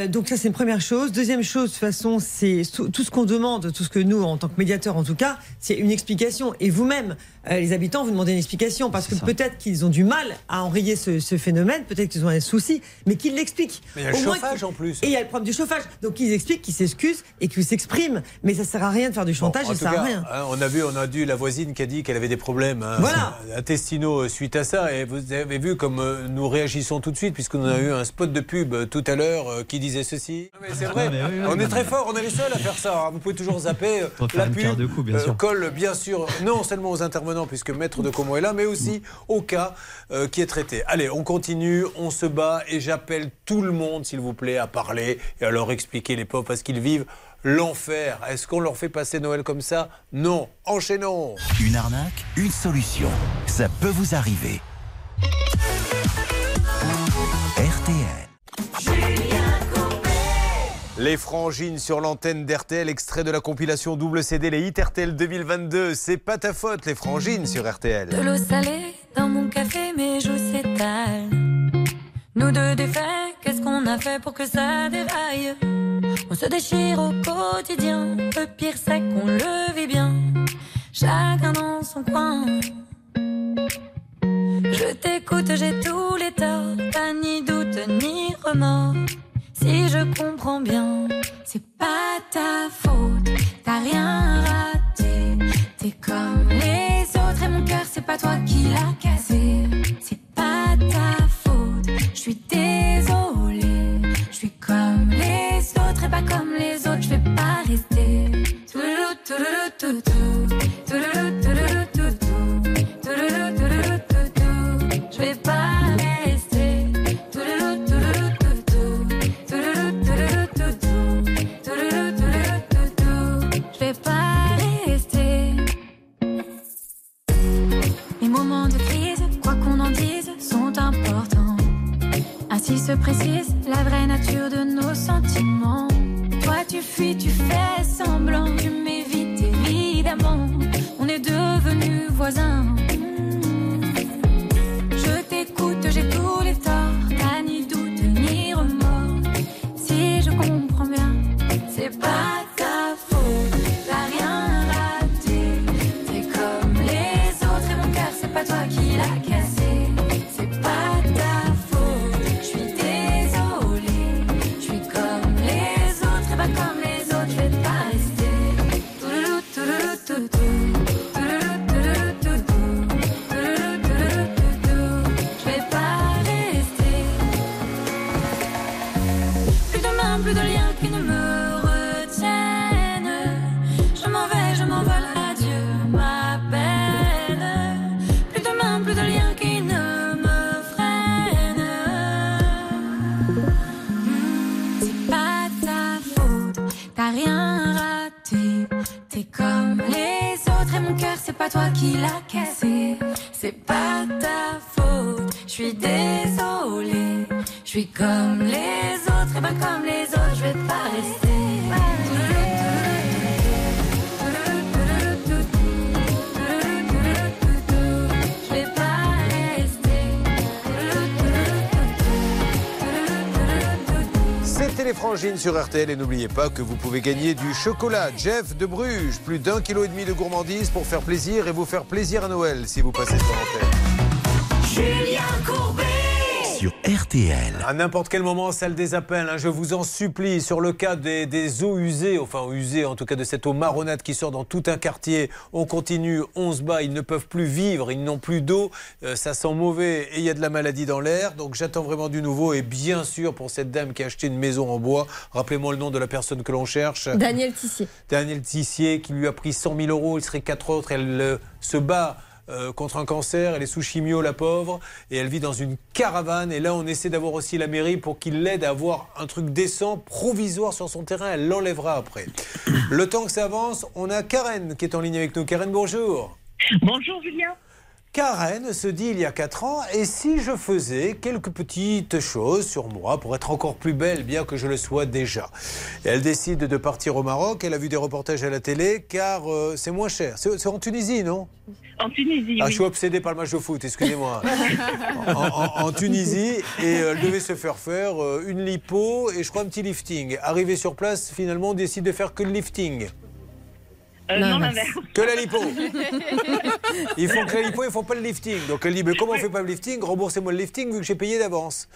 Donc ça c'est une première chose. Deuxième chose, de toute façon, c'est tout ce qu'on demande, tout ce que nous, en tant que médiateurs en tout cas, c'est une explication. Et vous-même, les habitants, vous demandez une explication parce que peut-être qu'ils ont du mal à enrayer ce ce, phénomène, peut-être qu'ils ont un souci, mais qu'ils l'expliquent. Mais il y a le chauffage en plus. Et il y a le problème du chauffage. Donc ils expliquent, qu'ils s'excusent et qu'ils s'expriment. Mais ça sert à rien de faire du chantage, En ça tout sert cas, à rien. hein, on a vu, on a dû la voisine qui a dit qu'elle avait des problèmes hein, Voilà. intestinaux euh, suite à ça. Et vous avez vu comme euh, nous réagissons tout de suite, puisqu'on a eu un spot de pub euh, tout à l'heure euh, qui disait ceci. Mais c'est vrai, mais oui, oui, on est très fort, on est les seuls à faire ça. hein. Vous pouvez toujours zapper. euh, la pub deux coups, bien euh, sûr. colle bien sûr non seulement aux intervenants, puisque Maître de Como est là, mais aussi au cas euh, qui est traité. Allez, on continue, on se bat et j'appelle tout le monde, s'il vous plaît, à parler et à leur expliquer les pauvres parce qu'ils vivent l'enfer. Est-ce qu'on leur fait passer Noël comme ça? Non. Enchaînons. Une arnaque, une solution. Ça peut vous arriver. RTL. Les frangines sur l'antenne d'RTL, extrait de la compilation double CD Les Hit RTL 2022. C'est pas ta faute, les frangines sur RTL. De l'eau salée dans mon café, mes joues s'étalent. Nous deux défaits, qu'est-ce qu'on a fait pour que ça déraille On se déchire au quotidien, le pire c'est qu'on le vit bien. Chacun dans son coin. Je t'écoute, j'ai tous les torts, pas ni doute ni remords. Si je comprends bien, c'est pas ta faute, t'as rien raté. T'es comme les autres et mon cœur, c'est pas toi qui l'as cassé. C'est pas ta faute, suis désolée. Je suis comme les autres et pas comme les autres, je vais pas rester. La vraie nature de nos sentiments. Toi tu fuis, tu fais semblant, tu m'évites évidemment. On est devenus voisins. Pas toi qui l'as cassé. C'est pas ta faute, je suis désolée. Je suis comme les les frangines sur RTL et n'oubliez pas que vous pouvez gagner du chocolat Jeff de Bruges, plus d'un kilo et demi de gourmandise pour faire plaisir et vous faire plaisir à Noël si vous passez sur l'antenne. Julien Courbet Sur RTL. À n'importe quel moment, salle des appels, hein, je vous en supplie, sur le cas des, des eaux usées, enfin usées en tout cas de cette eau marronade qui sort dans tout un quartier, on continue, on se bat, ils ne peuvent plus vivre, ils n'ont plus d'eau, euh, ça sent mauvais et il y a de la maladie dans l'air, donc j'attends vraiment du nouveau et bien sûr pour cette dame qui a acheté une maison en bois, rappelez-moi le nom de la personne que l'on cherche. Daniel Tissier. Daniel Tissier qui lui a pris 100 000 euros, il serait quatre autres, elle euh, se bat euh, contre un cancer, elle est sous chimio la pauvre, et elle vit dans une caravane, et là on essaie d'avoir aussi la mairie pour qu'il l'aide à avoir un truc décent, provisoire sur son terrain, elle l'enlèvera après. Le temps que ça avance, on a Karen qui est en ligne avec nous. Karen, bonjour. Bonjour Julien. Karen se dit il y a 4 ans, et si je faisais quelques petites choses sur moi pour être encore plus belle, bien que je le sois déjà? Et Elle décide de partir au Maroc, elle a vu des reportages à la télé, car euh, c'est moins cher. C'est en Tunisie, non? En Tunisie, ah, oui. Je suis obsédé par le match de foot, excusez-moi. en, en- en Tunisie, et euh, elle devait se faire faire euh, une lipo et je crois un petit lifting. Arrivé sur place, finalement, on décide de faire que le lifting. Euh, non, l'inverse. Que la lipo. Ils font crédit dépôt, ils font pas le lifting. Donc elle dit mais comment on fait pas le lifting? Remboursez-moi le lifting vu que j'ai payé d'avance.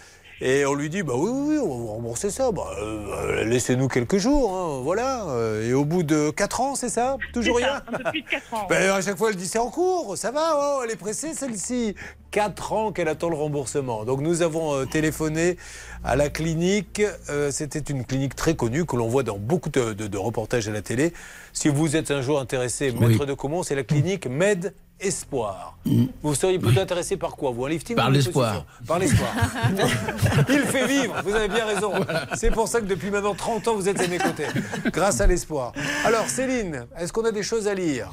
Et on lui dit bah oui, oui, oui, on va vous rembourser ça. Bah, euh, laissez-nous quelques jours, hein, voilà. Euh, Et au bout de 4 ans, c'est ça Toujours C'est rien ça, Un peu plus de 4 ans. Ben, à chaque fois, elle dit c'est en cours, ça va, oh, elle est pressée celle-ci. 4 ans qu'elle attend le remboursement. Donc nous avons euh, téléphoné à la clinique. Euh, C'était une clinique très connue que l'on voit dans beaucoup de, de- de reportages à la télé. Si vous êtes un jour intéressé, maître de comment, c'est la clinique Med Espoir. Vous seriez plutôt intéressé par quoi Vous, un lifting Par l'espoir. Par l'espoir. Il fait vivre, vous avez bien raison. C'est pour ça que depuis maintenant 30 ans, vous êtes à mes côtés. Grâce à l'espoir. Alors, Céline, est-ce qu'on a des choses à lire?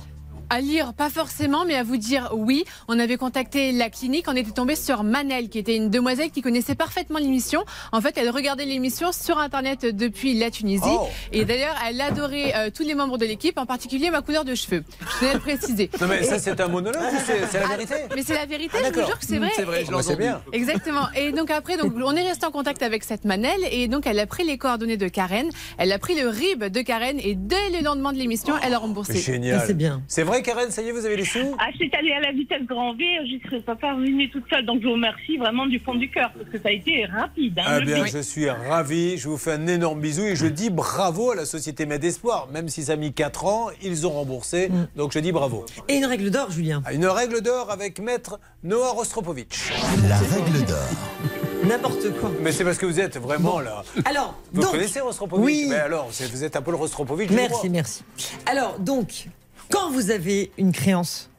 À lire, pas forcément, mais à vous dire oui. On avait contacté la clinique, on était tombé sur Manel, qui était une demoiselle qui connaissait parfaitement l'émission. En fait, elle regardait l'émission sur Internet depuis la Tunisie. Oh. Et d'ailleurs, elle adorait euh, tous les membres de l'équipe, en particulier ma couleur de cheveux. Je tenais à le préciser. Non, mais ça, c'est un monologue c'est c'est la vérité? mais c'est la vérité, Ah, je vous jure que c'est vrai. C'est vrai, je entendu. bien. Exactement. Et donc après, donc, on est resté en contact avec cette Manel et donc elle a pris les coordonnées de Karen, elle a pris le RIB de Karen et dès le lendemain de l'émission, elle a remboursé. Génial. C'est vrai, Karen, ça y est, vous avez les sous Ah, c'est allé à la vitesse grand V, je ne serais pas parvenue toute seule. Donc je vous remercie vraiment du fond du cœur, parce que ça a été rapide. hein, Ah bien, je suis ravi. Je vous fais un énorme bisou et je dis bravo à la société Med Espoir. Même si ça a mis 4 ans, ils ont remboursé. Donc je dis bravo. Et une règle d'or, Julien. Une règle d'or avec maître Noah Rostropovitch. La règle d'or. N'importe quoi. Mais c'est parce que vous êtes vraiment là. Alors, Vous donc- connaissez Rostropovitch Oui. Mais alors, vous êtes un peu le Rostropovitch Merci, merci. Alors, donc, quand vous avez une créance,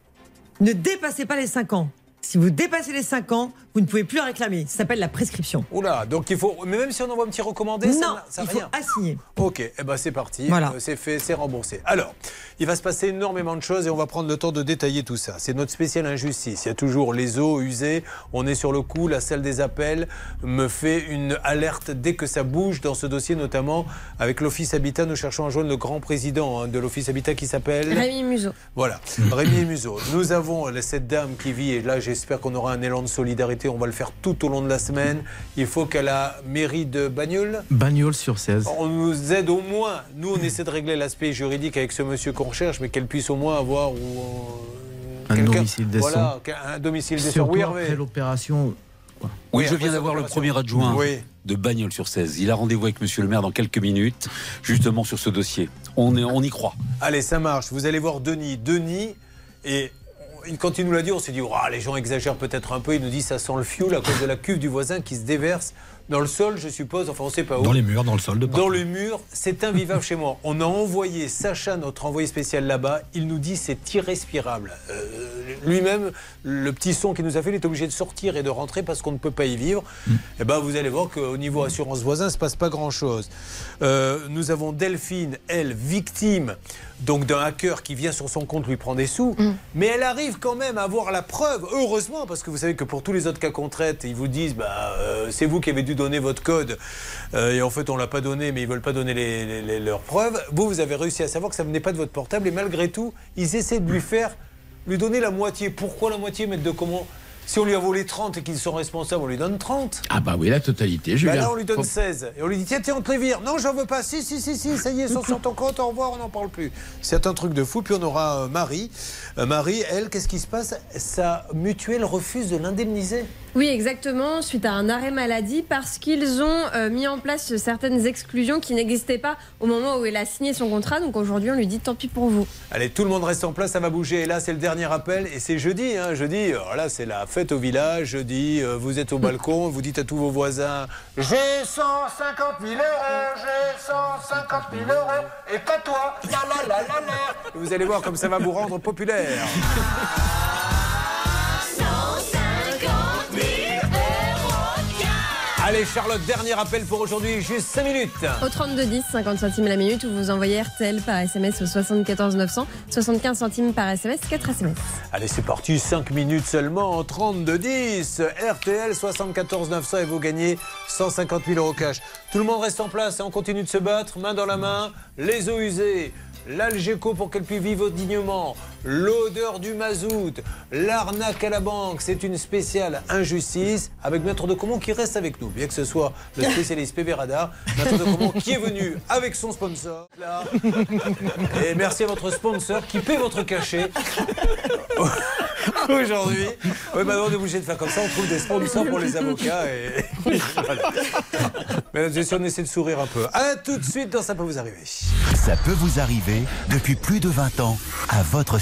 ne dépassez pas les 5 ans. Si vous dépassez les 5 ans, vous ne pouvez plus la réclamer. Ça s'appelle la prescription. Oula, donc il faut. Mais même si on envoie un petit recommandé, ça Non, n'a- ça il n'a faut rien. assigner. Ok, eh ben c'est parti. Voilà. Euh, c'est fait, c'est remboursé. Alors, il va se passer énormément de choses et on va prendre le temps de détailler tout ça. C'est notre spéciale injustice. Il y a toujours les eaux usées. On est sur le coup. La salle des appels me fait une alerte dès que ça bouge dans ce dossier, notamment avec l'Office Habitat. Nous cherchons à joindre le grand président hein, de l'Office Habitat qui s'appelle. Rémi Museau. Voilà, Rémi Museau. Nous avons cette dame qui vit, et là j'espère qu'on aura un élan de solidarité, on va le faire tout au long de la semaine. Il faut qu'à la mairie de Bagnols, Bagnole sur 16. on nous aide au moins. Nous, on essaie de régler l'aspect juridique avec ce monsieur qu'on recherche, mais qu'elle puisse au moins avoir ou, euh, Un domicile décent. Voilà, un domicile décent. Oui, Hervé. l'opération. Oui, Oui, je viens d'avoir le premier adjoint Oui. de Bagnols sur 16. Il a rendez-vous avec monsieur le maire dans quelques minutes, justement sur ce dossier. On, est, on y croit. Allez, ça marche. Vous allez voir Denis. Denis, et on- quand il nous l'a dit, on s'est dit, Ouah, les gens exagèrent peut-être un peu. Il nous dit, ça sent le fioul à cause de la cuve du voisin qui se déverse dans le sol, je suppose. Enfin, on ne sait pas où. Dans les murs, dans le sol de Dans le mur, c'est invivable chez moi. On a envoyé Sacha, notre envoyé spécial là-bas. Il nous dit c'est irrespirable. Euh, Lui-même, le petit son qu'il nous a fait, il est obligé de sortir et de rentrer parce qu'on ne peut pas y vivre. Et ben, vous allez voir qu'au niveau assurance voisin, il ne se passe pas grand-chose. Euh, nous avons Delphine, elle, victime donc d'un hacker qui vient sur son compte lui prend des sous, mais elle arrive quand même à avoir la preuve, heureusement, parce que vous savez que pour tous les autres cas qu'on traite, ils vous disent bah, euh, c'est vous qui avez dû donner votre code, euh, et en fait on l'a pas donné, mais ils veulent pas donner les- les- les- leurs preuves. Vous, vous avez réussi à savoir que ça venait pas de votre portable, et malgré tout, ils essaient de lui faire, lui donner la moitié. Pourquoi la moitié, mettre de comment si on lui a volé 30 et qu'ils sont responsables, on lui donne 30. Ah bah oui, la totalité, Julien. Ben là, on lui donne Faut- 16. Et on lui dit tiens, tiens, on te les vire. Non, j'en veux pas. Si, si, si, si, ça y est, ils sont sur ton compte, au revoir, on n'en parle plus. C'est un truc de fou. Puis on aura euh, Marie. Euh, Marie, elle, qu'est-ce qui se passe? Sa mutuelle refuse de l'indemniser. Oui, exactement, suite à un arrêt maladie, parce qu'ils ont euh, mis en place certaines exclusions qui n'existaient pas au moment où elle a signé son contrat. Donc aujourd'hui, on lui dit tant pis pour vous. Allez, tout le monde reste en place, ça va bouger. Et là, c'est le dernier appel. Et c'est jeudi. Hein, jeudi, là, c'est la fête au village. Jeudi, euh, vous êtes au balcon, vous dites à tous vos voisins J'ai 150 000 euros, j'ai 150 000 euros. Et pas toi. La, la, la, la, la. Vous allez voir comme ça va vous rendre populaire. Allez, Charlotte, dernier appel pour aujourd'hui. Juste 5 minutes. Au 3210, 50 centimes la minute, ou vous envoyez RTL par SMS au 74 900, 75 centimes par SMS, 4 SMS. Allez, c'est parti, 5 minutes seulement, 32 10. RTL 74 900 et vous gagnez 150 000 euros cash. Tout le monde reste en place et on continue de se battre, main dans la main, les eaux usées. L'Algeco pour qu'elle puisse vivre dignement, l'odeur du mazout, l'arnaque à la banque, c'est une spéciale injustice avec Maître de Comont qui reste avec nous, bien que ce soit le spécialiste PV Radar, Maître de Comont qui est venu avec son sponsor. Là. Et merci à votre sponsor qui paie votre cachet. Aujourd'hui, ouais, maintenant on est obligé de faire comme ça, on trouve des sponsors pour les avocats. Et... Voilà. Mesdames et messieurs, on essaie de sourire un peu. À tout de suite dans Ça peut vous arriver. Ça peut vous arriver depuis plus de 20 ans à votre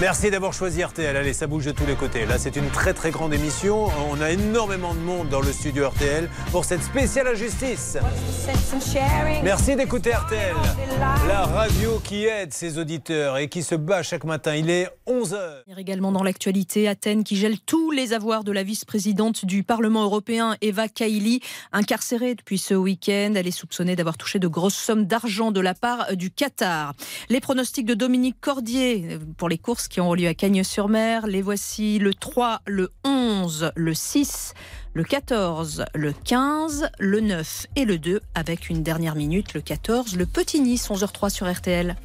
Merci d'avoir choisi RTL. Allez, ça bouge de tous les côtés. Là, c'est une très très grande émission. On a énormément de monde dans le studio RTL pour cette spéciale injustice. Merci d'écouter RTL, la radio qui aide ses auditeurs et qui se bat chaque matin. Il est 11h. Également dans l'actualité, Athènes qui gèle tous les avoirs de la vice-présidente du Parlement européen, Eva Kaili, incarcérée depuis ce week-end. Elle est soupçonnée d'avoir touché de grosses sommes d'argent de la part du Qatar. Les pronostics de Dominique Cordier pour les courses qui ont lieu à Cagnes-sur-Mer, les voici le 3, le 11, le 6, le 14, le 15, le 9 et le 2, avec une dernière minute, le 14, le Petit Nice, 11h03 sur RTL.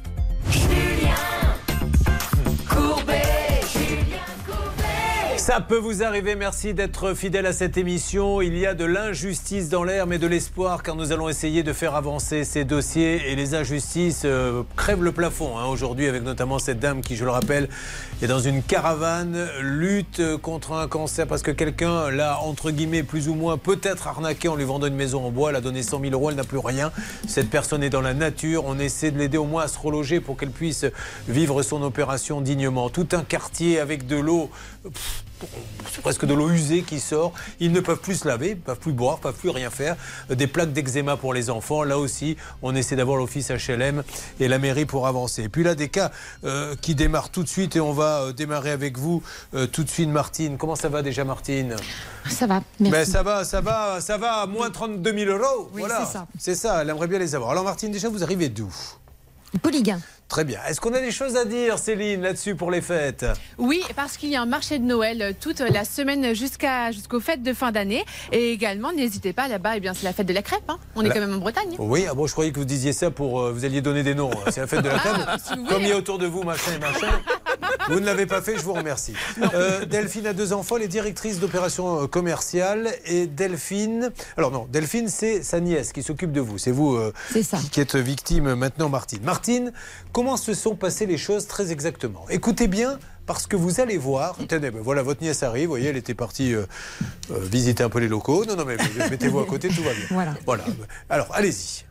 Ça peut vous arriver, merci d'être fidèle à cette émission. Il y a de l'injustice dans l'air, mais de l'espoir, car nous allons essayer de faire avancer ces dossiers. Et les injustices euh, crèvent le plafond hein, aujourd'hui, avec notamment cette dame qui, je le rappelle, est dans une caravane, lutte contre un cancer, parce que quelqu'un l'a, entre guillemets, plus ou moins, peut-être arnaqué en lui vendant une maison en bois. Elle a donné 100 000 euros, elle n'a plus rien. Cette personne est dans la nature. On essaie de l'aider au moins à se reloger pour qu'elle puisse vivre son opération dignement. Tout un quartier avec de l'eau. c'est presque de l'eau usée qui sort. Ils ne peuvent plus se laver, ne peuvent plus boire, ne peuvent plus rien faire. Des plaques d'eczéma pour les enfants. Là aussi, on essaie d'avoir l'office HLM et la mairie pour avancer. Et puis là, des cas euh, qui démarrent tout de suite et on va euh, démarrer avec vous euh, tout de suite, Martine. Comment ça va déjà, Martine? Ça va, merci. Ben, ça va, ça va, ça va, à moins 32 000 euros. Oui, voilà. c'est ça. C'est ça, elle aimerait bien les avoir. Alors, Martine, déjà, vous arrivez d'où? Polygain. Très bien. Est-ce qu'on a des choses à dire, Céline, là-dessus pour les fêtes? Oui, parce qu'il y a un marché de Noël euh, toute la semaine jusqu'à jusqu'aux fêtes de fin d'année. Et également, n'hésitez pas, là-bas, eh bien, c'est la fête de la crêpe. hein. On est La- quand même en Bretagne. Oui, ah bon, je croyais que vous disiez ça pour. euh, vous alliez donner des noms. C'est la fête de la. Ah, si vous Comme il y a autour de vous, machin et machin. Vous ne l'avez pas fait, je vous remercie. Euh, Delphine a deux enfants, elle est directrice d'opérations commerciales. Et Delphine. Alors non, Delphine, c'est sa nièce qui s'occupe de vous. C'est vous euh, Qui, qui êtes victime maintenant, Martine. Martine, comment se sont passées les choses très exactement? Écoutez bien. Parce que vous allez voir, tenez, ben voilà, votre nièce arrive, vous voyez, elle était partie euh, euh, visiter un peu les locaux. Non, non, mais mettez-vous à côté, tout va bien. Voilà. Voilà. Alors, allez-y.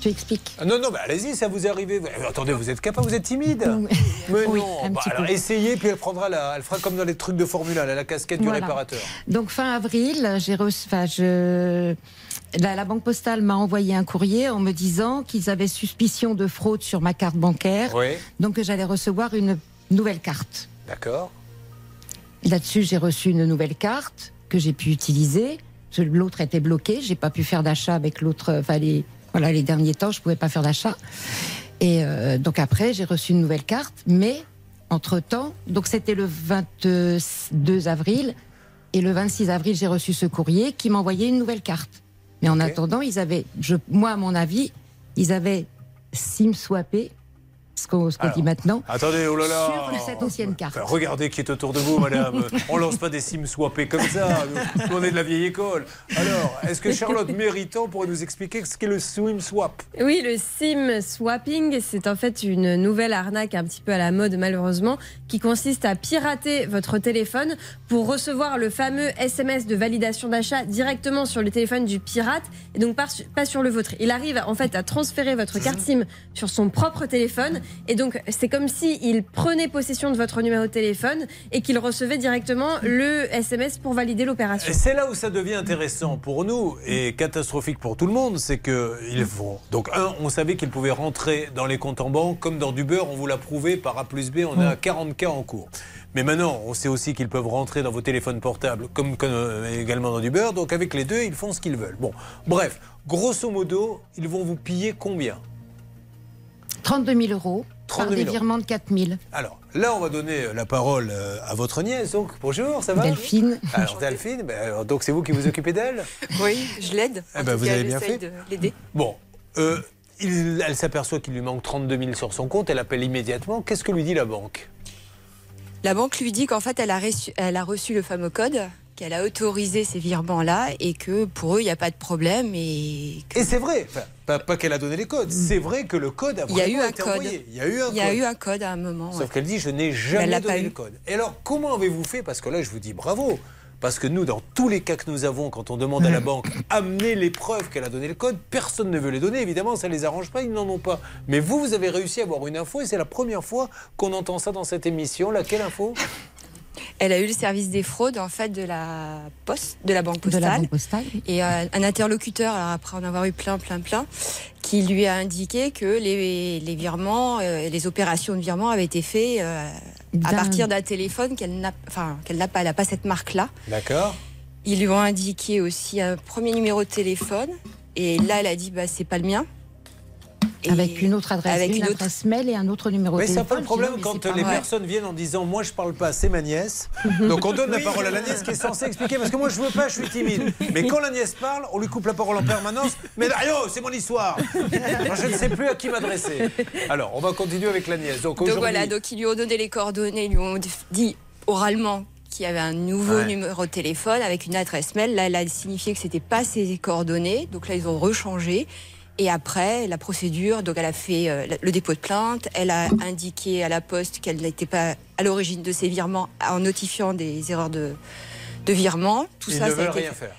Tu expliques. Ah Non, non, mais allez-y, ça vous est arrivé. Euh, Attendez, vous êtes capable, vous êtes timide? Mais Oui, non, Bah, alors essayez, puis elle prendra la, elle fera comme dans les trucs de Formule 1, elle a la casquette du réparateur. Donc fin avril, j'ai reçu, enfin, je, la, la banque postale m'a envoyé un courrier en me disant qu'ils avaient suspicion de fraude sur ma carte bancaire, Oui, donc que j'allais recevoir une nouvelle carte. d'accord. Là-dessus, j'ai reçu une nouvelle carte que j'ai pu utiliser. L'autre était bloquée, j'ai pas pu faire d'achat avec l'autre. Enfin, les, voilà, les derniers temps, je pouvais pas faire d'achat. Et euh, donc après, j'ai reçu une nouvelle carte, mais entre temps, donc c'était le 22 avril, et le 26 avril, j'ai reçu ce courrier qui m'envoyait une nouvelle carte. Mais en attendant, ils avaient, je, moi, à mon avis, ils avaient SIM swappé, ce qu'on dit maintenant, Attendez, oh là là. sur cette ancienne carte. Enfin, regardez qui est autour de vous, madame. On lance pas des sims swappés comme ça. Nous, on est de la vieille école. Alors, est-ce que Charlotte Méritant pourrait nous expliquer ce qu'est le swim swap? Oui, le SIM swapping, c'est en fait une nouvelle arnaque un petit peu à la mode malheureusement, qui consiste à pirater votre téléphone pour recevoir le fameux SMS de validation d'achat directement sur le téléphone du pirate et donc pas, su- pas sur le vôtre. Il arrive en fait à transférer votre carte SIM sur son propre téléphone et donc c'est comme si il prenait possession de votre numéro de téléphone et qu'il recevait directement le SMS pour valider l'opération. Et c'est là où ça devient intéressant pour nous et catastrophique pour tout le monde, c'est que ils vont. Donc un, on savait qu'ils pouvaient rentrer dans les comptes en banque comme dans du beurre. On vous l'a prouvé par A plus B. On a 40 cas en cours. Mais maintenant, on sait aussi qu'ils peuvent rentrer dans vos téléphones portables comme, comme, euh, également dans du beurre. Donc avec les deux, ils font ce qu'ils veulent. Bon, bref, grosso modo, ils vont vous piller combien? 32 000 euros 32 par 000 des virements de 4 000. Alors là, on va donner la parole euh, à votre nièce. Donc bonjour, ça va Delphine. Alors Delphine, ben, alors, donc c'est vous qui vous occupez d'elle? Oui, je l'aide. Eh ben, vous avez bien fait. de l'aider. Bon, euh, il- elle s'aperçoit qu'il lui manque 32 000 sur son compte, elle appelle immédiatement. Qu'est-ce que lui dit la banque? La banque lui dit qu'en fait, elle a, reçu, elle a reçu le fameux code qu'elle a autorisé ces virements-là et que pour eux, il n'y a pas de problème. Et, Et c'est vrai, enfin, pas, pas qu'elle a donné les codes, c'est vrai que le code a il y a vraiment eu un été code. envoyé. Il y a eu un Il y a code. eu un code à un moment. Sauf ouais. qu'elle dit je n'ai jamais donné eu. le code. Et alors comment avez-vous fait? Parce que là je vous dis bravo. Parce que nous, dans tous les cas que nous avons, quand on demande à la banque amener les preuves qu'elle a donné le code, personne ne veut les donner. Évidemment, ça les arrange pas, ils n'en ont pas. Mais vous, vous avez réussi à avoir une info et c'est la première fois qu'on entend ça dans cette émission. Laquelle info? Elle a eu le service des fraudes en fait de la poste, de la banque De postale. la Banque Postale. Et euh, un interlocuteur, alors après en avoir eu plein, plein, plein, qui lui a indiqué que les, les virements, euh, les opérations de virement avaient été faites euh, à partir d'un téléphone qu'elle n'a, enfin qu'elle n'a pas, elle n'a pas cette marque-là. D'accord. Ils lui ont indiqué aussi un premier numéro de téléphone. Et là, elle a dit, bah, c'est pas le mien. Et- Avec une autre adresse, Avec une, une autre- adresse mail et un autre numéro Mais de c'est un téléphone. peu le problème quand mais les vrai. personnes viennent en disant Moi je parle pas, c'est ma nièce. Donc on donne la parole à la nièce qui est censée expliquer parce que moi je veux pas, je suis timide. Mais quand la nièce parle, on lui coupe la parole en permanence. Mais Dario, c'est mon histoire. Moi, je ne sais plus à qui m'adresser. Alors on va continuer avec la nièce. Donc voilà, donc ils lui ont donné les coordonnées, ils lui ont dit oralement qu'il y avait un nouveau Ouais. numéro de téléphone avec une adresse mail. Là, elle a signifié que c'était pas ses coordonnées. Donc là, ils ont rechangé. Et après, la procédure, donc elle a fait euh, le dépôt de plainte, elle a indiqué à la poste qu'elle n'était pas à l'origine de ces virements en notifiant des erreurs de, de virement. Tout Ils ça, ne ça a veulent été rien faire.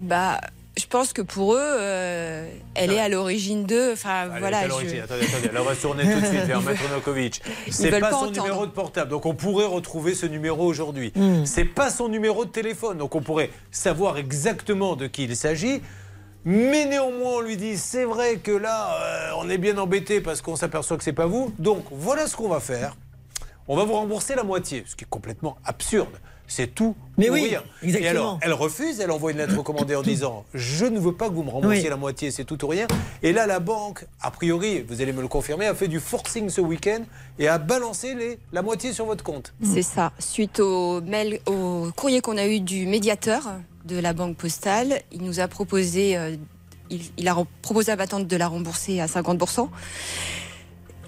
Bah, je pense que pour eux, euh, elle est à l'origine d'eux. Enfin, Allez, voilà. à je- l'origine. Attendez, attendez. Là, on va se tourner tout de suite vers Maître Nokovic. C'est veulent pas, pas son entendre. numéro de portable. Donc, on pourrait retrouver ce numéro aujourd'hui. Mm. C'est pas son numéro de téléphone. Donc, on pourrait savoir exactement de qui il s'agit. Mais néanmoins, on lui dit c'est vrai que là, euh, on est bien embêté parce qu'on s'aperçoit que c'est pas vous. Donc, voilà ce qu'on va faire. On va vous rembourser la moitié, ce qui est complètement absurde. C'est tout Mais ou oui, rien. exactement. Et alors, elle refuse, elle envoie une lettre recommandée en disant Je ne veux pas que vous me remboursiez Oui. la moitié, c'est tout ou rien. Et là, la banque, a priori, vous allez me le confirmer, a fait du forcing ce week-end et a balancé les, la moitié sur votre compte. C'est ça. Suite au mail, au courrier qu'on a eu du médiateur de la banque postale, il nous a proposé, euh, il, il a proposé à ma tante de la rembourser à 50%.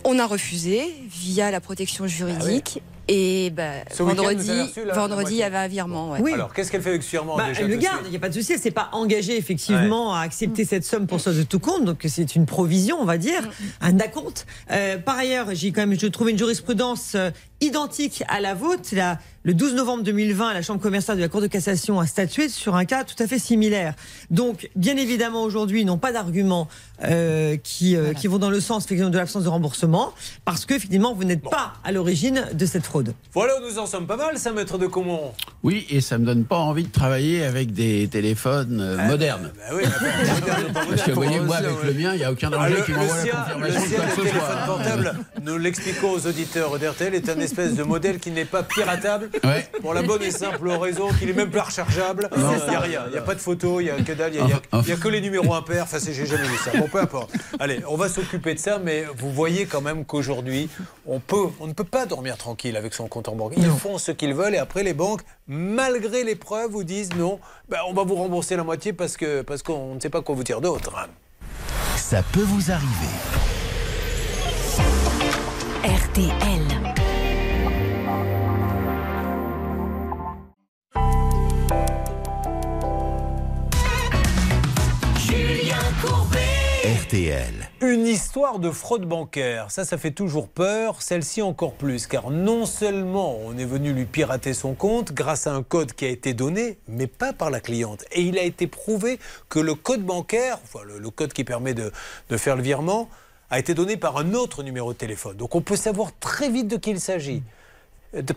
On a refusé via la protection juridique. Et bah, Ah week-end, vous vendredi, la- vendredi, il y avait un virement. ouais. Alors, qu'est-ce qu'elle fait avec ce virement Bah, déjà, elle le garde, il n'y a pas de souci. Elle s'est pas engagée effectivement à accepter cette somme pour solde de tout compte, donc c'est une provision, on va dire, un acompte. Euh, par ailleurs, j'ai quand même, je trouve une jurisprudence euh, identique à la vôtre. La- le 12 novembre 2020, la Chambre commerciale de la Cour de cassation a statué sur un cas tout à fait similaire. Donc, bien évidemment, aujourd'hui, ils n'ont pas d'arguments euh, qui, euh, qui vont dans le sens de l'absence de remboursement, parce que effectivement, vous n'êtes pas à l'origine de cette fraude. Voilà, nous en sommes pas mal, ça, maître de Comont. Oui, et ça me donne pas envie de travailler avec des téléphones euh, modernes. Bah oui, Parce que vous voyez, moi, avec le mien, il n'y a aucun Ah, danger le, qui m'envoie la confirmation le de sien, quoi que le ce téléphone soit. portable, nous l'expliquons aux auditeurs d'RTL, est un espèce de modèle qui n'est pas piratable. Pour la bonne et simple raison qu'il est même pas rechargeable. Il n'y a rien, il n'y a pas de photo, il n'y a que dalle, il n'y a, que les numéros impairs. Enfin, c'est- j'ai jamais vu ça. Bon, peu importe. Allez, on va s'occuper de ça, mais vous voyez quand même qu'aujourd'hui, on, peut, on ne peut pas dormir tranquille avec son compte en banque. Ils font ce qu'ils veulent et après, les banques, malgré les preuves, vous disent non, ben, on va vous rembourser la moitié parce que parce qu'on ne sait pas quoi vous dire d'autre. Ça peut vous arriver. RTL. Une histoire de fraude bancaire, ça, ça fait toujours peur, celle-ci encore plus, car non seulement on est venu lui pirater son compte grâce à un code qui a été donné, mais pas par la cliente. Et il a été prouvé que le code bancaire, le, code qui permet de, faire le virement, a été donné par un autre numéro de téléphone. Donc on peut savoir très vite de qui il s'agit.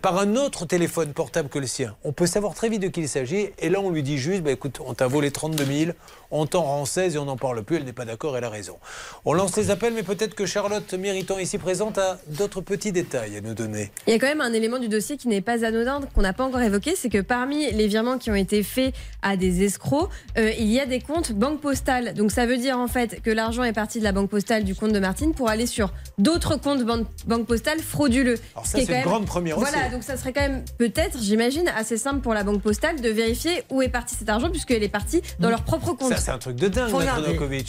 Par un autre téléphone portable que le sien. On peut savoir très vite de qui il s'agit. Et là, on lui dit juste, bah, écoute, on t'a volé 32 000, on t'en rend 16 et on n'en parle plus. Elle n'est pas d'accord, elle a raison. On lance les appels, mais peut-être que Charlotte, méritant ici présente, a d'autres petits détails à nous donner. Il y a quand même un élément du dossier qui n'est pas anodin, qu'on n'a pas encore évoqué, c'est que parmi les virements qui ont été faits à des escrocs, euh, il y a des comptes banque postale. Donc ça veut dire en fait que l'argent est parti de la banque postale du compte de Martine pour aller sur d'autres comptes ban- banque postale frauduleux. Alors Ce ça, c'est quand une même- grande première. Voilà, donc ça serait quand même peut-être, j'imagine, assez simple pour la banque postale de vérifier où est parti cet argent puisqu'elle est partie dans leur propre compte. Ça, c'est un truc de dingue, Maître.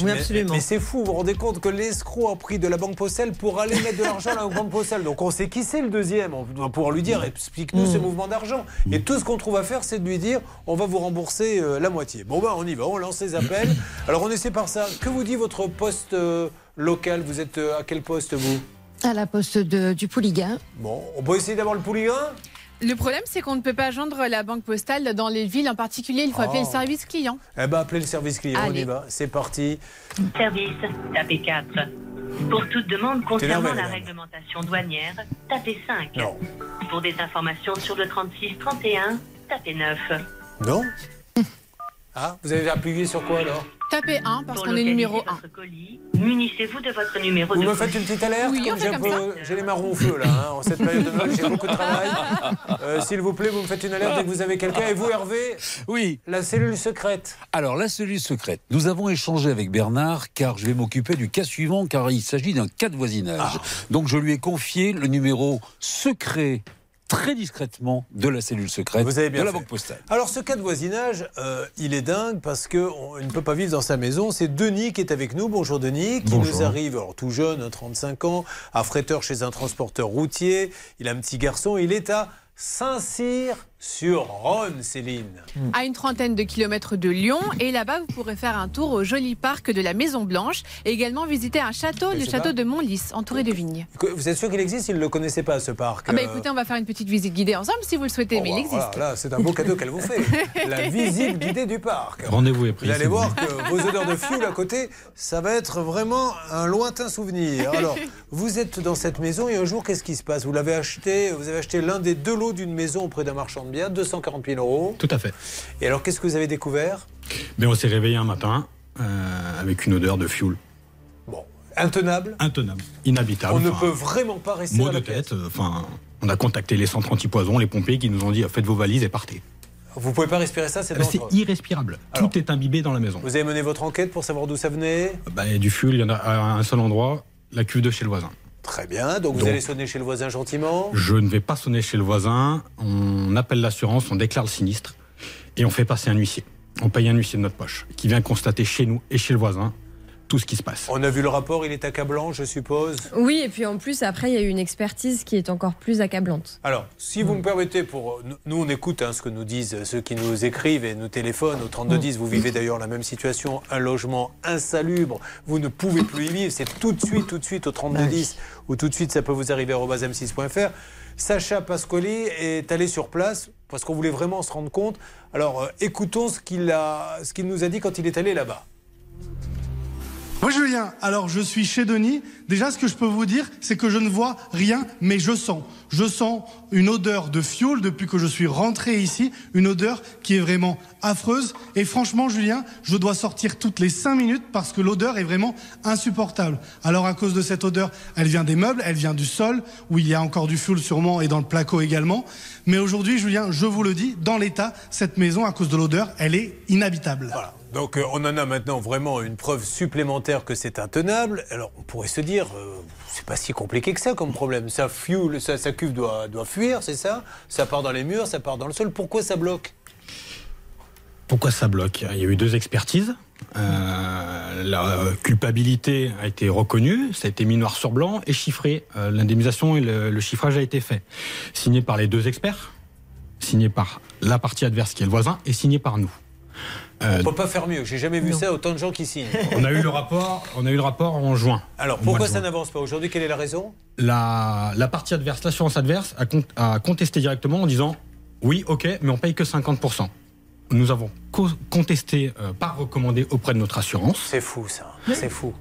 Oui, Mais- c'est fou, vous vous rendez compte que l'escroc a pris de la banque postale pour aller mettre de l'argent à la banque postale. Donc on sait qui c'est le deuxième. On doit pouvoir lui dire explique-nous Mm. ce mouvement d'argent. Et tout ce qu'on trouve à faire, c'est de lui dire on va vous rembourser euh, la moitié. Bon, ben on y va, on lance les appels. Alors on essaie par ça. Que vous dit votre poste euh, local? Vous êtes euh, à quel poste, vous? À la poste de, du Pouliguen. Bon, on peut essayer d'avoir le pouliguen? Le problème, c'est qu'on ne peut pas joindre la banque postale dans les villes en particulier. Il faut appeler Oh. le service client. Eh ben, appelez le service client, on y Allez. va. C'est parti. Service, tapez 4. Pour toute demande concernant la réglementation douanière, tapez 5. Non. Pour des informations sur le 36-31, tapez 9. Non Ah, vous avez appuyé sur quoi alors Tapez 1 parce qu'on est numéro localiser 1. votre colis, munissez-vous de votre numéro Vous de me faites une petite alerte Oui, comme on j'ai fait un comme peu- J'ai les marrons au feu là, hein, en cette période de Noël, j'ai beaucoup de travail. Euh, S'il vous plaît, vous me faites une alerte dès que vous avez quelqu'un. Et vous, Hervé Oui. La cellule secrète. Alors, la cellule secrète. Nous avons échangé avec Bernard car je vais m'occuper du cas suivant car il s'agit d'un cas de voisinage. Ah. Donc, je lui ai confié le numéro secret, très discrètement, de la cellule secrète Vous avez bien de la fait. Banque Postale. Alors ce cas de voisinage, euh, il est dingue parce qu'on ne peut pas vivre dans sa maison. C'est Denis qui est avec nous. Bonjour Denis, qui Bonjour. nous arrive, alors tout jeune, hein, 35 ans, à fretteur chez un transporteur routier. Il a un petit garçon, il est à Saint-Cyr-sur-Rhône, Céline. À une trentaine de kilomètres de Lyon. Et là-bas, vous pourrez faire un tour au joli parc de la Maison Blanche. Et également visiter un château, le château pas- de Montlis, entouré de vignes. Vous êtes sûr qu'il existe? Il ne le connaissait pas, ce parc. Ah bah Euh, écoutez, on va faire une petite visite guidée ensemble si vous le souhaitez, mais il existe. Voilà, là, c'est un beau cadeau qu'elle vous fait. La visite guidée du parc. Rendez-vous est pris. Vous allez voir que vos odeurs de fioul à côté, ça va être vraiment un lointain souvenir. Alors, vous êtes dans cette maison et un jour, qu'est-ce qui se passe? Vous l'avez acheté, vous avez acheté l'un des deux lots d'une maison auprès d'un marchand de biens, 240 000 euros. Tout à fait. Et alors, qu'est-ce que vous avez découvert? Mais on s'est réveillé un matin euh, avec une odeur de fioul. Intenable Intenable, inhabitable. On ne peut vraiment pas rester Mot de la tête. euh, Enfin, on a contacté les centres anti-poison, les pompiers qui nous ont dit faites vos valises et partez. Vous pouvez pas respirer ça, c'est Euh, C'est irrespirable. Tout est imbibé dans la maison. Vous avez mené votre enquête pour savoir d'où ça venait? Et du fioul, il y en a à un seul endroit, la cuve de chez le voisin. Très bien, donc vous Donc- allez sonner chez le voisin gentiment. Je ne vais pas sonner chez le voisin. On appelle l'assurance, on déclare le sinistre et on fait passer un huissier. On paye un huissier de notre poche qui vient constater chez nous et chez le voisin tout ce qui se passe. On a vu le rapport, il est accablant, je suppose. Oui, et puis en plus, après, il y a eu une expertise qui est encore plus accablante. Alors, si vous me permettez, pour nous- nous on écoute hein, ce que nous disent ceux qui nous écrivent et nous téléphonent au 3210. Vous vivez d'ailleurs la même situation, un logement insalubre. Vous ne pouvez plus y vivre. C'est tout de suite, tout de suite au 3210 ou tout de suite ça peut vous arriver à m6.fr. Sacha Pascoli est allé sur place parce qu'on voulait vraiment se rendre compte. Alors, euh, écoutons ce qu'il a, ce qu'il nous a dit quand il est allé là-bas. Moi Julien, alors je suis chez Denis. Déjà ce que je peux vous dire, c'est que je ne vois rien, mais je sens. Je sens une odeur de fioul depuis que je suis rentré ici, une odeur qui est vraiment affreuse. Et franchement Julien, je dois sortir toutes les cinq minutes parce que l'odeur est vraiment insupportable. Alors à cause de cette odeur, elle vient des meubles, elle vient du sol, où il y a encore du fioul sûrement et dans le placo également. Mais aujourd'hui Julien, je vous le dis, dans l'état, cette maison, à cause de l'odeur, elle est inhabitable. Voilà. Donc euh, on en a maintenant vraiment une preuve supplémentaire que c'est intenable. Alors on pourrait se dire, euh, c'est pas si compliqué que ça comme problème. Ça ça, sa cuve doit, fuir, c'est ça? Ça part dans les murs, ça part dans le sol. Pourquoi ça bloque? Pourquoi ça bloque? Il y a eu deux expertises. Euh, la culpabilité a été reconnue, ça a été mis noir sur blanc et chiffré. L'indemnisation et le, le chiffrage a été fait. Signé par les deux experts, signé par la partie adverse qui est le voisin et signé par nous. Euh, On peut pas faire mieux. J'ai jamais vu ça, autant de gens qui signent. on a eu le rapport, on a eu le rapport en juin. Alors pourquoi ça n'avance pas aujourd'hui Quelle est la raison la, la partie adverse, l'assurance adverse, a, con- a contesté directement en disant oui, ok, mais on paye que 50%. Nous avons co- contesté, euh, pas recommandé auprès de notre assurance. C'est fou ça, c'est fou.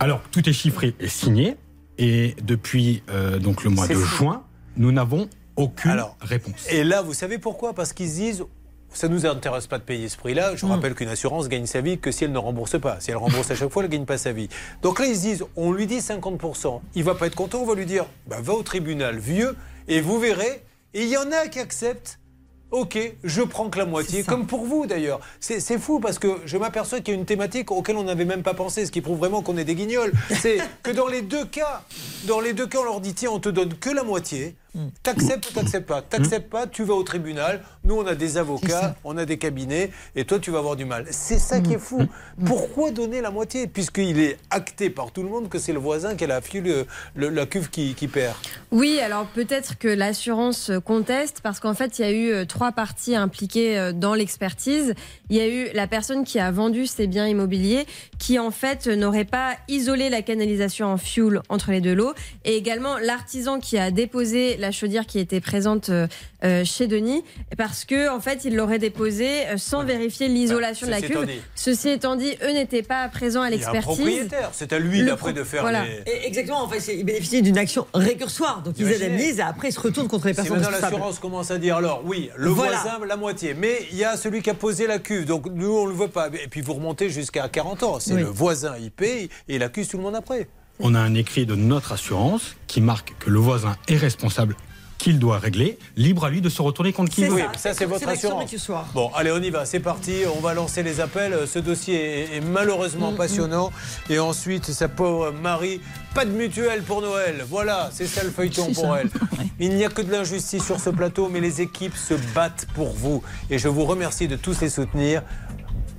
Alors, tout est chiffré et signé. Et depuis euh, donc le mois de fou. juin, nous n'avons aucune Alors, réponse. Et là, vous savez pourquoi? Parce qu'ils se disent. Ça ne nous intéresse pas de payer ce prix-là. Je rappelle qu'une assurance gagne sa vie que si elle ne rembourse pas. Si elle rembourse à chaque fois, elle ne gagne pas sa vie. Donc là, ils se disent, on lui dit 50%. Il va pas être content, on va lui dire, bah, va au tribunal vieux et vous verrez. Et il y en a qui acceptent. Ok, je prends que la moitié, comme pour vous d'ailleurs. C'est c'est fou parce que je m'aperçois qu'il y a une thématique auquel on n'avait même pas pensé, ce qui prouve vraiment qu'on est des guignols. C'est que dans les deux cas, dans les deux cas, on leur dit tiens, on te donne que la moitié. T'acceptes ou t'acceptes pas T'acceptes pas, tu vas au tribunal. Nous, on a des avocats, on a des cabinets, et toi, tu vas avoir du mal. C'est ça qui est fou. Pourquoi donner la moitié? Puisqu'il est acté par tout le monde que c'est le voisin qui a la, le- le- la cuve qui, qui perd. Oui, alors peut-être que l'assurance conteste parce qu'en fait, il y a eu euh, trois parties impliquées euh, dans l'expertise. Il y a eu la personne qui a vendu ses biens immobiliers qui en fait n'aurait pas isolé la canalisation en fuel entre les deux lots et également l'artisan qui a déposé la chaudière qui était présente euh, euh, chez Denis parce que en fait, il l'aurait déposé euh, sans vérifier l'isolation de la ceci cuve. étant. Ceci étant dit, eux n'étaient pas présents à l'expertise. propriétaire. C'est à lui d'après de faire voilà. les. Et exactement, en fait, ils bénéficient d'une action récursoire. Donc ils indemnisent et après ils se retournent contre les personnes responsables. l'assurance commence à dire alors oui, le Voilà. voisin la moitié, mais il y a celui qui a posé la cuve, donc nous on le veut pas. Et puis vous remontez jusqu'à 40 ans, c'est Oui. le voisin il paye et il accuse tout le monde après. On a un écrit de notre assurance qui marque que le voisin est responsable, qu'il doit régler. Libre à lui de se retourner contre qui il veut. Oui, ça c'est votre assurance. Bon, allez, on y va, c'est parti. On va lancer les appels. Ce dossier est, est malheureusement passionnant. Et ensuite, sa pauvre Marie, pas de mutuelle pour Noël. Voilà, c'est ça le feuilleton pour ça. elle. Il n'y a que de l'injustice sur ce plateau, mais les équipes se battent pour vous. Et je vous remercie de tous les soutenir.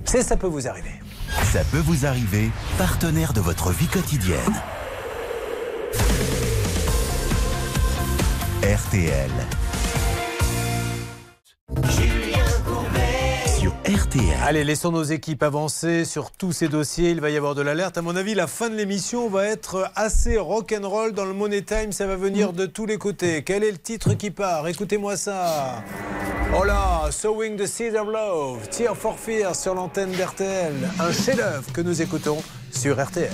C'est ça peut vous arriver. Ça peut vous arriver, partenaire de votre vie quotidienne. RTL. Sur RTL. Allez, laissons nos équipes avancer sur tous ces dossiers. Il va y avoir de l'alerte. À mon avis, la fin de l'émission va être assez rock'n'roll dans le Money Time. Ça va venir de tous les côtés. Quel est le titre qui part? Écoutez-moi ça. Là, Sowing the Seed of Love, Tear for Fear sur l'antenne d'RTL. Un chef-d'œuvre que nous écoutons sur RTL.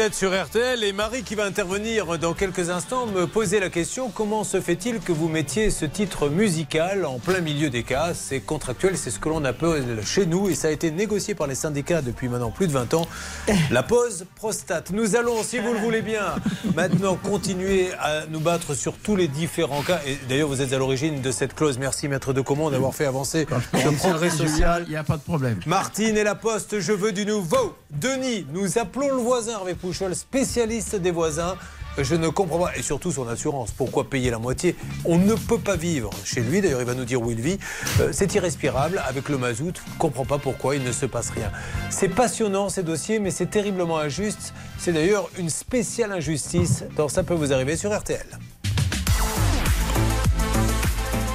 Vous êtes sur RTL et Marie qui va intervenir dans quelques instants me posait la question comment se fait-il que vous mettiez ce titre musical en plein milieu des cas? C'est contractuel, c'est ce que l'on appelle chez nous et ça a été négocié par les syndicats depuis maintenant plus de 20 ans. La pause prostate. Nous allons, si vous le voulez bien, maintenant continuer à nous battre sur tous les différents cas. Et d'ailleurs, vous êtes à l'origine de cette clause. Merci, maître de Comont, d'avoir fait avancer le progrès social. Il n'y a pas de problème. Martine et la Poste, je veux du nouveau. Denis, nous appelons le voisin Hervé Pouchol, spécialiste des voisins. Je ne comprends pas. Et surtout son assurance. Pourquoi payer la moitié? On ne peut pas vivre chez lui. D'ailleurs, il va nous dire où il vit. Euh, c'est irrespirable. Avec le mazout, je ne comprends pas pourquoi il ne se passe rien. C'est passionnant ces dossiers, mais c'est terriblement injuste. C'est d'ailleurs une spéciale injustice. Donc ça peut vous arriver sur RTL.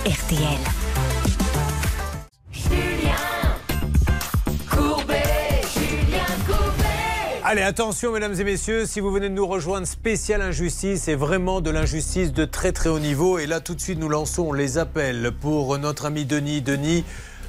RTL. Allez, attention, mesdames et messieurs, si vous venez de nous rejoindre, spéciale injustice, c'est vraiment de l'injustice de très très haut niveau. Et là, tout de suite, nous lançons les appels pour notre ami Denis. Denis,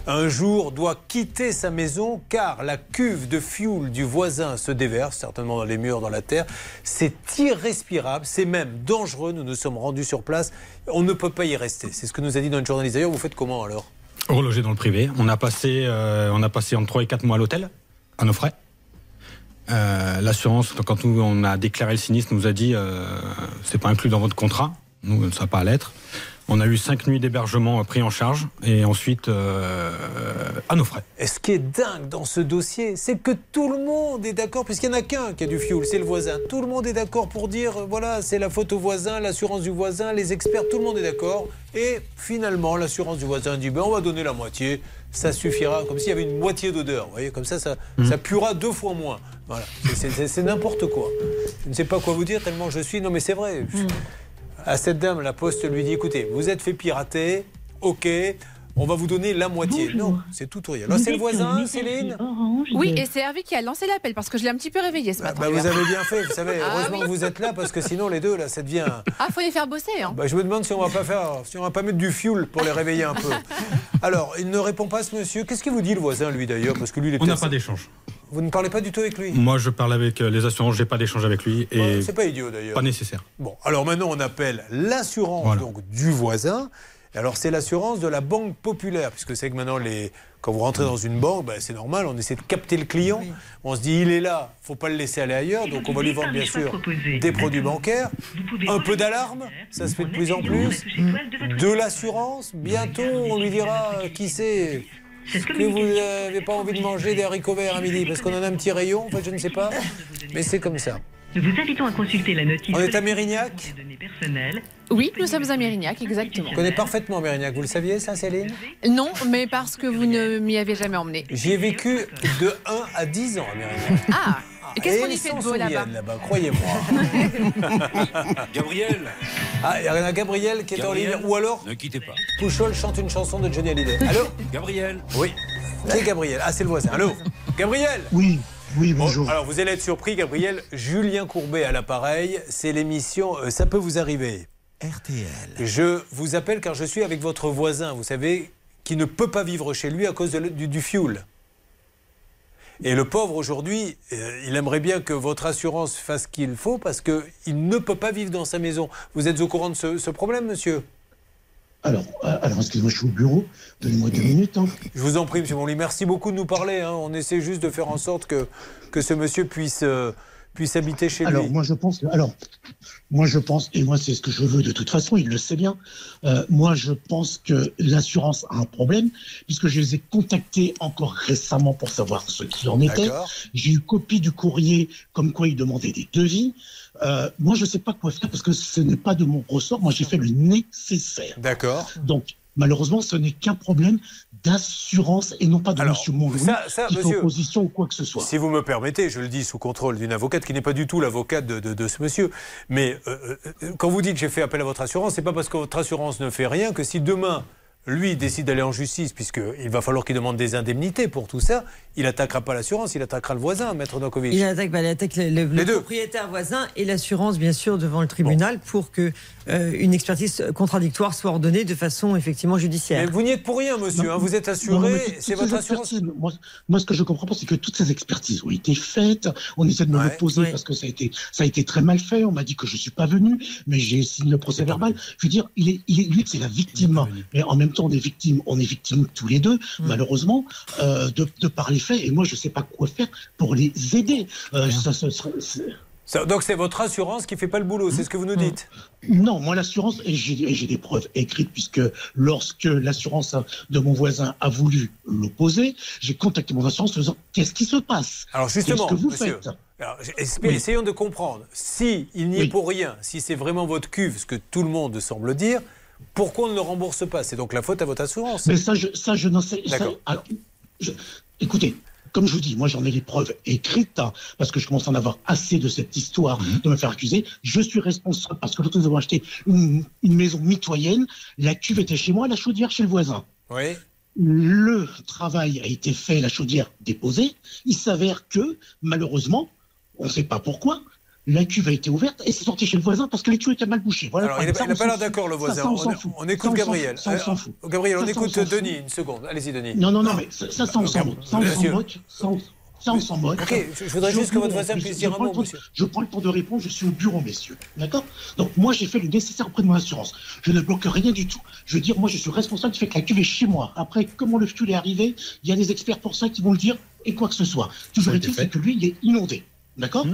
un jour, doit quitter sa maison car la cuve de fioul du voisin se déverse, certainement dans les murs, dans la terre. C'est irrespirable, c'est même dangereux. Nous nous sommes rendus sur place. On ne peut pas y rester. C'est ce que nous a dit notre journaliste. D'ailleurs, vous faites comment alors? Relogé dans le privé. On a passé, euh, on a passé entre 3 et 4 mois à l'hôtel, à nos frais. Euh, L'assurance, quand nous, on a déclaré le sinistre, nous a dit euh, c'est pas inclus dans votre contrat. Nous, ça n'a pas à l'être. On a eu 5 nuits d'hébergement euh, pris en charge et ensuite euh, à nos frais. Et ce qui est dingue dans ce dossier, c'est que tout le monde est d'accord, puisqu'il n'y en a qu'un qui a du fioul, c'est le voisin. Tout le monde est d'accord pour dire, voilà, c'est la faute au voisin, l'assurance du voisin, les experts, tout le monde est d'accord. Et finalement, l'assurance du voisin dit, ben, on va donner la moitié, ça suffira, comme s'il y avait une moitié d'odeur. Vous voyez, comme ça, ça, ça puera deux fois moins. Voilà, C'est- c'est c'est n'importe quoi. Je ne sais pas quoi vous dire tellement je suis. Non, mais c'est vrai. À cette dame, la poste lui dit écoutez, vous êtes fait pirater, ok, on va vous donner la moitié. Non, c'est tout ou rien. Là, c'est le voisin, Céline Oui, et c'est Hervé qui a lancé l'appel parce que je l'ai un petit peu réveillé ce matin. Bah, vous avez bien fait, vous savez. Ah Heureusement oui. que vous êtes là parce que sinon, les deux, là, ça devient. Ah, faut les faire bosser. Hein. Bah, je me demande si on va pas faire, si on va pas mettre du fioul pour les réveiller un peu. Alors, il ne répond pas, ce monsieur. Qu'est-ce qu'il vous dit, le voisin, lui, d'ailleurs Parce que lui, il est On n'a pas d'échange. Vous ne parlez pas du tout avec lui Moi, je parle avec euh, les assurances, j'ai pas d'échange avec lui et Ouais, C'est pas idiot, d'ailleurs. pas nécessaire. Bon, alors maintenant on appelle l'assurance Voilà. donc du voisin. Alors c'est l'assurance de la banque populaire, puisque c'est que maintenant les quand vous rentrez dans une banque, ben, c'est normal, on essaie de capter le client. On se dit il est là, faut pas le laisser aller ailleurs, donc on va lui vendre bien sûr des produits bancaires, un peu d'alarme, ça se fait de plus en plus, de l'assurance. Bientôt on lui dira euh, qui c'est. Est-ce que vous n'avez pas envie de manger des haricots verts à midi Parce qu'on en a un petit rayon, en fait, je ne sais pas. Mais c'est comme ça. Nous vous invitons à consulter la notice. On est à Mérignac. Oui, nous sommes à Mérignac, exactement. Je connais parfaitement Mérignac, vous le saviez ça, Céline? Non, mais parce que vous ne m'y avez jamais emmené. J'y ai vécu de 1 à 10 ans à Mérignac. Ah Et qu'est-ce qu'on y fait de beau là-bas là-bas Croyez-moi. Gabriel Ah, il y a Gabriel qui est en ligne. Ou alors, Ne quittez pas. Pouchol chante une chanson de Johnny Hallyday. Allô? Gabriel Oui. Qui est Gabriel? Ah, c'est le voisin. Allô? Gabriel? Oui, oui, bonjour. Alors, vous allez être surpris, Gabriel. Julien Courbet à l'appareil. C'est l'émission euh, Ça peut vous arriver. RTL. Je vous appelle car je suis avec votre voisin, vous savez, qui ne peut pas vivre chez lui à cause de du, du fioul. Et le pauvre aujourd'hui, euh, il aimerait bien que votre assurance fasse ce qu'il faut parce qu'il ne peut pas vivre dans sa maison. Vous êtes au courant de ce, ce problème, monsieur? Alors, euh, alors excusez-moi, je suis au bureau. Donnez-moi deux minutes. hein. Je vous en prie, monsieur Monly. Merci beaucoup de nous parler. hein. On essaie juste de faire en sorte que, que ce monsieur puisse, euh, puisse habiter chez Alors, lui. moi, je pense. que- Alors, moi, je pense, et moi, c'est ce que je veux de toute façon, il le sait bien. Euh, moi, je pense que l'assurance a un problème, puisque je les ai contactés encore récemment pour savoir ce qu'il en était. J'ai eu copie du courrier comme quoi ils demandaient des devis. Euh, moi, je ne sais pas quoi faire parce que ce n'est pas de mon ressort. Moi, j'ai fait le nécessaire. D'accord. Donc, malheureusement, ce n'est qu'un problème d'assurance et non pas de Alors, Monsieur Monlouis ça- ça, qui fait monsieur- opposition ou quoi que ce soit. Si vous me permettez, je le dis sous contrôle d'une avocate qui n'est pas du tout l'avocate de, de- de ce monsieur. Mais euh, euh, quand vous dites j'ai fait appel à votre assurance, c'est pas parce que votre assurance ne fait rien que si demain lui décide d'aller en justice, puisqu'il va falloir qu'il demande des indemnités pour tout ça, il attaquera pas l'assurance, il attaquera le voisin, Maître Nokovic. Il attaque, bah, il attaque le, propriétaire voisin et l'assurance, bien sûr, devant le tribunal pour que euh, une expertise contradictoire soit ordonnée de façon effectivement judiciaire. Mais vous n'y êtes pour rien, monsieur, hein, vous êtes assuré, c'est ces votre assurance. Moi, moi, ce que je comprends pas, c'est que toutes ces expertises ont été faites. On essaie de me Ouais, l'opposer ouais. parce que ça a été, ça a été très mal fait. On m'a dit que je suis pas venu, mais j'ai signé le procès verbal. Je veux dire, il est, il est, lui, c'est la victime. Mais en même temps, on est victime, on est victime tous les deux, malheureusement, euh, de, de par les faits. Et moi, je sais pas quoi faire pour les aider. Euh, ça, serait- c'est- Ça- donc c'est votre assurance qui fait pas le boulot, c'est ce que vous nous dites. Non, moi l'assurance, et j'ai des preuves écrites, puisque lorsque l'assurance de mon voisin a voulu l'opposer, j'ai contacté mon assurance en disant qu'est-ce qui se passe? Alors justement, que vous monsieur, faites? alors, es- Oui. essayons de comprendre. Si il n'y est pour rien, si c'est vraiment votre cuve, ce que tout le monde semble dire, pourquoi on ne le rembourse pas? C'est donc la faute à votre assurance. Mais ça, je, ça, je n'en sais. D'accord. écoutez, comme je vous dis, moi j'en ai les preuves écrites, hein, parce que je commence à en avoir assez de cette histoire Mhm. de me faire accuser. Je suis responsable parce que l'autre nous avons acheté une, une maison mitoyenne. La cuve était chez moi, la chaudière chez le voisin. Oui. Le travail a été fait, la chaudière déposée. Il s'avère que, malheureusement, on ne sait pas pourquoi, la cuve a été ouverte et c'est sorti chez le voisin parce que les tuyaux étaient mal bouchés. Voilà, Alors, il on pas l'air d'accord, le voisin. ça, on on, s'en fout. on écoute on s'en Gabriel. Ça, on s'en Euh, fout. Gabriel, on Ça, ça, on écoute. Denis, une seconde. Allez-y, Denis. Non, non, non, mais ça, ça, ça, on s'en moque. Ça, on s'en moque. Ça, on- ça, on s'en moque. Ok, je- je voudrais juste que votre voisin puisse dire un mot, monsieur. Je prends le temps de répondre, je suis au bureau, messieurs. D'accord? Donc, moi, j'ai fait le nécessaire auprès de mon assurance. Je ne bloque rien du tout. Je veux dire, moi, je suis responsable du fait que la cuve est chez moi. Après, comment le fuel est arrivé, il y a des experts pour ça qui vont le dire et quoi que ce soit. Toujours est-il, fait. c'est que lui, il est inondé. D'accord?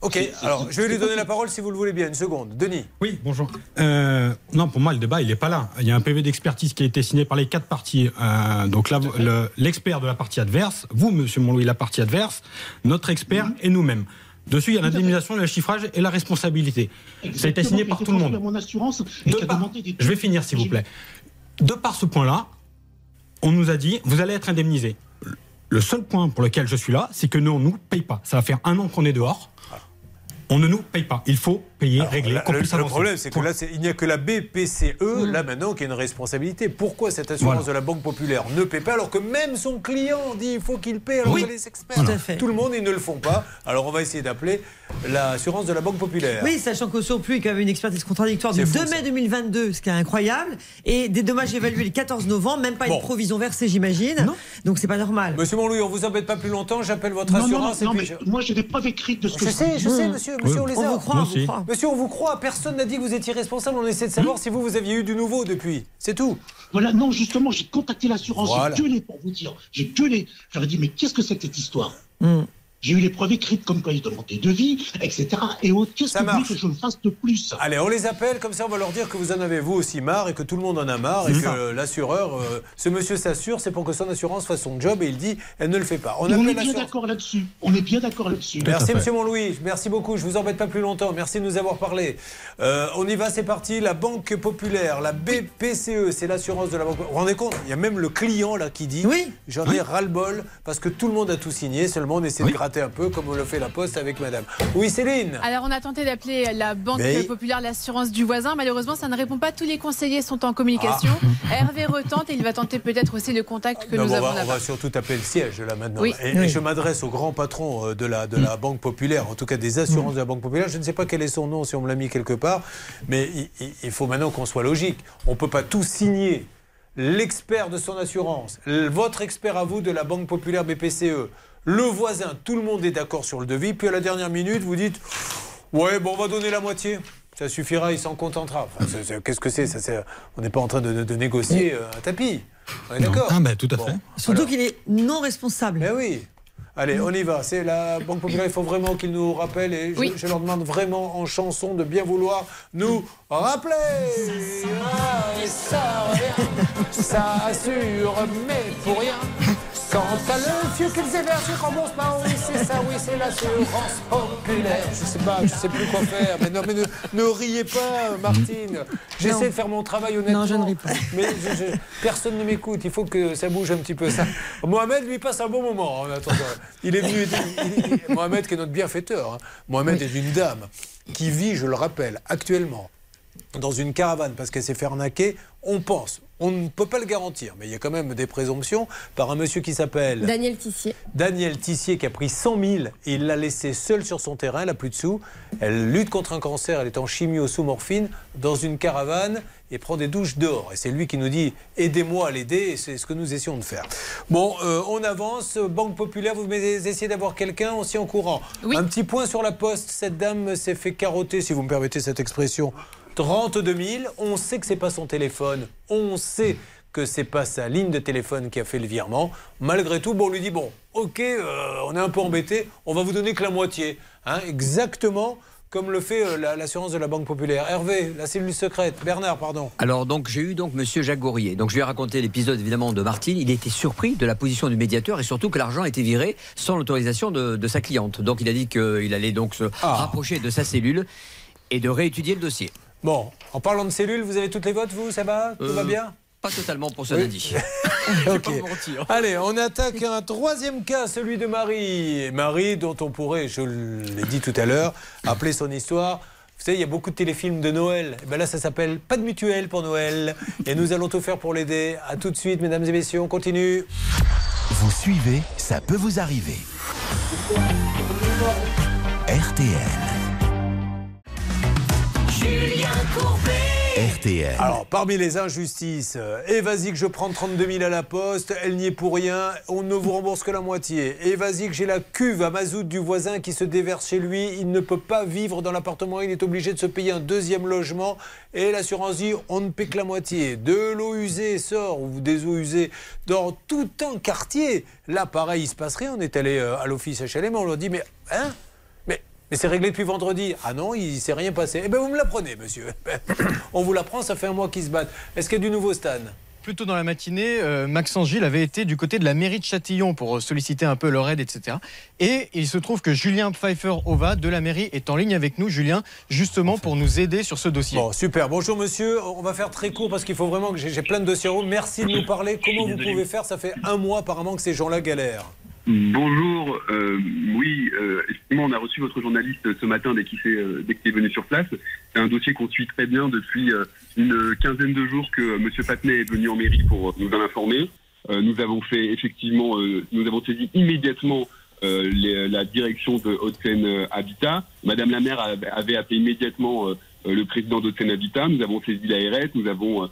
Ok, alors je vais lui donner la parole si vous le voulez bien. Une seconde. Denis. Oui, bonjour. Euh, non, pour moi, le débat, il n'est pas là. Il y a un PV d'expertise qui a été signé par les quatre parties. Euh, donc le- l'expert de la partie adverse, vous, monsieur Montlouis, la partie adverse, notre expert et nous-mêmes. Dessus, il y a l'indemnisation, le chiffrage et la responsabilité. Ça a été signé par tout le monde. Mon assurance et des... Je vais finir, s'il vous plaît. De par ce point-là, on nous a dit, vous allez être indemnisé. Le seul point pour lequel je suis là, c'est que nous, on ne nous paye pas. Ça va faire un an qu'on est dehors. On ne nous paye pas. Il faut payer, régler, Là, le, problème, c'est que là, il n'y a que la BPCE, là maintenant, qui a une responsabilité. Pourquoi cette assurance Voilà. de la Banque Populaire ne paie pas alors que même son client dit il faut qu'il paie alors Oui, que les experts, tout à fait. tout le monde, ils ne le font pas. Alors on va essayer d'appeler l'assurance de la Banque Populaire. Oui, sachant qu'au surplus, il y avait une expertise contradictoire du C'est fou, 2 mai 2022, ce qui est incroyable, et des dommages évalués le 14 novembre, même pas Bon. une provision versée, j'imagine. Donc c'est pas normal. Monsieur Montlouis, on vous embête pas plus longtemps, j'appelle votre Non, non, non, assurance non, et mais je- moi, j'ai des preuves écrites de ce que Je sais, je sais, monsieur, monsieur, on les On a. vous croit, on vous croit. Monsieur, on vous croit. Personne n'a dit que vous étiez responsable. On essaie de savoir si vous, vous aviez eu du nouveau depuis. C'est tout. Voilà, non, justement, j'ai contacté l'assurance, Voilà. j'ai gueulé pour vous dire. J'ai gueulé. J'aurais dit, mais qu'est-ce que c'est que cette histoire? Hmm. J'ai eu les preuves écrites comme quoi ils demandaient des devis, etc. Et autres. Qu'est-ce Ça que vous que je fasse de plus Allez, on les appelle, comme ça on va leur dire que vous en avez vous aussi marre et que tout le monde en a marre et que l'assureur, euh, ce monsieur s'assure, c'est pour que son assurance fasse son job et il dit elle ne le fait pas. On, est bien d'accord là-dessus. On est bien d'accord là-dessus. Merci Monsieur Montlouis, merci beaucoup, je vous embête pas plus longtemps, merci de nous avoir parlé. Euh, on y va, c'est parti, la Banque Populaire, la BPCE, c'est l'assurance de la Banque Vous vous rendez compte Il y a même le client là qui dit Oui. j'en ai ras-le-bol parce que tout le monde a tout signé, seulement on essaie de gratter un peu comme on le fait la Poste avec Madame. Oui Céline Alors, on a tenté d'appeler la Banque Mais- Populaire l'assurance du voisin. Malheureusement, ça ne répond pas. Tous les conseillers sont en communication. Hervé retente et il va tenter peut-être aussi le contact que Non, nous on, avons va, on va surtout taper le siège là maintenant. Oui. Et, je m'adresse au grand patron euh, de la, de la Banque Populaire, en tout cas des assurances de la Banque Populaire. Je ne sais pas quel est son nom, si on me l'a mis quelque part, mais il, il- faut maintenant qu'on soit logique. On ne peut pas tout signer. L'expert de son assurance, votre expert à vous de la Banque Populaire BPCE, le voisin, tout le monde est d'accord sur le devis, puis à la dernière minute, vous dites Ouais, bon, on va donner la moitié. Ça suffira, il s'en contentera. Enfin, Qu'est-ce que c'est On n'est pas en train de, de- de négocier euh, un tapis. On est d'accord Ah, ben, tout à Bon. fait. Surtout qu'il est non responsable. Mais oui. Allez, on y va. C'est la Banque Populaire. Il faut vraiment qu'ils nous rappellent. Et je, Oui. je leur demande vraiment en chanson de bien vouloir nous rappeler. Ça assure, mais pour rien. Quant à le vieux qu'ils hébergent, remboursent pas. Oui, c'est ça, oui, c'est l'assurance populaire. Je sais pas, je sais plus quoi faire. Mais non, mais ne, ne riez pas, Martine. J'essaie de faire mon travail honnêtement. Non, je ne ris pas. Mais je- je- personne ne m'écoute. Il faut que ça bouge un petit peu. Ça. Mohamed, lui, passe un bon moment en attendant. Il est venu. il- il- Mohamed, qui est notre bienfaiteur. hein. Mohamed est une dame qui vit, je le rappelle, actuellement dans une caravane parce qu'elle s'est fait arnaquer, on pense. On ne peut pas le garantir, mais il y a quand même des présomptions par un monsieur qui s'appelle Daniel Tissier. Daniel Tissier qui a pris 100 000 et il l'a laissé seul sur son terrain, elle n'a plus de sous. Elle lutte contre un cancer, elle est en chimio sous morphine dans une caravane et prend des douches dehors. Et c'est lui qui nous dit aidez-moi à l'aider et c'est ce que nous essayons de faire. Bon, euh, on avance. Banque Populaire, vous essayez d'avoir quelqu'un aussi en courant. Un petit point sur la poste. Cette dame s'est fait carotter, si vous me permettez cette expression. 32 000. On sait que c'est pas son téléphone. On sait que c'est pas sa ligne de téléphone qui a fait le virement. Malgré tout, bon, on lui dit bon, ok, euh, on est un peu embêté, on va vous donner que la moitié. Hein, exactement comme le fait euh, la- l'assurance de la Banque Populaire. Hervé, la cellule secrète. Bernard, pardon. Alors donc j'ai eu donc Monsieur Jacques Gourrier. Donc je lui ai raconté l'épisode évidemment de Martine. Il était surpris de la position du médiateur et surtout que l'argent a été viré sans l'autorisation de, de sa cliente. Donc il a dit qu'il allait donc se rapprocher de sa cellule et de réétudier le dossier. Bon, en parlant de cellules, vous avez toutes les votes, vous Ça va Tout va Euh, bien Pas totalement pour ce Oui. lundi. Ok. Allez, on attaque un troisième cas, celui de Marie. Marie, dont on pourrait, je l'ai dit tout à l'heure, appeler son histoire. Vous savez, il y a beaucoup de téléfilms de Noël. Et ben là, ça s'appelle Pas de mutuelle pour Noël. Et nous allons tout faire pour l'aider. À tout de suite, mesdames et messieurs, on continue. Vous suivez, ça peut vous arriver. RTL. RTL. Alors, parmi les injustices, euh, et vas-y que je prends 32 000 à la poste, elle n'y est pour rien, on ne vous rembourse que la moitié. Et vas-y que j'ai la cuve à mazout du voisin qui se déverse chez lui, il ne peut pas vivre dans l'appartement, il est obligé de se payer un deuxième logement. Et l'assurance dit, on ne paie que la moitié. De l'eau usée sort, ou des eaux usées, dans tout un quartier. Là, pareil, il se passe rien. On est allé euh, à l'office HLM, on leur dit, mais hein? Mais, c'est réglé depuis vendredi. Ah non, il ne s'est rien passé. Eh bien, vous me l'apprenez, monsieur. On vous l'apprend, ça fait un mois qu'ils se battent. Est-ce qu'il y a du nouveau, Stan? Plus tôt dans la matinée, euh, Maxence Gilles avait été du côté de la mairie de Châtillon pour euh, solliciter un peu leur aide, etc. Et il se trouve que Julien Pfeiffer-Ova de la mairie est en ligne avec nous, Julien, justement pour nous aider sur ce dossier. Bon, super. Bonjour, monsieur. On va faire très court parce qu'il faut vraiment que j'ai plein de dossiers en haut. Merci de nous parler. Comment vous pouvez faire? Ça fait un mois, apparemment, que ces gens-là galèrent. Bonjour, euh, oui, euh, effectivement, on a reçu votre journaliste ce matin dès qu'il euh, est venu sur place. C'est un dossier qu'on suit très bien depuis euh, une quinzaine de jours que euh, Monsieur Patnay est venu en mairie pour euh, nous en informer. Nous avons fait effectivement, nous avons saisi immédiatement la direction de Haute-Seine Habitat. Madame la maire avait- appelé immédiatement le président d'Haute-Seine Habitat. Nous avons saisi l'ARS. Nous avons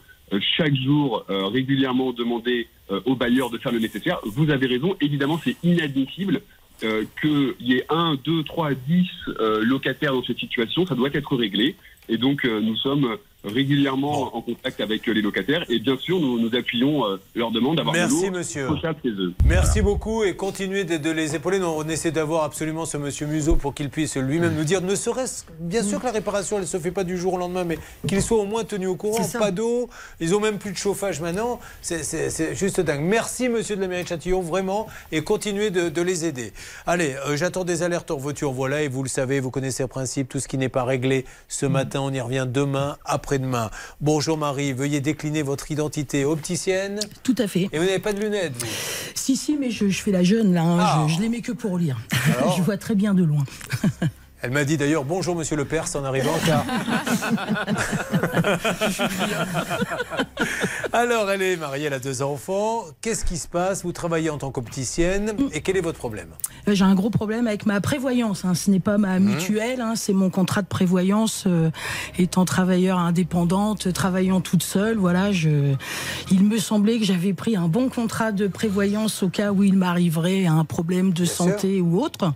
chaque jour régulièrement demandé aux bailleurs de faire le nécessaire. Vous avez raison, évidemment, c'est inadmissible euh, qu'il y ait un, deux, trois, dix euh, locataires dans cette situation. Ça doit être réglé. Et donc, euh, nous sommes régulièrement en contact avec euh, les locataires. Et bien sûr, nous, nous appuyons euh, leur demande d'avoir Merci, monsieur. chez eux. Merci beaucoup et continuez de, de les épauler. Nous, on essaie d'avoir absolument ce monsieur Museau pour qu'il puisse lui-même nous dire, ne serait-ce, bien sûr que la réparation, elle ne se fait pas du jour au lendemain, mais qu'il soit au moins tenu au courant. Pas d'eau, ils ont même plus de chauffage maintenant. C'est, juste dingue. Merci, monsieur de la mairie de Châtillon, vraiment, et continuez de, de les aider. Allez, euh, j'attends des alertes en voiture, voilà, et vous le savez, vous connaissez le principe, tout ce qui n'est pas réglé ce matin, on y revient demain, après-demain. Bonjour Marie, veuillez décliner votre identité opticienne. Tout à fait. Et vous n'avez pas de lunettes, vous Si, si, mais je, je fais la jeune là, hein, Ah. je, je les mets que pour lire. Alors je vois très bien de loin. Elle m'a dit d'ailleurs bonjour monsieur le Perse en arrivant car. Alors elle est mariée, elle a deux enfants. Qu'est-ce qui se passe? Vous travaillez en tant qu'opticienne et quel est votre problème? Euh, J'ai un gros problème avec ma prévoyance. hein. Ce n'est pas ma Mhm. mutuelle, hein, c'est mon contrat de prévoyance. euh, étant travailleur indépendante, travaillant toute seule, voilà, je, il me semblait que j'avais pris un bon contrat de prévoyance au cas où il m'arriverait un problème de santé ou autre.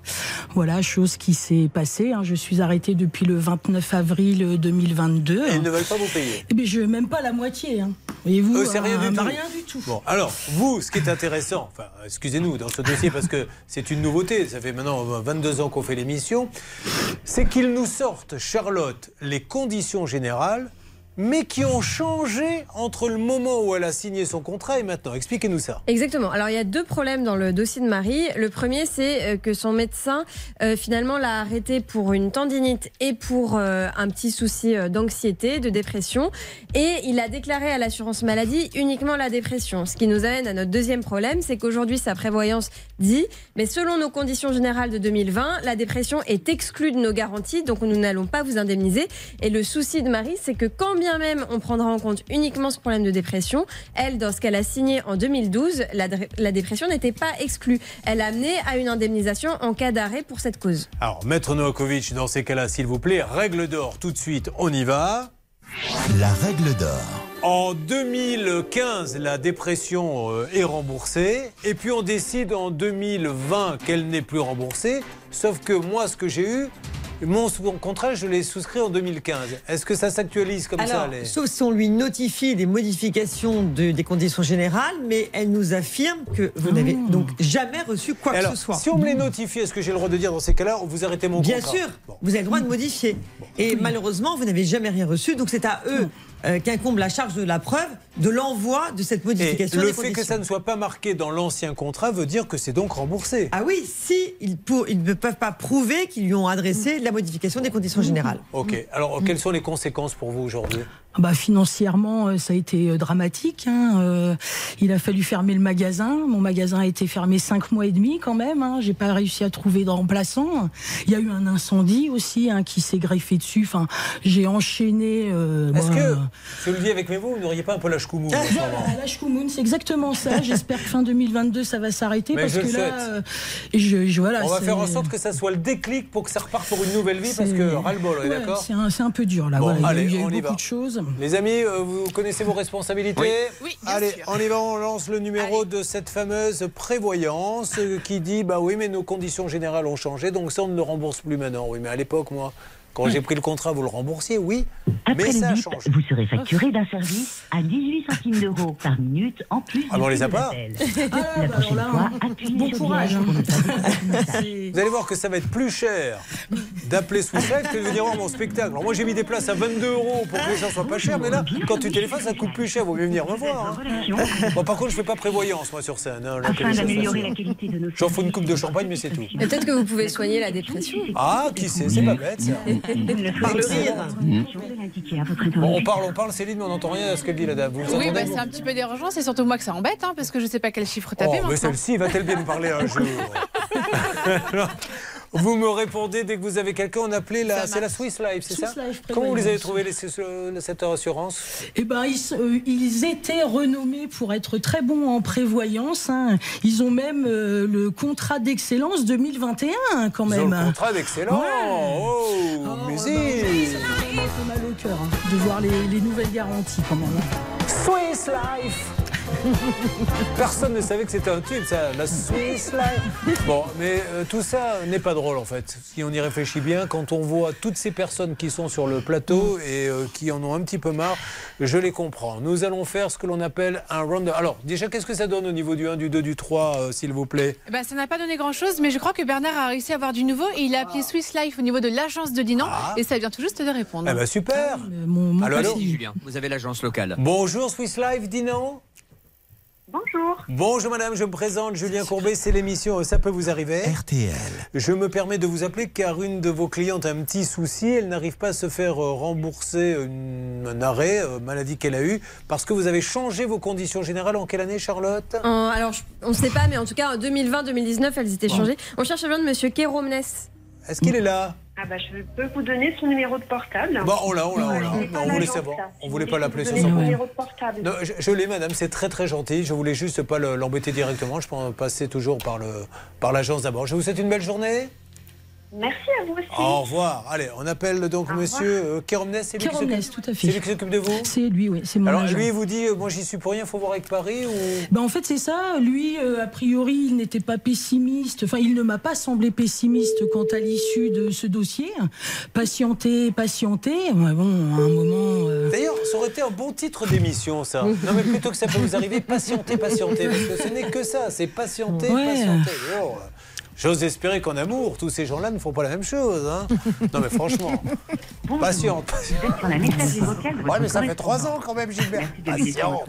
Voilà, chose qui s'est passée. Hein. Je suis arrêtée depuis le 29 avril 2022. Ils ne veulent pas vous payer. Eh bien, je même pas la moitié. Hein. Voyez-vous, Eux, c'est rien hein, du tout. Rien du tout. Bon, alors, vous, ce qui est intéressant, enfin, excusez-nous, dans ce dossier, parce que c'est une nouveauté, ça fait maintenant 22 ans qu'on fait l'émission, c'est qu'ils nous sortent, Charlotte, les conditions générales, mais qui ont changé entre le moment où elle a signé son contrat et maintenant. Expliquez-nous ça. Exactement. Alors il y a deux problèmes dans le dossier de Marie. Le premier, c'est euh, que son médecin euh, finalement l'a arrêté pour une tendinite et pour euh, un petit souci d'anxiété, de dépression, et il a déclaré à l'assurance maladie uniquement la dépression. Ce qui nous amène à notre deuxième problème, c'est qu'aujourd'hui sa prévoyance dit, mais selon nos conditions générales de 2020, la dépression est exclue de nos garanties, donc nous n'allons pas vous indemniser. Et le souci de Marie, c'est que quand bien même on prendra en compte uniquement ce problème de dépression, elle, dans ce qu'elle a signé en 2012, la, la dépression n'était pas exclue. Elle a amené à une indemnisation en cas d'arrêt pour cette cause. Alors, Maître Novakovic, dans ces cas-là, s'il vous plaît, règle d'or tout de suite, on y va. La règle d'or. En 2015, la dépression euh, est remboursée. Et puis on décide en 2020 qu'elle n'est plus remboursée. Sauf que moi, ce que j'ai eu, mon contrat, je l'ai souscrit en 2015. Est-ce que ça s'actualise comme ça Alors, les- sauf si on lui notifie des modifications de- des conditions générales, mais elle nous affirme que vous n'avez donc jamais reçu quoi Alors, que ce soit. si on me les notifie, est-ce que j'ai le droit de dire dans ces cas-là, vous arrêtez mon Bien contrat sûr, vous avez le droit de modifier. Et malheureusement, vous n'avez jamais rien reçu, donc c'est à eux euh, qu'incombe la charge de la preuve de l'envoi de cette Et modification. le des fait que ça ne soit pas marqué dans l'ancien contrat veut dire que c'est donc remboursé. Ah oui, si ils, pour- ils ne peuvent pas prouver qu'ils lui ont adressé la modification des conditions générales. Ok. Alors, quelles sont les conséquences pour vous aujourd'hui? Bah, financièrement, euh, ça a été euh, dramatique. hein. Euh, il a fallu fermer le magasin. Mon magasin a été fermé cinq mois et demi quand même. Hein. J'ai pas réussi à trouver de remplaçant. Il y a eu un incendie aussi hein, qui s'est greffé dessus. Enfin, j'ai enchaîné. euh, Est-ce bah, que, je le dis avec mes mots, vous n'auriez pas un peu Voilà, la Shkumun, c'est exactement ça. J'espère que fin 2022, ça va s'arrêter parce que là, euh, je, je- voilà. On va faire en sorte que ça soit le déclic pour que ça reparte pour une nouvelle vie, parce que ras-le-bol, ouais, d'accord C'est un, un peu dur là. Bon, voilà. Il y a allez, il y a eu on y beaucoup va. de choses. Les amis, euh, vous connaissez vos responsabilités Oui. Allez, on y va, on lance le numéro de cette fameuse prévoyance qui dit bah oui, mais nos conditions générales ont changé, donc ça on ne le rembourse plus maintenant. Oui, mais à l'époque, moi, quand j'ai pris le contrat, vous le remboursiez, oui, Après mais le ça bip, changé. vous serez facturé d'un service à 18 centimes d'euros par minute en plus Ah, mais on les a pas l'appel. La prochaine fois, appuyez bon sur courage, dièse pour ne pas Vous allez voir que ça va être plus cher d'appeler Life que de venir voir mon spectacle. Alors moi j'ai mis des places à 22 euros pour que les gens soient pas chers, mais là, quand tu téléphones, ça coûte plus cher. Vaut mieux venir me voir. hein. Bon, par contre, je fais pas prévoyance moi sur scène. hein, Afin d'améliorer la qualité de nos J'en fous une coupe de champagne, mais c'est tout. Peut-être que vous pouvez soigner la dépression. Ah, qui sait, c'est pas bête ça. Par le rire. Bon, on parle, on parle, Céline, mais on n'entend rien à ce qu'elle dit la dame. Vous, Oui, bah, c'est un petit peu dérangeant. C'est surtout moi que ça embête, hein, parce que je sais pas quel chiffre taper Oh, mais celle-ci, va-t-elle bien nous parler un jour? Vous me répondez dès que vous avez quelqu'un, on appelait la, c'est la Swiss Life, c'est ça Life Comment vous les avez trouvés les- ce- cette assurance Eh ben, ils, euh, ils étaient renommés pour être très bons en prévoyance. hein. Ils ont même euh, le contrat d'excellence 2021 quand Ils même. ont le contrat d'excellence. Oh, musique Ça fait mal au cœur hein, de voir les, les nouvelles garanties quand même. Swiss Life Personne ne savait que c'était un tube, ça, la Swiss Life. Bon, mais euh, tout ça n'est pas drôle en fait. Si on y réfléchit bien, quand on voit toutes ces personnes qui sont sur le plateau et euh, qui en ont un petit peu marre, je les comprends. Nous allons faire ce que l'on appelle un round. Alors, déjà, qu'est-ce que ça donne au niveau du 1, du 2, du 3, euh, s'il vous plaît? Eh ben, ça n'a pas donné grand-chose, mais je crois que Bernard a réussi à avoir du nouveau et il a appelé Swiss Life au niveau de l'agence de Dinan et ça vient tout juste de répondre. Ah. Eh ben super mon Allô, allô Julien, vous avez l'agence locale. Bonjour Swiss Life, Dinan? Bonjour. Bonjour madame, je me présente, Julien Courbet, c'est l'émission Ça peut vous arriver RTL. Je me permets de vous appeler car une de vos clientes a un petit souci, elle n'arrive pas à se faire euh, rembourser une- un arrêt, euh, maladie qu'elle a eue, parce que vous avez changé vos conditions générales en quelle année Charlotte? Alors, je- on ne sait pas, mais en tout cas, en 2020-2019, elles étaient changées. On cherche à joindre Monsieur Kéromnes. Est-ce qu'il est là? Ah bah, je peux vous donner son numéro de portable. Bon, on l'a, on l'a, on l'a. Pas Non, on voulait l'agence, savoir. On voulait pas l'appeler compte. son numéro de portable. Non, je, je l'ai, madame, c'est très très gentil. Je voulais juste pas le- l'embêter directement. Je peux passer toujours par le par l'agence d'abord. Je vous souhaite une belle journée. Merci à vous aussi. Au revoir. Allez, on appelle donc monsieur euh, Kéromnes. C'est lui qui tout à fait. C'est lui qui s'occupe de vous C'est lui, oui, c'est mon Alors agent. lui, il vous dit, euh, moi j'y suis pour rien, faut voir avec Paris ou Ben, en fait, c'est ça. Lui, euh, a priori, il n'était pas pessimiste. Enfin, il ne m'a pas semblé pessimiste quant à l'issue de ce dossier. Patienter, patienter. Ouais, bon, à un moment. euh, D'ailleurs, ça aurait été un bon titre d'émission, ça. Non, mais plutôt que ça peut vous arriver, patienter, patienter. Parce que ce n'est que ça, c'est patienter, Ouais. patienter. Oh, J'ose espérer qu'en amour, tous ces gens-là ne font pas la même chose. hein. non, mais franchement, patiente. Ouais, mais ça fait trois ans quand même, Gilbert. Patiente.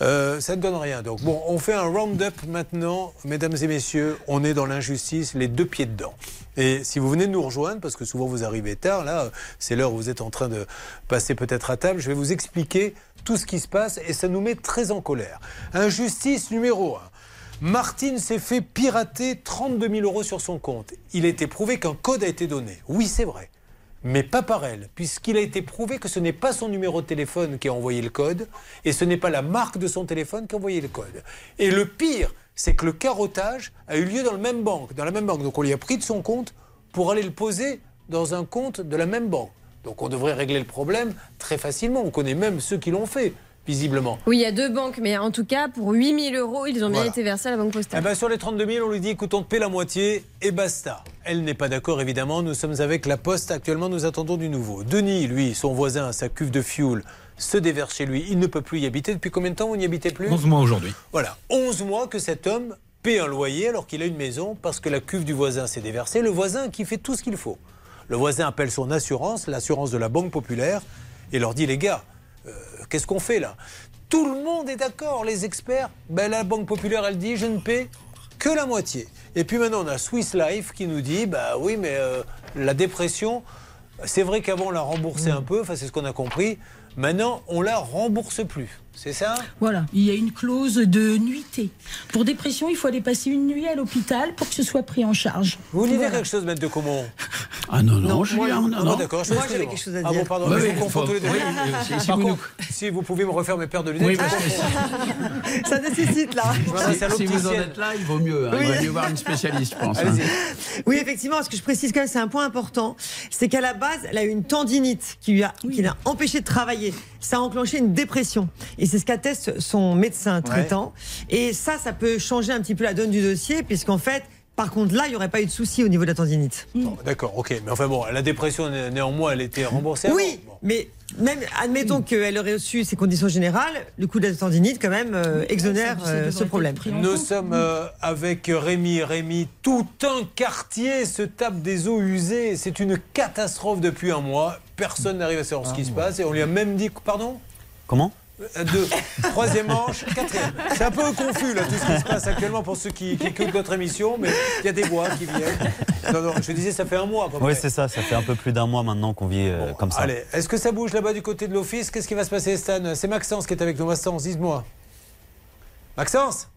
Euh, ça ne donne rien. Donc, bon, on fait un round-up maintenant, mesdames et messieurs. On est dans l'injustice, les deux pieds dedans. Et si vous venez de nous rejoindre, parce que souvent vous arrivez tard, là, c'est l'heure où vous êtes en train de passer peut-être à table, je vais vous expliquer tout ce qui se passe et ça nous met très en colère. Injustice numéro 1. Martine s'est fait pirater 32 000 euros sur son compte. Il a été prouvé qu'un code a été donné. Oui, c'est vrai. Mais pas par elle, puisqu'il a été prouvé que ce n'est pas son numéro de téléphone qui a envoyé le code, et ce n'est pas la marque de son téléphone qui a envoyé le code. Et le pire, c'est que le carottage a eu lieu dans, le même banque, dans la même banque. Donc on lui a pris de son compte pour aller le poser dans un compte de la même banque. Donc on devrait régler le problème très facilement. On connaît même ceux qui l'ont fait, visiblement. Oui, il y a deux banques, mais en tout cas, pour 8000 euros, ils ont bien Voilà. été versés à la Banque Eh Postale. ben, sur les 32 000, on lui dit écoute, on te paie la moitié et basta. Elle n'est pas d'accord, évidemment. Nous sommes avec la Poste. Actuellement, nous attendons du nouveau. Denis, lui, son voisin, sa cuve de fuel, se déverse chez lui. Il ne peut plus y habiter. Depuis combien de temps vous n'y habitez plus 11 mois aujourd'hui. Voilà, 11 mois que cet homme paie un loyer alors qu'il a une maison parce que la cuve du voisin s'est déversée. Le voisin qui fait tout ce qu'il faut. Le voisin appelle son assurance, l'assurance de la Banque Populaire, et leur dit les gars, euh, qu'est-ce qu'on fait là? Tout le monde est d'accord, les experts. Ben, la Banque Populaire, elle dit je ne paie que la moitié. Et puis maintenant, on a Swiss Life qui nous dit bah oui, mais euh, la dépression, c'est vrai qu'avant on la remboursait un peu, enfin c'est ce qu'on a compris. Maintenant, on la rembourse plus. C'est ça Voilà, il y a une clause de nuitée. Pour dépression, il faut aller passer une nuit à l'hôpital pour que ce soit pris en charge. Vous voulez dire Voilà. quelque chose, maître de Comont Ah non, non, Non, Julien, moi- non, Ah non. bon, d'accord, je Moi, j'avais quelque chose à Ah dire. bon, pardon, Oui, je confonds tous les deux. oui, oui, si- si Par vous nous- contre, si vous pouvez me refaire mes paires de lunettes, Oui, parce que. Ça nécessite là. Si vous en êtes là, il vaut mieux. hein. Il vaut mieux voir une spécialiste, je pense. hein. Oui, effectivement, ce que je précise quand même, c'est un point important. C'est qu'à la base, elle a eu une tendinite qui lui a, qui l'a empêché de travailler. Ça a enclenché une dépression. Et c'est ce qu'atteste son médecin traitant. Et ça, ça peut changer un petit peu la donne du dossier, puisqu'en fait, par contre, là, il n'y aurait pas eu de souci au niveau de la tendinite. Bon, D'accord, ok. Mais enfin bon, la dépression, né- néanmoins, elle était remboursée. Oui, mais même, admettons qu'elle aurait reçu ses conditions générales, le coup de la tendinite, quand même, euh, exonère euh, ce problème. Nous sommes euh, avec Rémi. Rémi, tout un quartier se tape des eaux usées. C'est une catastrophe depuis un mois. Personne n'arrive à savoir ce qui se passe. Et on lui a même dit. Pardon? Comment? Deux. Troisième manche, quatrième. C'est un peu confus là tout ce qui se passe actuellement pour ceux qui, qui écoutent notre émission, mais il y a des voix qui viennent. Non, non, je disais, ça fait un mois à peu Oui, c'est ça, ça fait un peu plus d'un mois maintenant qu'on vit euh, comme ça. Allez, est-ce que ça bouge là-bas du côté de l'office? Qu'est-ce qui va se passer, Stan? C'est Maxence qui est avec nous. Maxence, dites-moi. Maxence?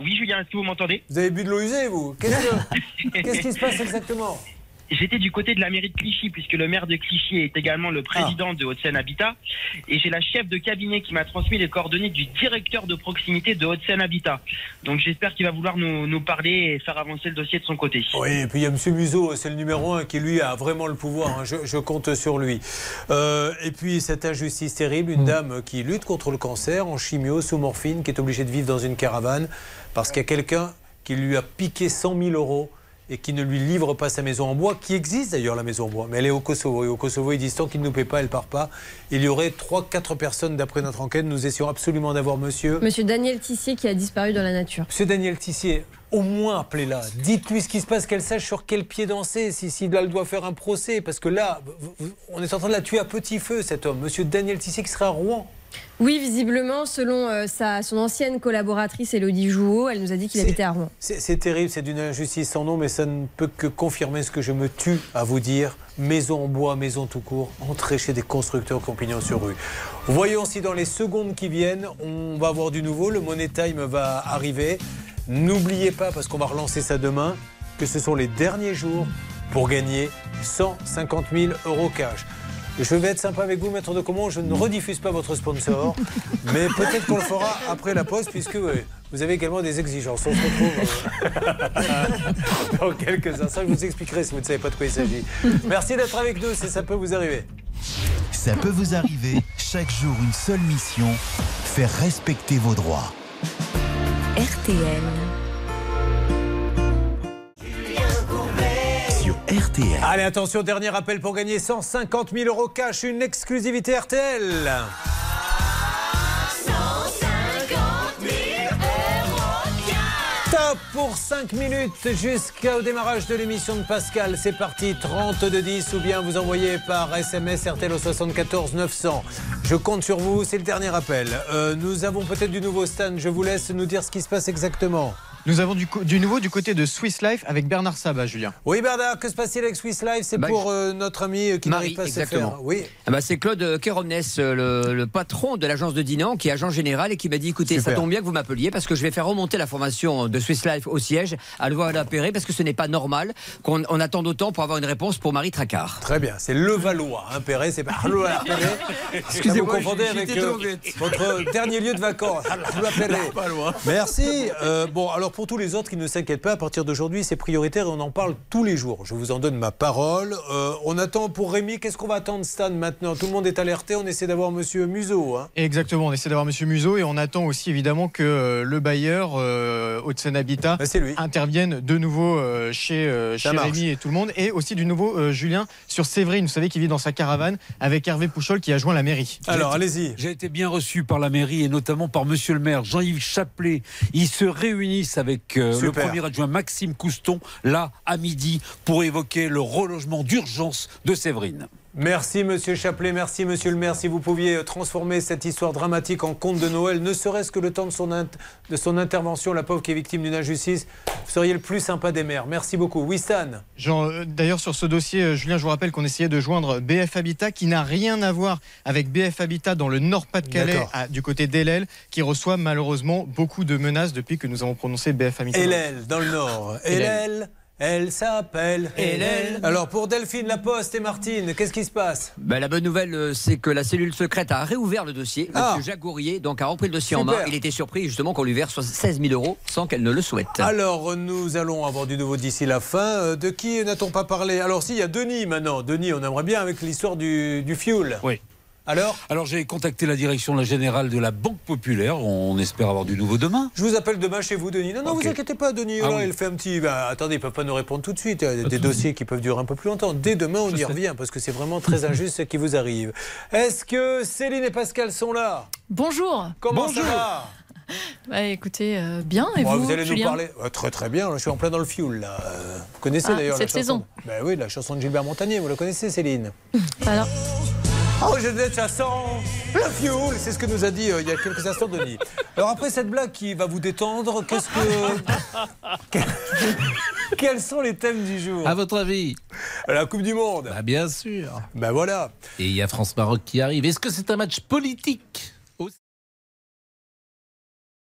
Oui, Julien, est-ce que vous m'entendez? Vous avez bu de l'eau usée, vous Qu'est-ce que- qu'est-ce qui se passe exactement? J'étais du côté de la mairie de Clichy, puisque le maire de Clichy est également le président de Haute-Seine Habitat. Et j'ai la chef de cabinet qui m'a transmis les coordonnées du directeur de proximité de Haute-Seine Habitat. Donc j'espère qu'il va vouloir nous, nous parler et faire avancer le dossier de son côté. Oui, et puis il y a M. Museau, c'est le numéro un qui lui a vraiment le pouvoir. hein. Je, je compte sur lui. Euh, et puis cette injustice terrible, une dame qui lutte contre le cancer en chimio sous morphine, qui est obligée de vivre dans une caravane parce qu'il y a quelqu'un qui lui a piqué 100 000 euros et qui ne lui livre pas sa maison en bois, qui existe d'ailleurs la maison en bois, mais elle est au Kosovo. Et au Kosovo, ils disent tant qu'il ne nous paie pas, elle part pas. Il y aurait 3-4 personnes d'après notre enquête. Nous essayons absolument d'avoir monsieur. Monsieur Daniel Tissier qui a disparu dans la nature. Monsieur Daniel Tissier, au moins appelez-la. Dites-lui ce qui se passe, qu'elle sache sur quel pied danser, si, si là, elle doit faire un procès. Parce que là, on est en train de la tuer à petit feu, cet homme. Monsieur Daniel Tissier qui sera à Rouen. Oui, visiblement, selon euh, sa, son ancienne collaboratrice Elodie Jouot, elle nous a dit qu'il habitait à Rouen. C'est terrible, c'est d'une injustice sans nom, mais ça ne peut que confirmer ce que je me tue à vous dire. Maison en bois, maison tout court, entrez chez des constructeurs pignon sur rue. Voyons si dans les secondes qui viennent, on va avoir du nouveau. Le Money Time va arriver. N'oubliez pas, parce qu'on va relancer ça demain, que ce sont les derniers jours pour gagner 150 000 euros cash. Je vais être sympa avec vous, maître de comment je ne rediffuse pas votre sponsor, mais peut-être qu'on le fera après la pause, puisque ouais, vous avez également des exigences. On se retrouve euh, dans quelques instants. Je vous expliquerai si vous ne savez pas de quoi il s'agit. Merci d'être avec nous, si ça peut vous arriver. Ça peut vous arriver, chaque jour une seule mission, faire respecter vos droits. RTL. RTL. Allez, attention, dernier appel pour gagner 150 000 euros cash, une exclusivité RTL. Top pour 5 minutes jusqu'au démarrage de l'émission de Pascal. C'est parti, 3210 ou bien vous envoyez par SMS RTL au 74 900. Je compte sur vous, c'est le dernier appel. Euh, nous avons peut-être du nouveau Stan, je vous laisse nous dire ce qui se passe exactement. Nous avons du, nouveau du côté de Swiss Life avec Bernard Sabat, Julien. Oui Bernard, que se passe-t-il avec Swiss Life? C'est Bah, pour euh, notre ami euh, qui n'arrive pas à se exactement. faire. Oui. Ah bah, c'est Claude Kérones, le, le patron de l'agence de Dinan, qui est agent général et qui m'a dit écoutez, Super. ça tombe bien que vous m'appeliez parce que je vais faire remonter la formation de Swiss Life au siège à Levallois-Perret parce que ce n'est pas normal qu'on on attende autant pour avoir une réponse pour Marie Tracard. Très bien, c'est Levallois. Hein, Perret, c'est pas Levallois. Excusez-moi, vous confondez avec euh, votre dernier lieu de vacances. Levallois Perret. Merci. Euh, bon, alors pour tous les autres qui ne s'inquiètent pas, à partir d'aujourd'hui, c'est prioritaire et on en parle tous les jours. Je vous en donne ma parole. Euh, on attend pour Rémi. Qu'est-ce qu'on va attendre, Stan, maintenant? Tout le monde est alerté. On essaie d'avoir Monsieur Museau. Hein. Exactement, on essaie d'avoir Monsieur Museau et on attend aussi évidemment que euh, le bailleur euh, Haute-Seine Habitat intervienne de nouveau euh, chez, euh, chez. Rémi et tout le monde et aussi du nouveau euh, Julien sur Séverine, vous savez, qui vit dans sa caravane avec Hervé Pouchol qui a joint la mairie. allez-y. J'ai été bien reçu par la mairie et notamment par monsieur le maire Jean-Yves Chaplet. Ils se réunissent avec euh, le premier adjoint Maxime Couston, là, à midi, pour évoquer le relogement d'urgence de Séverine. Merci Monsieur Chapelet, merci Monsieur le maire. Si vous pouviez euh, transformer cette histoire dramatique en conte de Noël, ne serait-ce que le temps de son, de son intervention, la pauvre qui est victime d'une injustice, vous seriez le plus sympa des maires. Merci beaucoup. Oui, Stan euh, D'ailleurs, sur ce dossier, euh, Julien, je vous rappelle qu'on essayait de joindre BF Habitat, qui n'a rien à voir avec BF Habitat dans le Nord-Pas-de-Calais, du côté d'Elel, qui reçoit malheureusement beaucoup de menaces depuis que nous avons prononcé BF Habitat. Hélène, dans le Nord. Hélène, elle s'appelle Hélène. Alors pour Delphine Laposte et Martine, qu'est-ce qui se passe? Ben, la bonne nouvelle, euh, c'est que la cellule secrète a réouvert le dossier. Ah. Monsieur Jacques Gourrier donc, a repris le dossier en main. Il était surpris justement qu'on lui verse 16 000 euros sans qu'elle ne le souhaite. Alors, nous allons avoir du nouveau d'ici la fin. Euh, De qui n'a-t-on pas parlé? Alors, si, il y a Denis maintenant. Denis, on aimerait bien avec l'histoire du, du fuel. Oui. Alors Alors j'ai contacté la direction la générale de la Banque Populaire. On espère avoir du nouveau demain. Je vous appelle demain chez vous, Denis. Non, non, Ok. vous inquiétez pas, Denis. Ah Là, oui. il fait un petit. bah, attendez, ils ne peuvent pas nous répondre tout de suite. Il y a des dossiers qui peuvent durer un peu plus longtemps. Dès demain, on y revient parce que c'est vraiment très injuste ce qui vous arrive. Est-ce que Céline et Pascal sont là? Bonjour. Comment Bonjour. ça va? Bah, écoutez, euh, bien. Et Bon, vous, allez nous parler. Très très bien, je suis en plein dans le fuel. Là. Euh, Vous connaissez Ah, d'ailleurs la cette chanson saison. Ben oui, la chanson de Gilbert Montagnier, vous la connaissez, Céline? Alors, Oh, je ça sent le fuel C'est ce que nous a dit euh, il y a quelques instants Denis. Alors après cette blague qui va vous détendre, qu'est-ce que... Que- Quels sont les thèmes du jour? À votre avis? La Coupe du Monde Bah, Bien sûr. Ben voilà. Et il y a France-Maroc qui arrive. Est-ce que c'est un match politique?